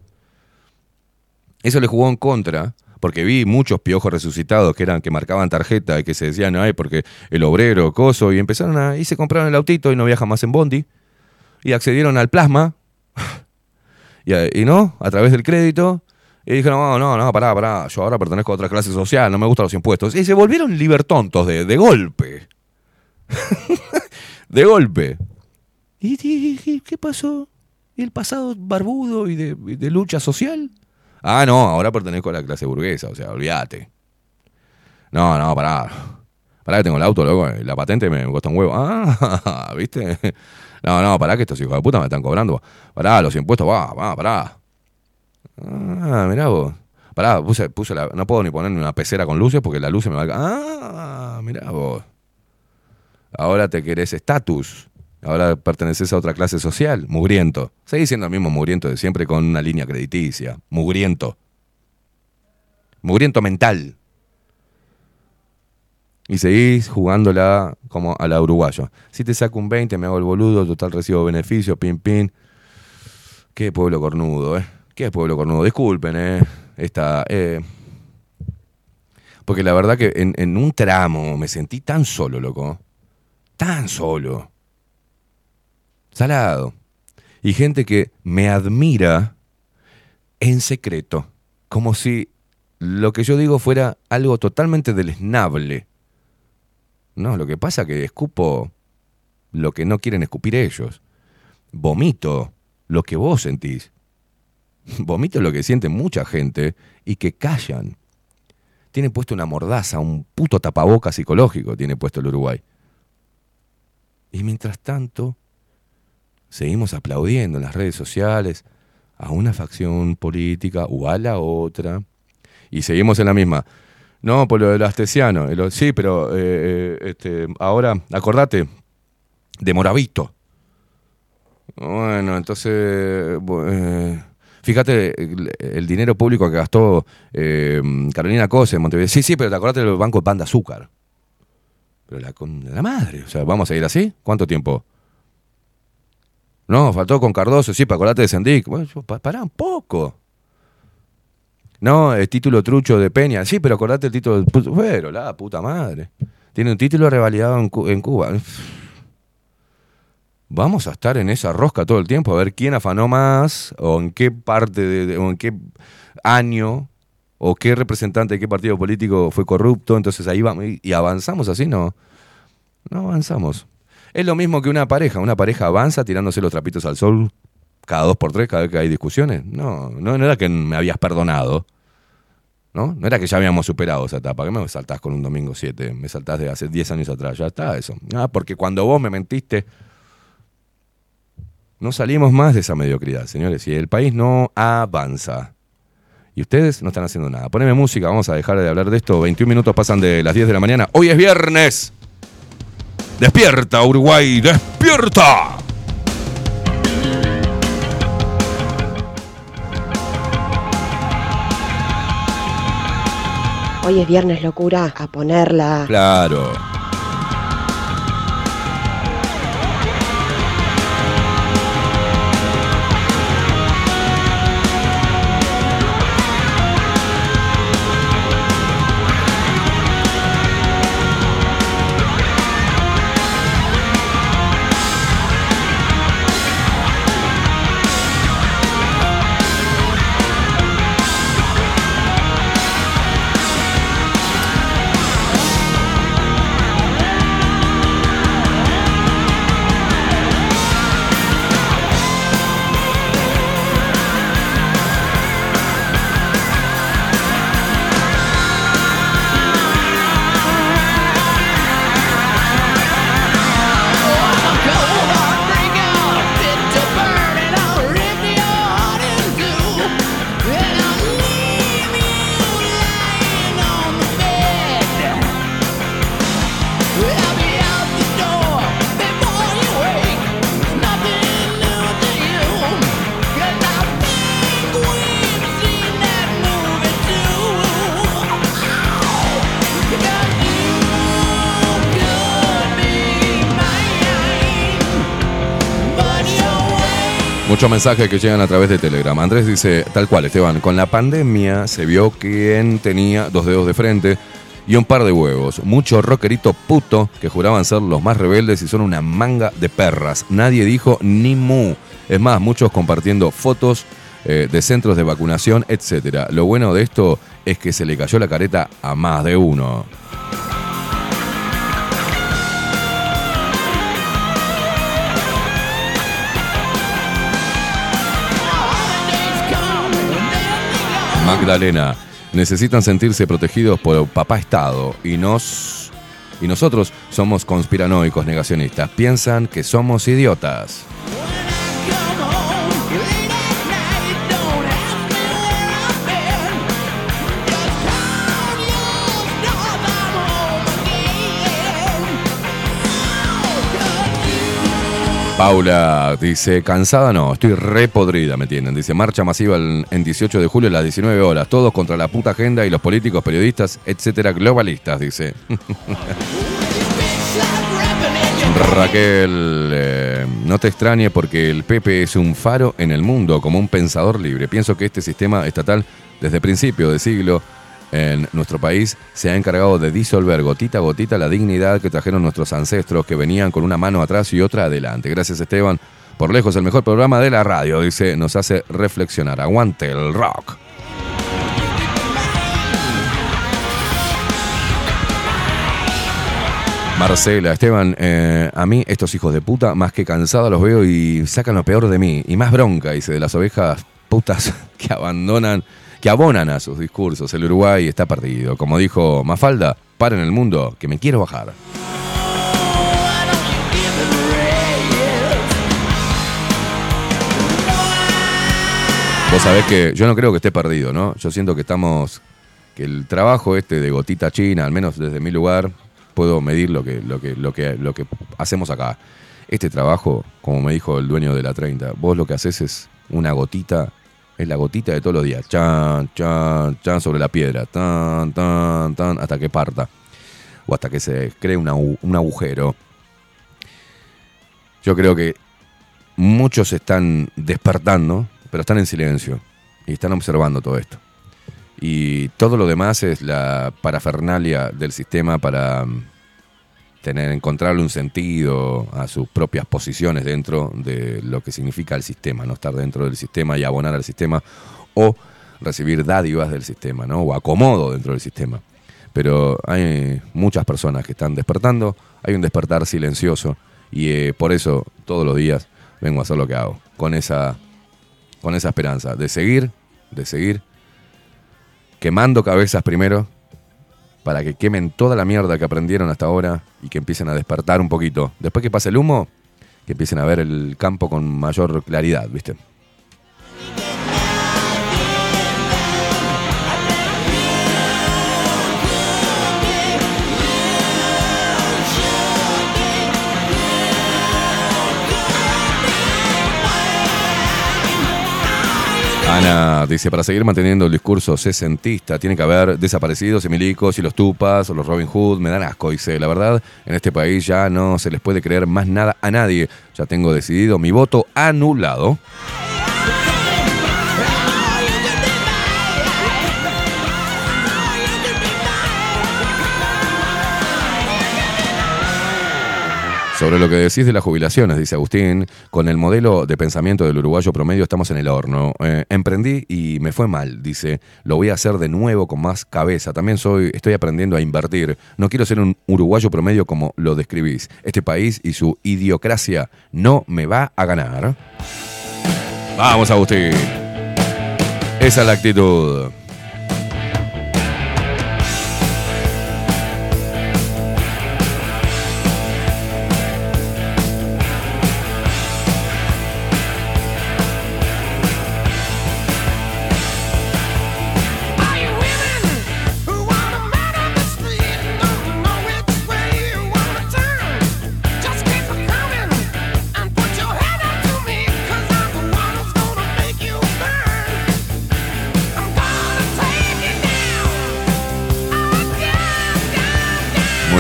Eso le jugó en contra, porque vi muchos piojos resucitados que eran que marcaban tarjeta y que se decían, ay, porque el obrero, coso, y empezaron a. y se compraron el autito y no viajan más en Bondi. Y accedieron al plasma. y, no, a través del crédito. Y dijeron, no, no, no, pará, pará, yo ahora pertenezco a otra clase social, no me gustan los impuestos. Y se volvieron libertontos de, de golpe. de golpe. ¿Y, qué pasó? ¿Y el pasado barbudo y de, de lucha social? Ah, no, ahora pertenezco a la clase burguesa, o sea, olvídate. No, no, pará. Pará que tengo el auto, loco, la patente me cuesta un huevo. Ah, ¿viste? No, no, pará que estos hijos de puta me están cobrando. Pará, los impuestos, va, va, pará. Ah, mirá vos. Pará, puse, la, no puedo ni ponerme una pecera con luces porque la luz me va a... Ah, mirá vos. Ahora te querés estatus. Ahora perteneces a otra clase social. Mugriento. Seguís siendo el mismo mugriento de siempre con una línea crediticia. Mugriento. Mugriento mental. Y seguís jugándola como a la uruguayo. Si te saco un 20, me hago el boludo, total recibo beneficio, pin, pin. Qué pueblo cornudo, ¿eh? Qué pueblo cornudo. Disculpen, ¿eh? Esta, eh, Porque la verdad que en, en un tramo me sentí tan solo, loco. Tan solo. Salado. Y gente que me admira en secreto. Como si lo que yo digo fuera algo totalmente deleznable. No, lo que pasa es que escupo lo que no quieren escupir ellos. Vomito lo que vos sentís. Vomito lo que siente mucha gente y que callan. Tiene puesto una mordaza, un puto tapaboca psicológico tiene puesto el Uruguay. Y mientras tanto, seguimos aplaudiendo en las redes sociales a una facción política o a la otra. Y seguimos en la misma. No, por lo del astesiano. Sí, pero eh, eh, este, ahora, acordate, de Moravito. Bueno, entonces, eh, fíjate el, dinero público que gastó eh, Carolina Cose en Montevideo. Sí, sí, pero te acordate del banco Pan de Azúcar. Pero la, con la madre, o sea, ¿vamos a ir así? ¿Cuánto tiempo? No, faltó con Cardoso, sí, para acordate de Sendic. Bueno, pará un poco. No, el título trucho de Peña. Sí, pero acordate el título. Bueno, la puta madre. Tiene un título revalidado en Cuba. Vamos a estar en esa rosca todo el tiempo a ver quién afanó más o en qué parte de, o en qué año o qué representante de qué partido político fue corrupto. Entonces ahí vamos y- avanzamos así, no. No avanzamos. Es lo mismo que una pareja. Una pareja avanza tirándose los trapitos al sol cada dos por tres, cada vez que hay discusiones. No, no, no era que me habías perdonado. ¿No? No era que ya habíamos superado esa etapa. ¿Qué me saltás con un domingo 7? Me saltás de hace 10 años atrás. Ya está eso. Ah, porque cuando vos me mentiste, no salimos más de esa mediocridad, señores. Y el país no avanza. Y ustedes no están haciendo nada. Poneme música, vamos a dejar de hablar de esto. 21 minutos pasan de las 10 de la mañana. Hoy es viernes. Despierta, Uruguay, despierta. Hoy es viernes, locura. A ponerla. Claro. Muchos mensajes que llegan a través de Telegram. Andrés dice, tal cual, Esteban, con la pandemia se vio quien tenía dos dedos de frente y un par de huevos. Mucho rockerito puto que juraban ser los más rebeldes y son una manga de perras. Nadie dijo ni mu. Es más, muchos compartiendo fotos eh, de centros de vacunación, etcétera. Lo bueno de esto es que se le cayó la careta a más de uno. Magdalena, necesitan sentirse protegidos por papá Estado y nos y nosotros somos conspiranoicos negacionistas. Piensan que somos idiotas. Paula dice, cansada no, estoy re podrida, me tienen. Dice, marcha masiva en 18 de julio a las 19 horas, todos contra la puta agenda y los políticos, periodistas, etcétera, globalistas, dice. Raquel, eh, no te extrañe porque el Pepe es un faro en el mundo, como un pensador libre. Pienso que este sistema estatal, desde principio de siglo, en nuestro país, se ha encargado de disolver gotita a gotita la dignidad que trajeron nuestros ancestros, que venían con una mano atrás y otra adelante. Gracias, Esteban. Por lejos, el mejor programa de la radio, dice, nos hace reflexionar. Aguante el rock. Marcela, Esteban, eh, a mí estos hijos de puta, más que cansada los veo y sacan lo peor de mí. Y más bronca, dice, de las ovejas putas que abandonan, que abonan a sus discursos. El Uruguay está perdido. Como dijo Mafalda, paren el mundo, que me quiero bajar. Vos sabés que yo no creo que esté perdido, ¿no? Yo siento que estamos, que el trabajo este de gotita china, al menos desde mi lugar, puedo medir lo que, lo que, lo que, lo que hacemos acá. Este trabajo, como me dijo el dueño de la 30, vos lo que haces es una gotita, es la gotita de todos los días, chan, chan, chan sobre la piedra, tan, tan, tan, hasta que parta, o hasta que se cree una un agujero. Yo creo que muchos están despertando, pero están en silencio y están observando todo esto. Y todo lo demás es la parafernalia del sistema para mm, tener, encontrarle un sentido a sus propias posiciones dentro de lo que significa el sistema, no estar dentro del sistema y abonar al sistema o recibir dádivas del sistema, ¿no? O acomodo dentro del sistema. Pero hay muchas personas que están despertando, hay un despertar silencioso y eh, por eso todos los días vengo a hacer lo que hago, con esa, con esa esperanza de seguir, de seguir quemando cabezas primero para que quemen toda la mierda que aprendieron hasta ahora y que empiecen a despertar un poquito. Después que pase el humo, que empiecen a ver el campo con mayor claridad, ¿viste? Ana dice, para seguir manteniendo el discurso sesentista, tiene que haber desaparecidos y milicos y los tupas o los Robin Hood, me dan asco, dice, la verdad, en este país ya no se les puede creer más nada a nadie, ya tengo decidido mi voto anulado. Sobre lo que decís de las jubilaciones, dice Agustín, con el modelo de pensamiento del uruguayo promedio estamos en el horno. Eh, emprendí y me fue mal, dice, lo voy a hacer de nuevo con más cabeza. También soy, estoy aprendiendo a invertir. No quiero ser un uruguayo promedio como lo describís. Este país y su idiocracia no me va a ganar. Vamos, Agustín. Esa es la actitud.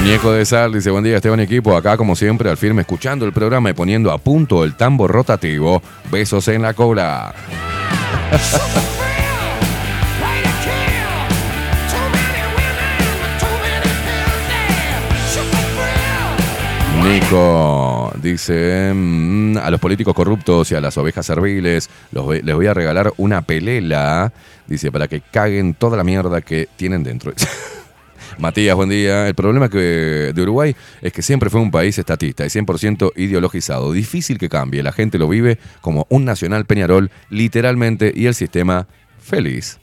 Muñeco de Sal dice, buen día Esteban equipo, acá como siempre al firme escuchando el programa y poniendo a punto el tambor rotativo. Besos en la cola. Nico dice, mm, a los políticos corruptos y a las ovejas serviles les voy a regalar una pelela, dice, para que caguen toda la mierda que tienen dentro. Matías, buen día. El problema que de Uruguay es que siempre fue un país estatista y 100% ideologizado. Difícil que cambie. La gente lo vive como un nacional Peñarol, literalmente, y el sistema feliz.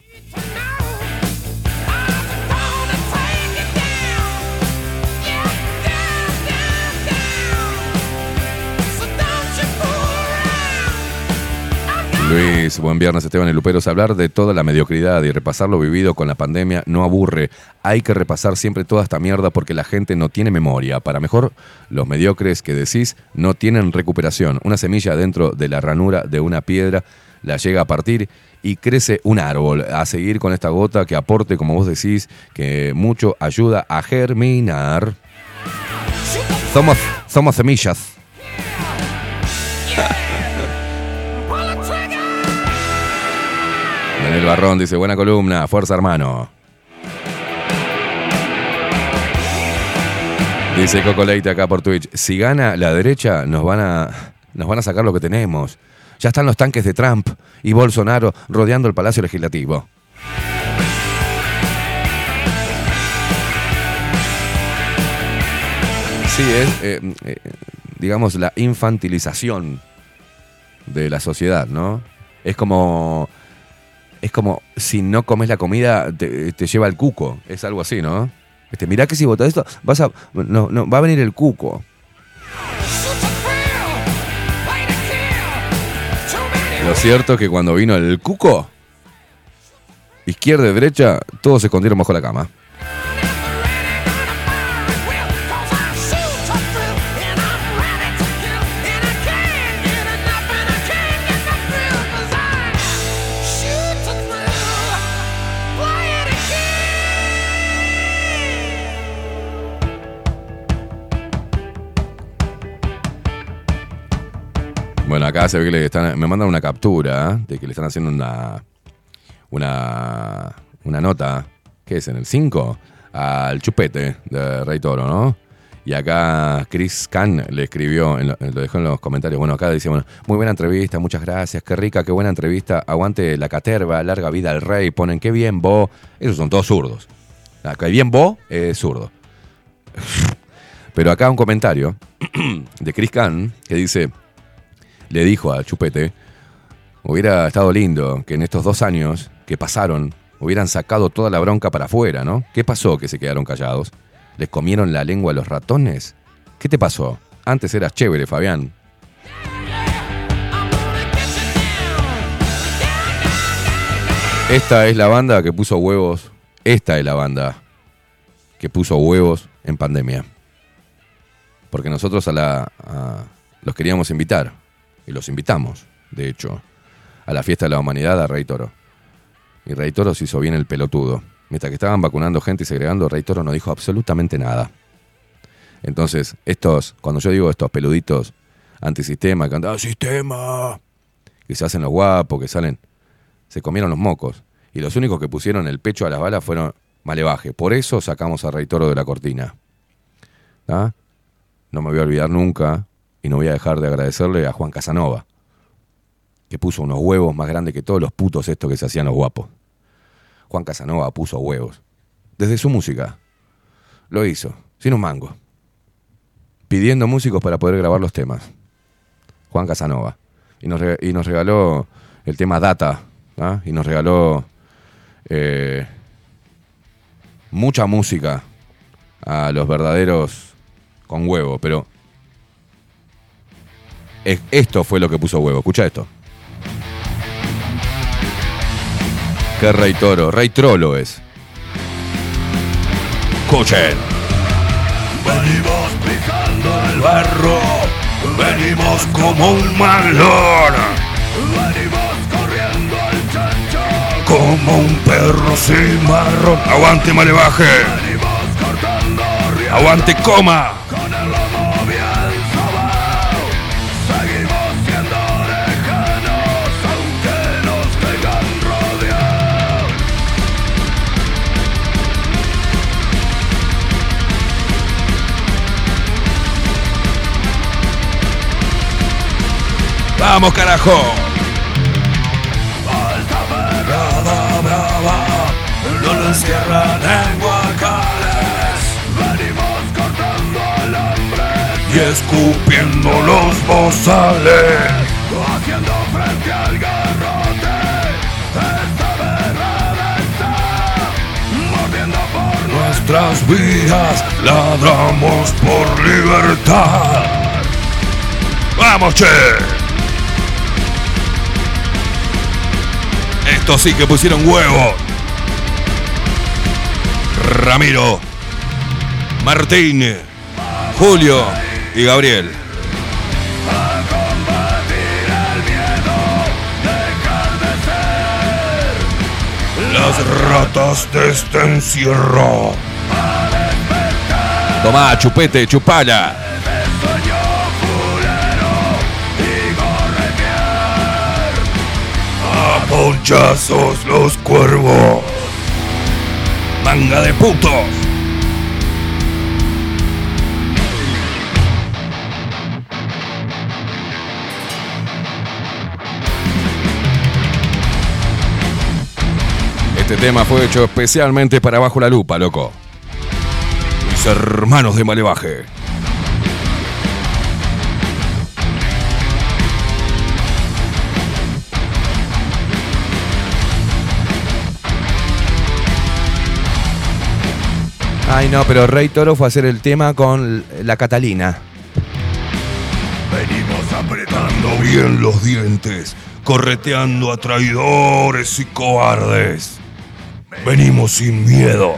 Luis buen viernes Esteban y Luperos. Hablar de toda la mediocridad y repasar lo vivido con la pandemia no aburre. Hay que repasar siempre toda esta mierda porque la gente no tiene memoria. Para mejor, los mediocres que decís no tienen recuperación. Una semilla dentro de la ranura de una piedra la llega a partir y crece un árbol. A seguir con esta gota que aporte, como vos decís, que mucho ayuda a germinar. Somos, somos semillas. Daniel Barrón dice, buena columna, fuerza hermano. Dice Coco Leite acá por Twitch, si gana la derecha nos van a, nos van a sacar lo que tenemos. Ya están los tanques de Trump y Bolsonaro rodeando el Palacio Legislativo. Sí, es, eh, eh, digamos, la infantilización de la sociedad, ¿no? Es como, es como si no comes la comida te, lleva el cuco, es algo así, ¿no? Este, mirá que si votas esto, vas a, no, no, va a venir el cuco. Lo cierto es que cuando vino el cuco, izquierda y derecha, todos se escondieron bajo la cama. Bueno, acá se ve que le están, me mandan una captura de que le están haciendo una, una, una nota, ¿qué es? En el 5, al chupete de Rey Toro, ¿no? Y acá Chris Kahn le escribió, lo, dejó en los comentarios. Bueno, acá dice, bueno, muy buena entrevista, muchas gracias, qué rica, qué buena entrevista. Aguante la caterva, larga vida al rey. Ponen, qué bien vos. Esos son todos zurdos. Acá, bien vos es zurdo. Pero acá un comentario de Chris Kahn que dice, le dijo a Chupete, hubiera estado lindo que en estos dos años que pasaron hubieran sacado toda la bronca para afuera, ¿no? ¿Qué pasó que se quedaron callados? ¿Les comieron la lengua a los ratones? ¿Qué te pasó? Antes eras chévere, Fabián. Esta es la banda que puso huevos. Esta es la banda que puso huevos en pandemia. Porque nosotros a la, los queríamos invitar. Y los invitamos, de hecho, a la fiesta de la humanidad a Rey Toro. Y Rey Toro se hizo bien el pelotudo. Mientras que estaban vacunando gente y segregando, Rey Toro no dijo absolutamente nada. Entonces, estos, cuando yo digo estos peluditos antisistema, que andan, "Ah, sistema, que se hacen los guapos, que salen, se comieron los mocos. Y los únicos que pusieron el pecho a las balas fueron Malevaje. Por eso sacamos a Rey Toro de la cortina. ¿Ah? No me voy a olvidar nunca y no voy a dejar de agradecerle a Juan Casanova, que puso unos huevos más grandes que todos los putos estos que se hacían los guapos. Juan Casanova puso huevos. Desde su música. Lo hizo, sin un mango. Pidiendo músicos para poder grabar los temas. Juan Casanova. Y nos, y nos regaló el tema Data. ¿ah? Y nos regaló eh, mucha música a los verdaderos con huevo. Pero esto fue lo que puso huevo. Escucha esto. ¿Qué rey toro? Rey trolo es. Escuchen. Venimos pisando el barro, venimos como un malón. Venimos corriendo al chancho, Como un perro sin marrón. Aguante, malevaje. venimos cortando Aguante, coma. Vamos, carajo. Alta perrada brava, no lo encierran en guacales. Venimos cortando alambres Y escupiendo los bozales. haciendo frente al garrote. Esta berrada está mordiendo por Nuestras vidas ladramos por libertad. ¡Vamos, che! Sí que pusieron huevo. Ramiro, Martín, Julio y Gabriel. Las ratas de este encierro. Tomá, chupete, chupala. Ponchazos los cuervos. Manga de putos. Este tema fue hecho especialmente para Bajo la Lupa, loco. Mis hermanos de Malevaje. Ay, no, pero Rey Toro fue a hacer el tema con la Catalina. Venimos apretando bien los dientes, correteando a traidores y cobardes. Venimos sin miedo,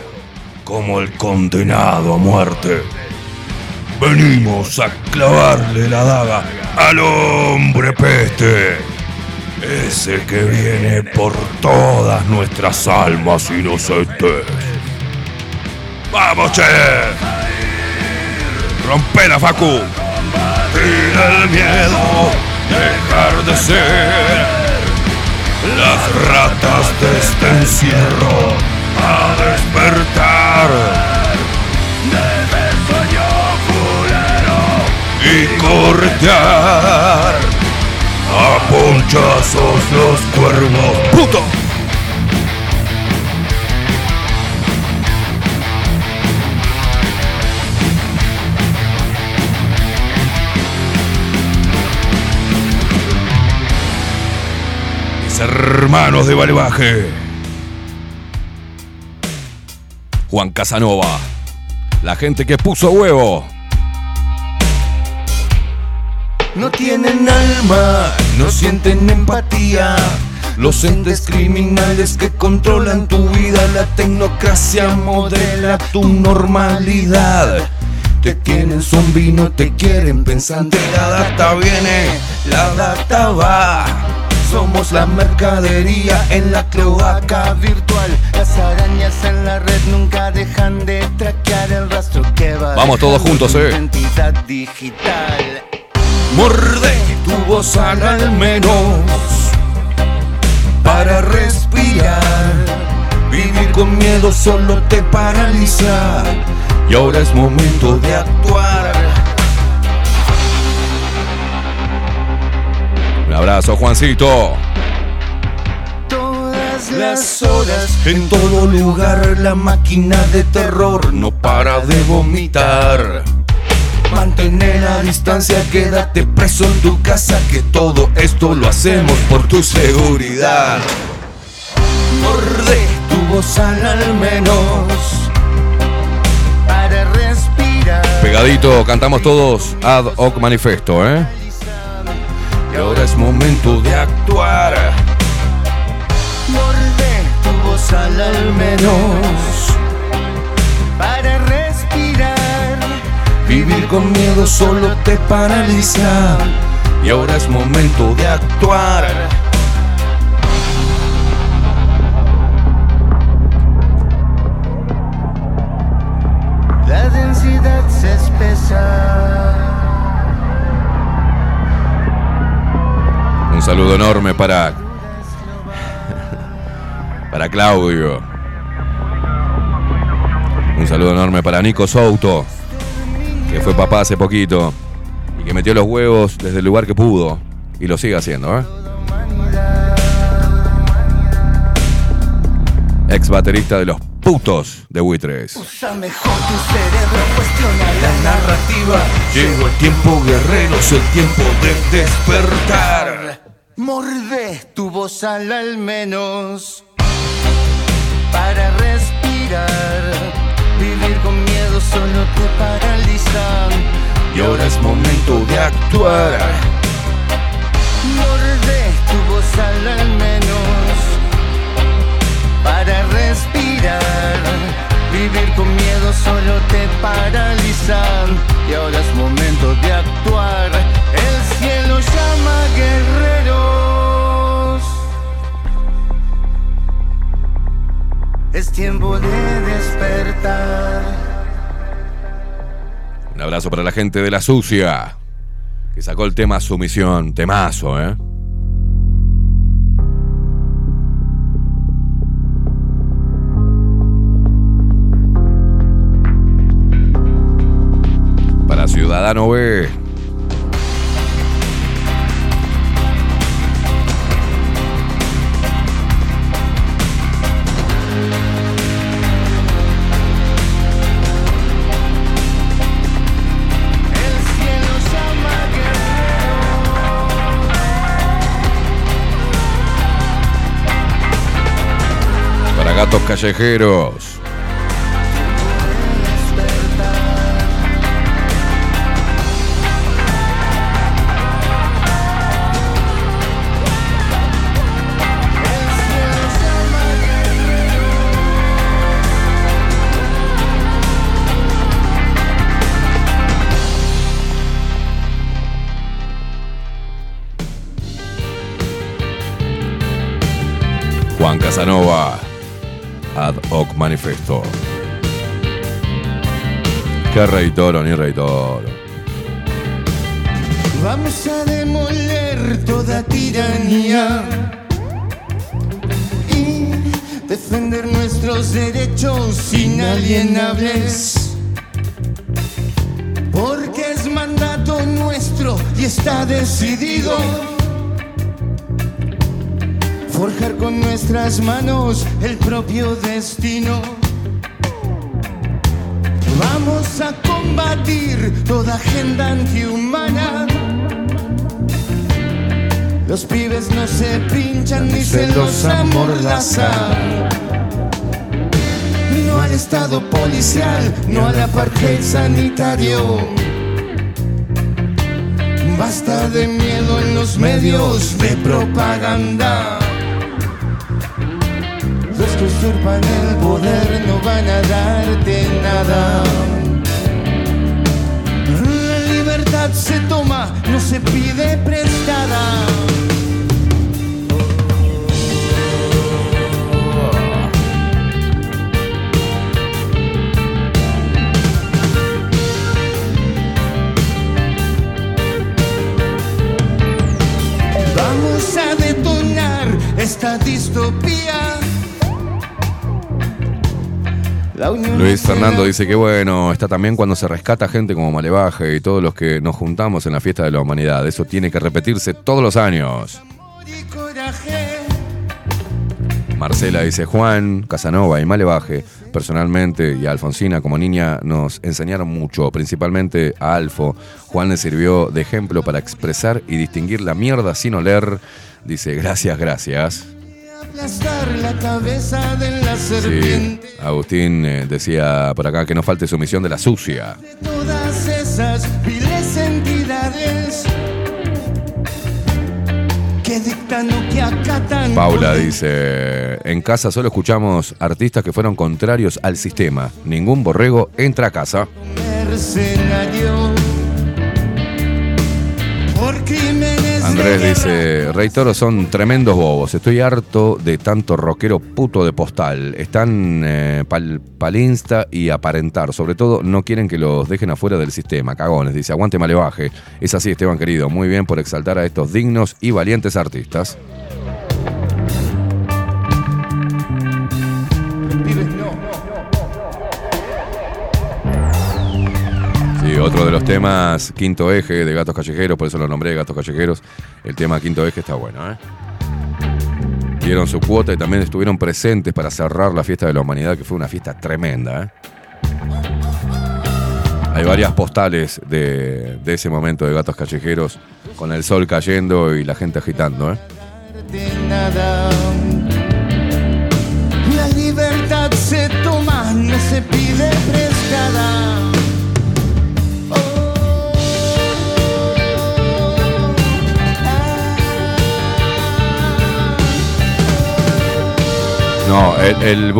como el condenado a muerte. Venimos a clavarle la daga al hombre peste. Ese que viene por todas nuestras almas inocentes. ¡Vamos, che! ¡Rompe la facu! Tira el miedo, dejar de ser las ratas de este encierro a despertar del sueño fulero y corretear a ponchazos los cuernos. ¡Puto! Hermanos de Balevaje. Juan Casanova. La gente que puso huevo. No tienen alma, no sienten empatía. Los entes criminales que controlan tu vida, la tecnocracia modela tu normalidad. Te quieren zombie, no te quieren pensante. La data viene, la data va. Somos la mercadería en la cloaca virtual. Las arañas en la red nunca dejan de traquear el rastro que va. Vamos todos juntos, eh. Identidad digital. Morde tu voz al menos para respirar. Vivir con miedo solo te paraliza. Y ahora es momento de actuar. Abrazo, Juancito. Todas las horas, en todo lugar, la máquina de terror no para de vomitar. Mantener la distancia, quédate preso en tu casa, que todo esto lo hacemos por tu seguridad. Morde tu voz al menos Para respirar. Pegadito, cantamos todos ad hoc manifesto, ¿eh? Y ahora es momento de actuar. Morde tu voz al Al menos para respirar. vivir con miedo solo te paraliza. Y ahora es momento de actuar. Saludo enorme para. Para Claudio. Un saludo enorme para Nico Souto, que fue papá hace poquito y que metió los huevos desde el lugar que pudo y lo sigue haciendo, ¿eh? Ex baterista de los putos de Buitres. Usa mejor tu cerebro, cuestiona La narrativa, llegó el tiempo guerreros, el tiempo de despertar. Mordés tu bozal al menos para respirar. Vivir con miedo solo te paraliza. Y ahora es momento de actuar. Mordés tu bozal al menos para respirar. Vivir con miedo solo te paraliza. Y ahora es momento de actuar. El cielo llama guerreros. Es tiempo de despertar. Un abrazo para la gente de La Sucia, que sacó el tema Sumisión, temazo, ¿eh? Para Ciudadano B. gatos callejeros. Juan Casanova, Ad manifesto. Que rey toro ni rey. Vamos a demoler toda tiranía y defender nuestros derechos inalienables. Porque es mandato nuestro y está decidido. Forjar con nuestras manos el propio destino. Vamos a combatir toda agenda antihumana. Los pibes no se pinchan ni se los amordazan. No al estado policial, no al apartheid sanitario. Basta de miedo en los medios de propaganda. Que usurpan el poder no van a darte nada. La libertad se toma, no se pide prestada. Vamos a detonar esta distopía. Luis Fernando dice que bueno, está también cuando se rescata gente como Malevaje y todos los que nos juntamos en la fiesta de la humanidad. Eso tiene que repetirse todos los años. Marcela dice Juan, Casanova y Malevaje, personalmente y a Alfonsina como niña nos enseñaron mucho, principalmente a Alfo. Juan le sirvió de ejemplo para expresar y distinguir la mierda sin oler. Dice, gracias, gracias. Aplastar la cabeza de la Sí. Agustín eh, decía por acá que no falte sumisión de la sucia. Todas esas viles entidades que dictan o que acatan. Paula dice, en casa solo escuchamos artistas que fueron contrarios al sistema. Ningún borrego entra a casa. Mercenario. Andrés dice, Rey Toro son tremendos bobos. Estoy harto de tanto rockero puto de postal. Están eh, pal, palinsta y aparentar. Sobre todo no quieren que los dejen afuera del sistema. Cagones. Dice, aguante malevaje. Es así, Esteban querido. Muy bien por exaltar a estos dignos y valientes artistas. Otro de los temas, quinto eje de Gatos Callejeros, por eso lo nombré Gatos Callejeros. El tema quinto eje está bueno, ¿eh? Dieron su cuota y también estuvieron presentes para cerrar la fiesta de la humanidad, que fue una fiesta tremenda, ¿eh? Hay varias postales de, ese momento de Gatos Callejeros, con el sol cayendo y la gente agitando, ¿eh? El, el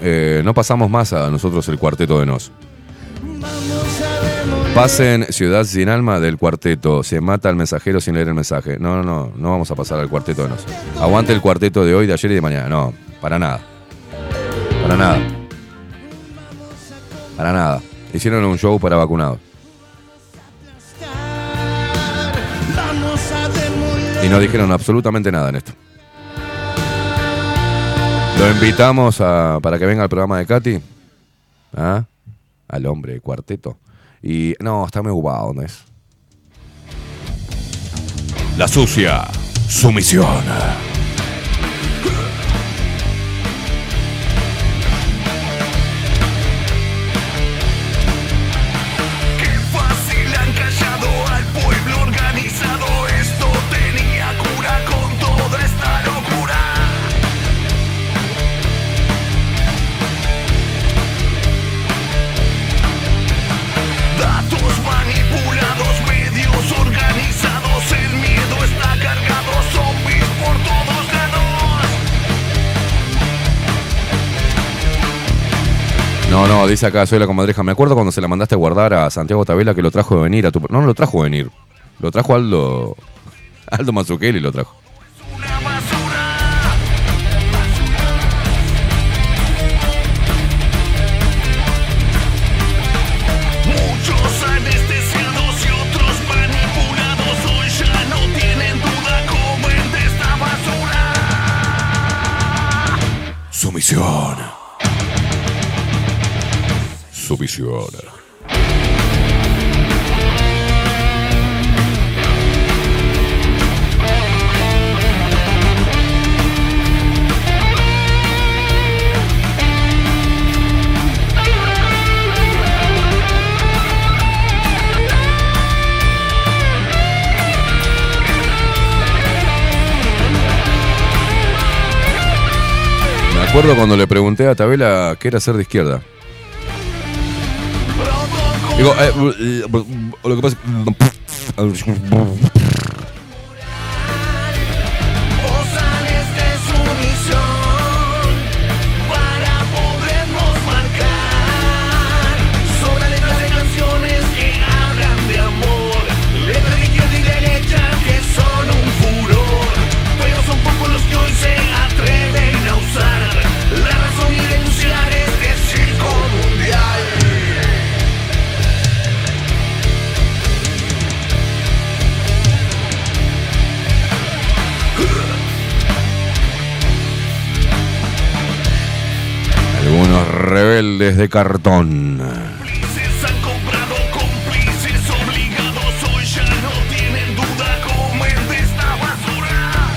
eh, no pasamos más a nosotros el cuarteto de Nos. Pasen Ciudad sin alma del cuarteto. Se mata al mensajero sin leer el mensaje. No, no, no. No vamos a pasar al cuarteto de Nos. Aguante el cuarteto de hoy, de ayer y de mañana. No, para nada. Para nada. Para nada. Hicieron un show para vacunados. Y no dijeron absolutamente nada en esto. Lo invitamos a- para que venga al programa de Katy. ¿Ah? Al hombre cuarteto. Y no, está muy ocupado, ¿no es? La sucia sumisión. No, dice acá, soy la comadreja. Me acuerdo cuando se la mandaste a guardar a Santiago Tabela que lo trajo de venir a tu. No, no lo trajo de venir. Lo trajo Aldo. Aldo Mazzucchelli lo trajo. Muchos Sumisión. Me acuerdo cuando le pregunté a Tabela qué era ser de izquierda. Digo, eh, lo que pasa de esta basura.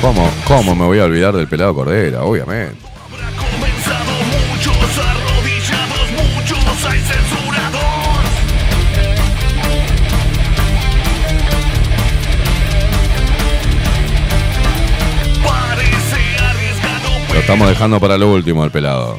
¿Cómo, ¿Cómo me voy a olvidar del pelado Cordera? Obviamente. Lo estamos dejando para lo último el pelado.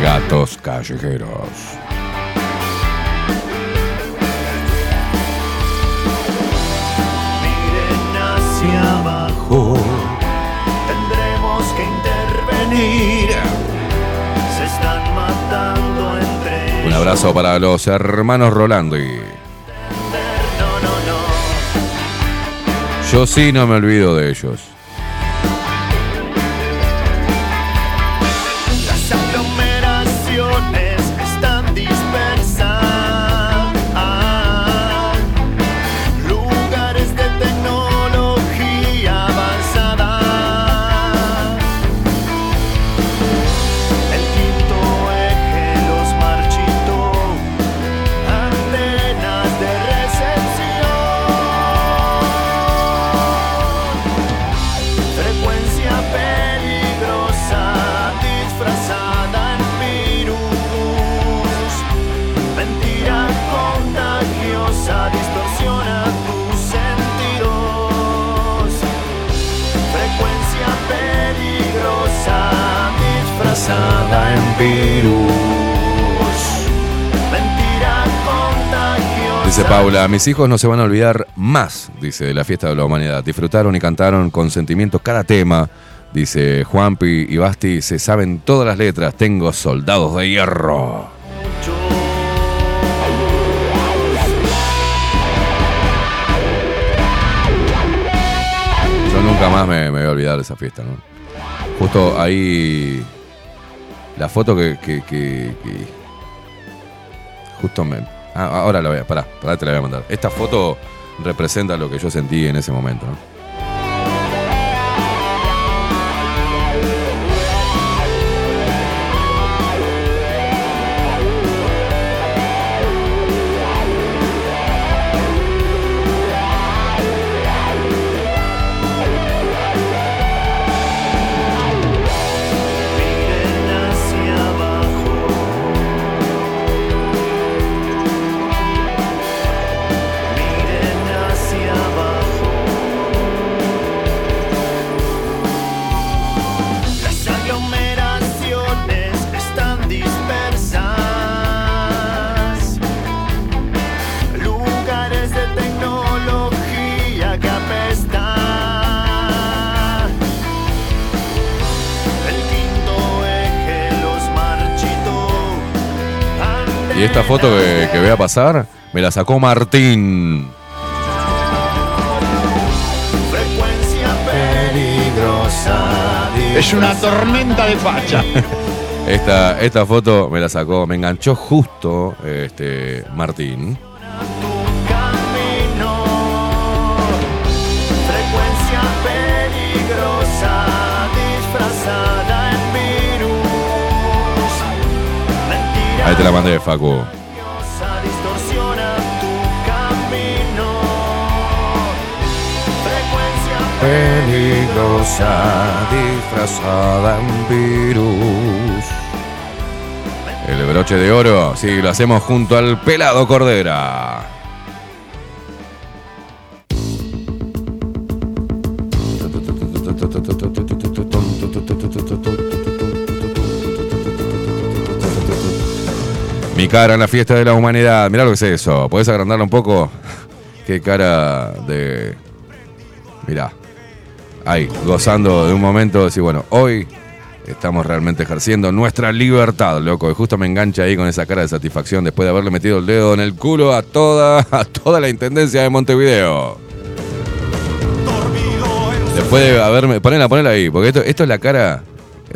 Gatos callejeros. hacia abajo. Tendremos que intervenir. Se están matando entre Un abrazo para los hermanos Rolando y. Yo sí no me olvido de ellos. Paula, mis hijos no se van a olvidar más, dice, de la fiesta de la humanidad. Disfrutaron y cantaron con sentimiento cada tema. Dice Juanpi y Basti, se saben todas las letras. Tengo soldados de hierro. Yo nunca más me, voy a olvidar de esa fiesta, ¿no? Justo ahí. La foto que- que- justo me. Ah, ahora la voy a. Pará, pará, te la voy a mandar. Esta foto representa lo que yo sentí en ese momento. Y esta foto que, que voy a pasar me la sacó Martín. Frecuencia peligrosa. Es una tormenta de facha. Esta, esta foto me la sacó, me enganchó justo este, Martín. Camino. Frecuencia peligrosa. Te la tu camino. Frecuencia Peligrosa, disfrazada en virus. El broche de oro, sí, lo hacemos junto al pelado Cordera. Cara en la fiesta de la humanidad. Mirá lo que es eso. ¿Podés agrandarlo un poco? Qué cara de. Mirá. Ahí, gozando de un momento. Decir, bueno, hoy estamos realmente ejerciendo nuestra libertad, loco. Y justo me engancha ahí con esa cara de satisfacción después de haberle metido el dedo en el culo a toda, a toda la intendencia de Montevideo. Después de haberme. Ponela, ponela ahí, porque esto, esto es la cara.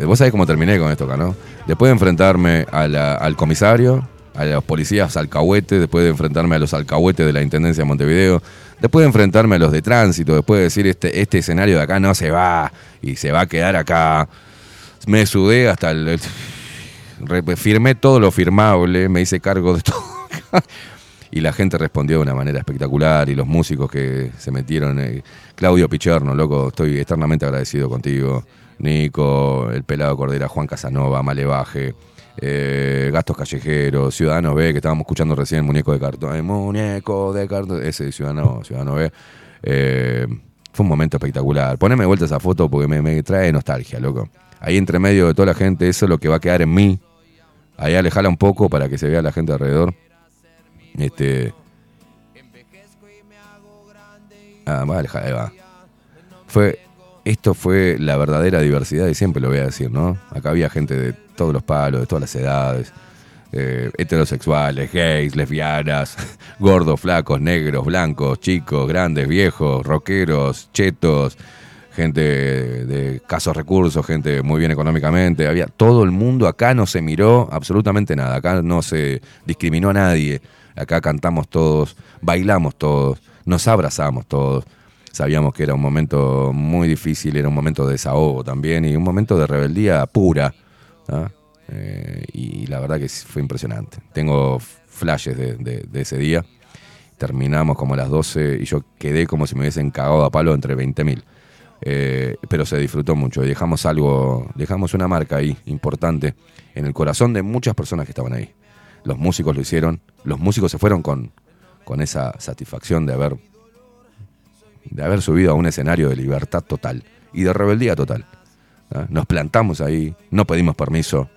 Vos sabés cómo terminé con esto ¿no? Después de enfrentarme a al comisario, a los policías alcahuetes, después de enfrentarme a los alcahuetes de la Intendencia de Montevideo, después de enfrentarme a los de tránsito, después de decir este, este escenario de acá no se va y se va a quedar acá. Me sudé hasta el. firmé todo lo firmable, me hice cargo de todo. Y la gente respondió de una manera espectacular y los músicos que se metieron. eh, Claudio Picherno, loco, estoy eternamente agradecido contigo. Nico, el pelado Cordera, Juan Casanova, Malevaje, eh, Gastos Callejeros, Ciudadanos B, que estábamos escuchando recién, Muñeco de Cartón. eh, muñeco de Cartón, ese Ciudadano, Ciudadano B. Eh, fue un momento espectacular. Poneme de vuelta esa foto porque me, me trae nostalgia, loco. Ahí entre medio de toda la gente, eso es lo que va a quedar en mí. Ahí alejala un poco para que se vea la gente alrededor. Este. Ah, va, aleja- ahí va. Fue. Esto fue la verdadera diversidad y siempre lo voy a decir, ¿no? Acá había gente de todos los palos, de todas las edades, eh, heterosexuales, gays, lesbianas, gordos, flacos, negros, blancos, chicos, grandes, viejos, rockeros, chetos, gente de escasos recursos, gente muy bien económicamente. Había todo el mundo acá no se miró absolutamente nada. Acá no se discriminó a nadie. Acá cantamos todos, bailamos todos, nos abrazamos todos. Sabíamos que era un momento muy difícil, era un momento de desahogo también y un momento de rebeldía pura. ¿Ah? Y la verdad que fue impresionante. Tengo flashes de ese día. Terminamos como a las 12 y yo quedé como si me hubiesen cagado a palo entre 20.000. Eh, pero se disfrutó mucho y dejamos algo, dejamos una marca ahí importante en el corazón de muchas personas que estaban ahí. Los músicos lo hicieron, los músicos se fueron con, con esa satisfacción de haber, de haber subido a un escenario de libertad total y de rebeldía total. ¿Ah? Nos plantamos ahí, no pedimos permiso,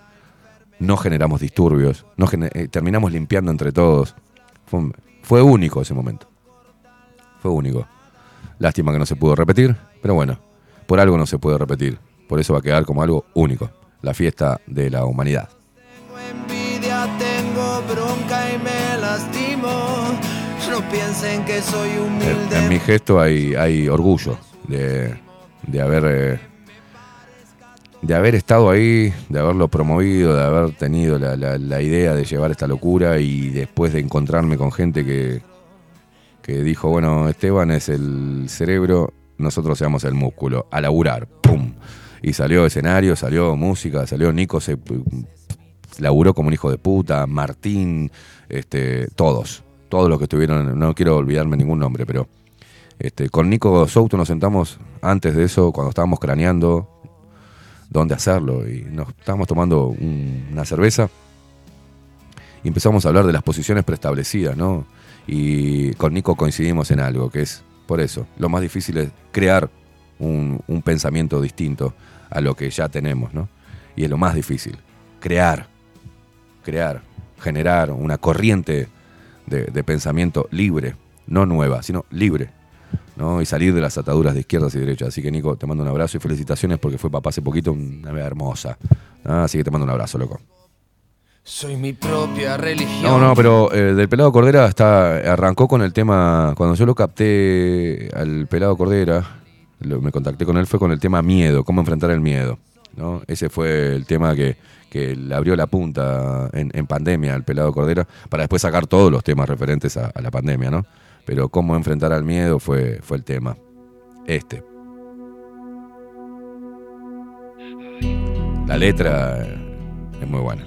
no generamos disturbios, no eh, terminamos limpiando entre todos. Fue, un- fue único ese momento. Fue único. Lástima que no se pudo repetir, pero bueno, por algo no se puede repetir. Por eso va a quedar como algo único. La fiesta de la humanidad. envidia, tengo bronca y me lastimo. No piensen que soy En, humilde. en mi gesto hay, hay orgullo de, de haber eh, de haber estado ahí, de haberlo promovido, de haber tenido la, idea de llevar esta locura y después de encontrarme con gente que, que dijo, bueno, Esteban es el cerebro, nosotros seamos el músculo, a laburar, ¡pum! Y salió escenario, salió música, salió Nico, se laburó como un hijo de puta, Martín, este, todos, todos los que estuvieron, no quiero olvidarme ningún nombre, pero este, con Nico Souto nos sentamos antes de eso, cuando estábamos craneando dónde hacerlo, y nos estábamos tomando un- una cerveza y empezamos a hablar de las posiciones preestablecidas, ¿no? Y con Nico coincidimos en algo, que es, por eso, lo más difícil es crear un, pensamiento distinto a lo que ya tenemos, ¿no? Y es lo más difícil, crear, crear, generar una corriente de pensamiento libre, no nueva, sino libre, ¿no? Y salir de las ataduras de izquierdas y derechas. Así que Nico, te mando un abrazo y felicitaciones porque fue papá hace poquito, una vez hermosa. Así que te mando un abrazo, loco. Soy mi propia religión. No, no, pero eh, del pelado Cordera está, arrancó con el tema, cuando yo lo capté al pelado Cordera, lo- me contacté con él, fue con el tema miedo, cómo enfrentar el miedo. ¿no? Ese fue el tema que, que le abrió la punta en, en pandemia al pelado Cordera, para después sacar todos los temas referentes a, a la pandemia, ¿no? Pero cómo enfrentar al miedo fue, fue el tema. Este. La letra es muy buena.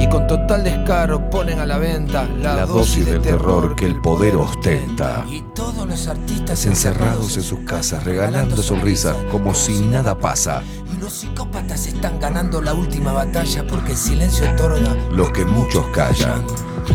Y con total descaro ponen a la venta la, La dosis del terror que el poder ostenta. Y todos los artistas Encerrados en sus casas, regalando sonrisas, como si nada pasa. Y los psicópatas están ganando la última batalla porque el silencio otorga Lo que muchos callan.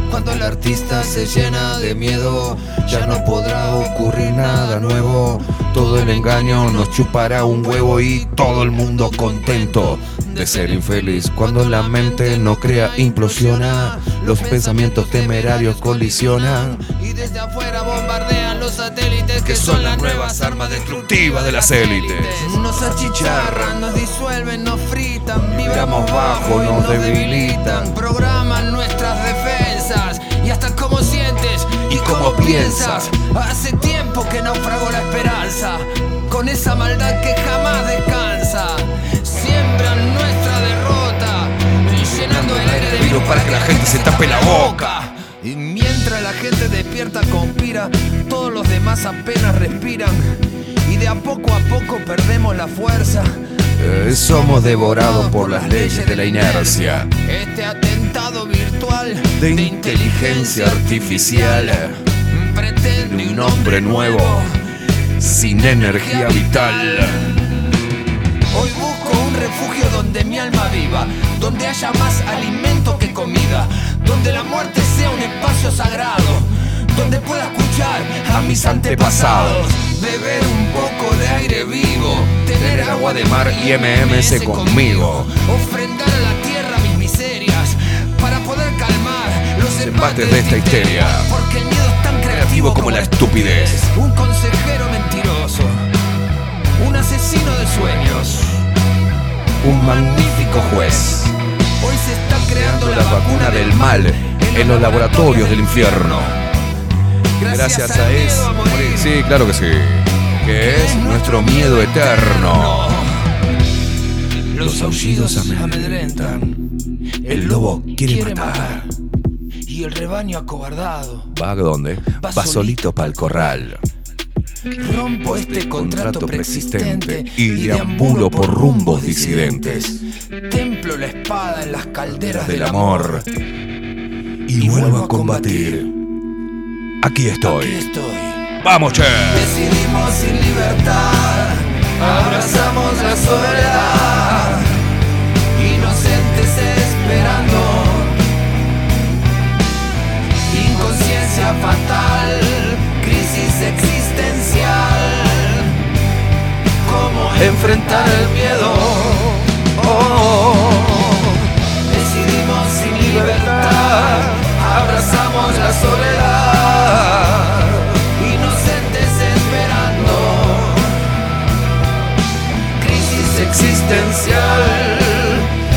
Cuando el artista se llena de miedo, ya no podrá ocurrir nada nuevo. Todo el engaño nos chupará un huevo y todo el mundo contento de ser infeliz. Cuando la mente no crea, implosiona. Los pensamientos temerarios colisionan. Y desde afuera bombardean los satélites que son las nuevas armas destructivas de las élites. Nos achicharran, nos disuelven, nos fritan, Vibramos bajo, nos debilitan. Programan y hasta cómo sientes Y cómo piensas. Hace tiempo que naufragó la esperanza con esa maldad que jamás descansa. Siembran nuestra derrota, llenando el aire de virus para que la gente se tape la boca. y mientras la gente despierta conspira, todos los demás apenas respiran. Y de a poco a poco perdemos la fuerza. Eh, somos devorados por las leyes de la inercia. Este atentado virtual De inteligencia artificial. pretende Un hombre nuevo. Sin energía vital. Hoy busco un refugio donde mi alma viva, donde haya más alimento que comida, donde la muerte sea un espacio sagrado, donde pueda escuchar a mis antepasados, beber un poco de aire vivo, tener agua de mar y MMS conmigo. ofrendar a la tierra mis miserias, para poder calmar los Embates de esta histeria. porque el miedo es tan creativo como la estupidez. un consejero mentiroso, un asesino de sueños. Un magnífico juez. Hoy se está creando La vacuna del mal en los laboratorios del infierno. Gracias a eso. Sí, claro que sí. Que es nuestro miedo eterno. Los aullidos amedrentan. El lobo quiere matar. Y el rebaño acobardado. ¿Va a dónde? Va Va solito para el corral. Rompo este contrato preexistente y deambulo por rumbos disidentes. Templo la espada en las calderas Del amor. Y vuelvo a combatir. Aquí estoy. ¡Vamos, che! Decidimos sin libertad, abrazamos la soledad, inocentes esperando, inconsciencia fatal, crisis existencial, cómo enfrentar el miedo. Oh, decidimos sin libertad, abrazamos la soledad, existencial,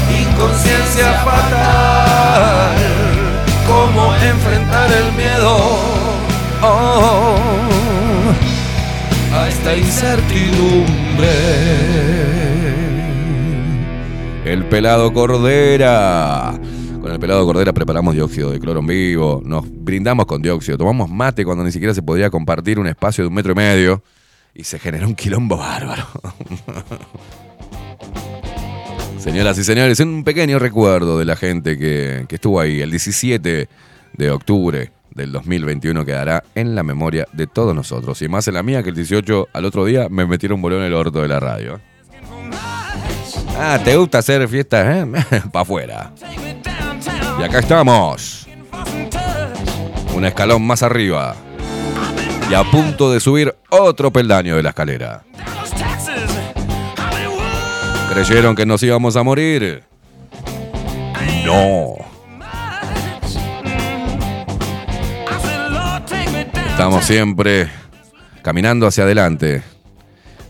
inconsciencia fatal, cómo enfrentar el miedo. Oh, a esta incertidumbre. El pelado Cordera. Con el pelado Cordera preparamos dióxido de cloro en vivo, nos brindamos con dióxido, tomamos mate cuando ni siquiera se podía compartir un espacio de un metro y medio y se generó un quilombo bárbaro. Señoras y señores, un pequeño recuerdo de la gente que, que estuvo ahí el 17 de octubre del 2021 quedará en la memoria de todos nosotros. Y más en la mía que el 18 al otro día me metieron bolón en el orto de la radio. Ah, ¿te gusta hacer fiestas, eh? Pa' afuera. Y acá estamos. Un escalón más arriba. Y a punto de subir otro peldaño de la escalera. ¿Creyeron que nos íbamos a morir? No. Estamos siempre caminando hacia adelante.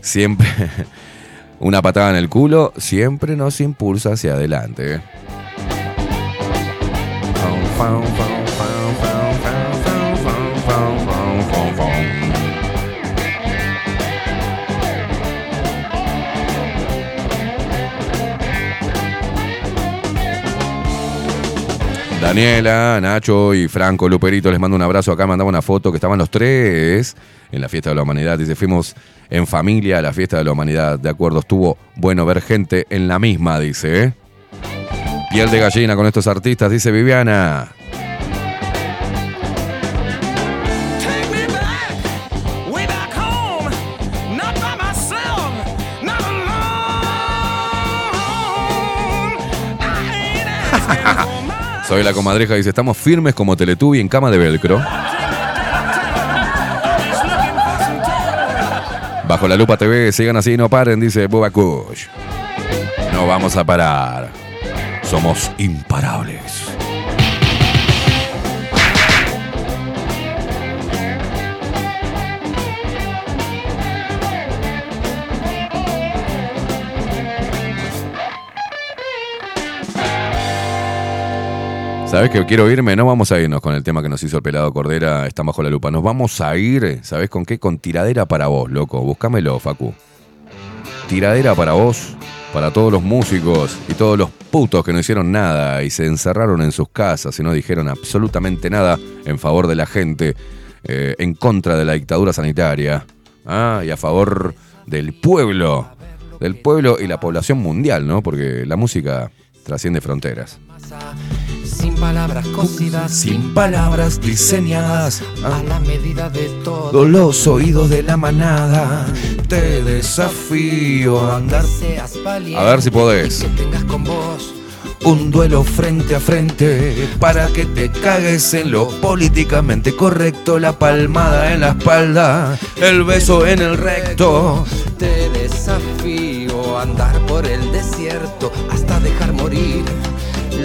Siempre una patada en el culo siempre nos impulsa hacia adelante. Daniela, Nacho y Franco Luperito les mando un abrazo. Acá mandaba una foto que estaban los tres en la fiesta de la humanidad. Dice, fuimos en familia a la fiesta de la humanidad. De acuerdo, estuvo bueno ver gente en la misma, dice. ¿eh? Piel de gallina con estos artistas, dice Viviana. Soy la comadreja, dice, estamos firmes como Teletubby en cama de velcro. Bajo la lupa TV, sigan así, no paren, dice Boba Kush. No vamos a parar. Somos imparables. ¿Sabes que quiero irme? No vamos a irnos con el tema que nos hizo el pelado Cordera, está bajo la lupa. Nos vamos a ir, ¿sabes con qué? Con tiradera para vos, loco. Búscamelo, Facu. Tiradera para vos, para todos los músicos y todos los putos que no hicieron nada y se encerraron en sus casas y no dijeron absolutamente nada en favor de la gente, eh, en contra de la dictadura sanitaria ah, y a favor del pueblo, del pueblo y la población mundial, ¿no? Porque la música trasciende fronteras. Sin palabras cocidas, Sin palabras diseñadas a la medida de todo. Todos los oídos de la manada. Te desafío a andar. A ver si podés. Que tengas con vos Un duelo frente a frente para que te cagues en lo políticamente correcto. La palmada en la espalda, el beso en el recto. Te desafío a andar por el desierto hasta dejar morir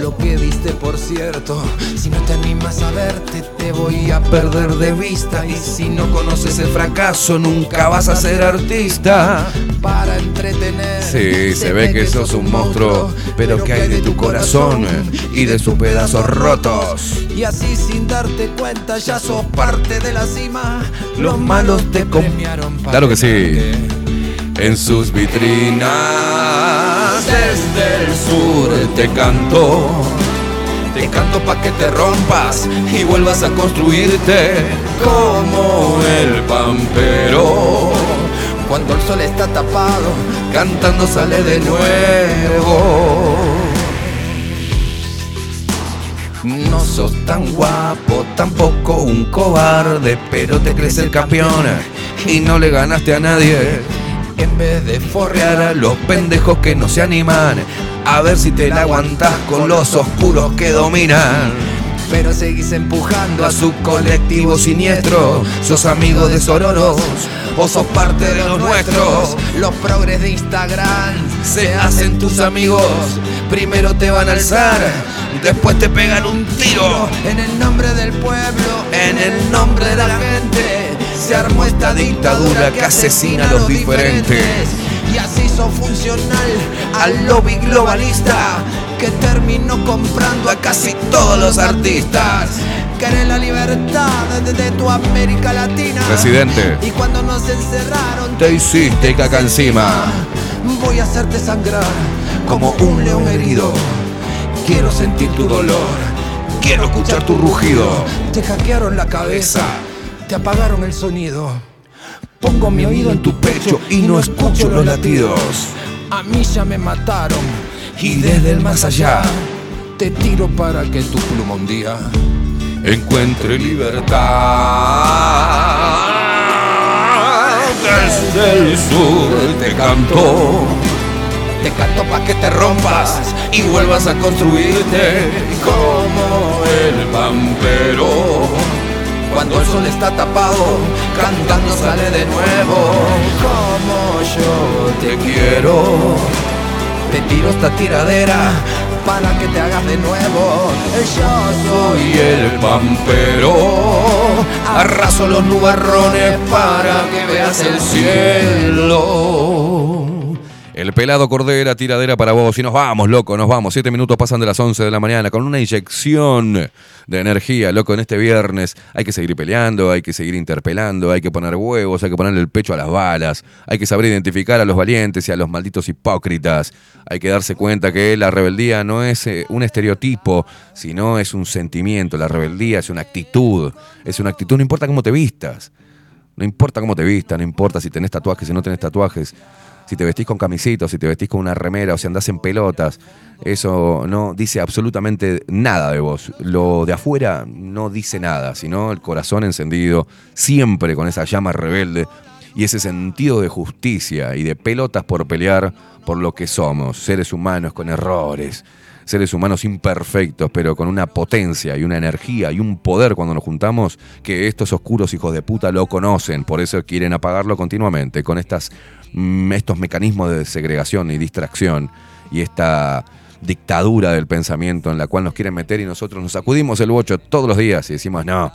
lo que diste por cierto. Si no te animas a verte, te voy a perder de vista. Y si no conoces el fracaso, nunca vas a ser artista. Para entretener. Sí, se ve que sos un monstruo, pero que hay de tu corazón y de sus pedazos rotos. Y así sin darte cuenta, ya sos parte de la cima. Los malos te premiaron para Claro que sí. En sus vitrinas desde el sur te canto Te canto pa' que te rompas y vuelvas a construirte como el pampero. Cuando el sol está tapado, Cantando sale de nuevo. No sos tan guapo, tampoco un cobarde, pero te crees el campeón y no le ganaste a nadie. En vez de forrear a los pendejos que no se animan, a ver si te la aguantás con los oscuros que dominan. pero seguís empujando A su colectivo siniestro, sos amigo de Sororos o sos parte de los nuestros. Los progres de Instagram Se hacen tus amigos, primero te van a alzar, después te pegan un tiro. en el nombre del pueblo, En el nombre de la gente se armó esta dictadura que asesina a los diferentes. Y así sos funcional Al lobby globalista que terminó comprando a casi todos los artistas. Querés la libertad de, de tu América Latina. Presidente. Y cuando nos encerraron, Te hiciste caca encima voy a hacerte sangrar como un león herido. Quiero sentir tu dolor, quiero escuchar tu rugido. Te hackearon la cabeza, te apagaron el sonido. Pongo mi oído en tu pecho y no escucho los latidos. A mí ya me mataron Y desde el más allá te tiro para que tu pluma un día encuentre libertad. Desde el sur te canto, te canto pa' que te rompas y vuelvas a construirte como el vampiro. Cuando el sol está tapado, cantando sale de nuevo. Como yo te quiero, te tiro esta tiradera para que te hagas de nuevo. Yo soy el pampero. Arraso los nubarrones para que veas el cielo. El pelado Cordera, tiradera para vos. Y nos vamos, loco, nos vamos. Siete minutos pasan de las 11 de la mañana con una inyección de energía, loco, en este viernes. Hay que seguir peleando, hay que seguir interpelando, hay que poner huevos, hay que ponerle el pecho a las balas, hay que saber identificar a los valientes y a los malditos hipócritas. Hay que darse cuenta que la rebeldía no es eh, un estereotipo, sino es un sentimiento. La rebeldía es una actitud. Es una actitud, no importa cómo te vistas. No importa cómo te vistas, no importa si tenés tatuajes, si no tenés tatuajes, si te vestís con camisitos, si te vestís con una remera o si andás en pelotas. Eso no dice absolutamente nada de vos. Lo de afuera no dice nada, sino el corazón encendido, siempre con esa llama rebelde y ese sentido de justicia y de pelotas por pelear por lo que somos, seres humanos con errores, seres humanos imperfectos, pero con una potencia y una energía y un poder cuando nos juntamos que estos oscuros hijos de puta lo conocen, por eso quieren apagarlo continuamente con estas, estos mecanismos de segregación y distracción y esta dictadura del pensamiento en la cual nos quieren meter y nosotros nos sacudimos el bocho todos los días y decimos, no,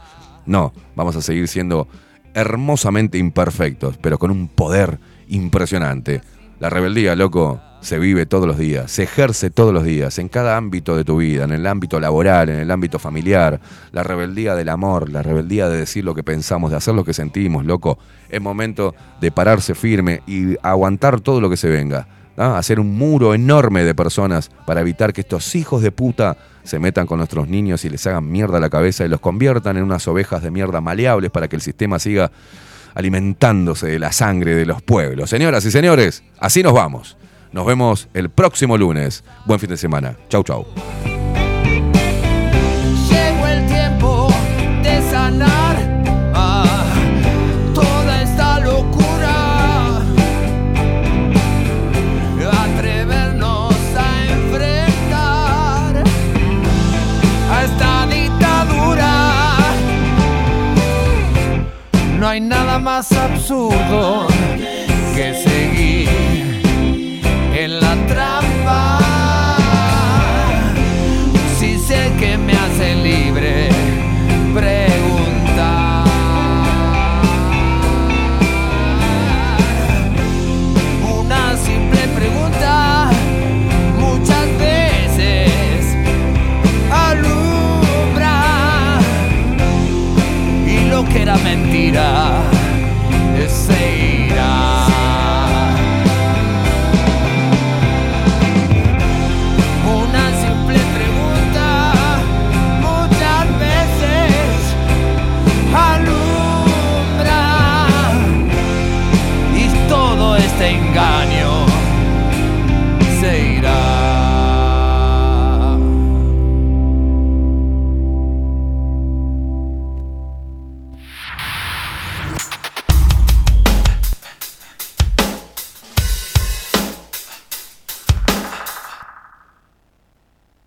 no, vamos a seguir siendo hermosamente imperfectos, pero con un poder impresionante. La rebeldía, loco, se vive todos los días, se ejerce todos los días, en cada ámbito de tu vida, en el ámbito laboral, en el ámbito familiar, la rebeldía del amor, la rebeldía de decir lo que pensamos, de hacer lo que sentimos, loco. Es momento de pararse firme y aguantar todo lo que se venga. Hacer un muro enorme de personas para evitar que estos hijos de puta se metan con nuestros niños y les hagan mierda a la cabeza y los conviertan en unas ovejas de mierda maleables para que el sistema siga alimentándose de la sangre de los pueblos. Señoras y señores, así nos vamos. Nos vemos el próximo lunes. Buen fin de semana. Chau, chau. Llegó el tiempo de sanar ah, toda esta locura. Atrevernos a enfrentar a esta dictadura. No hay nada más absurdo mentira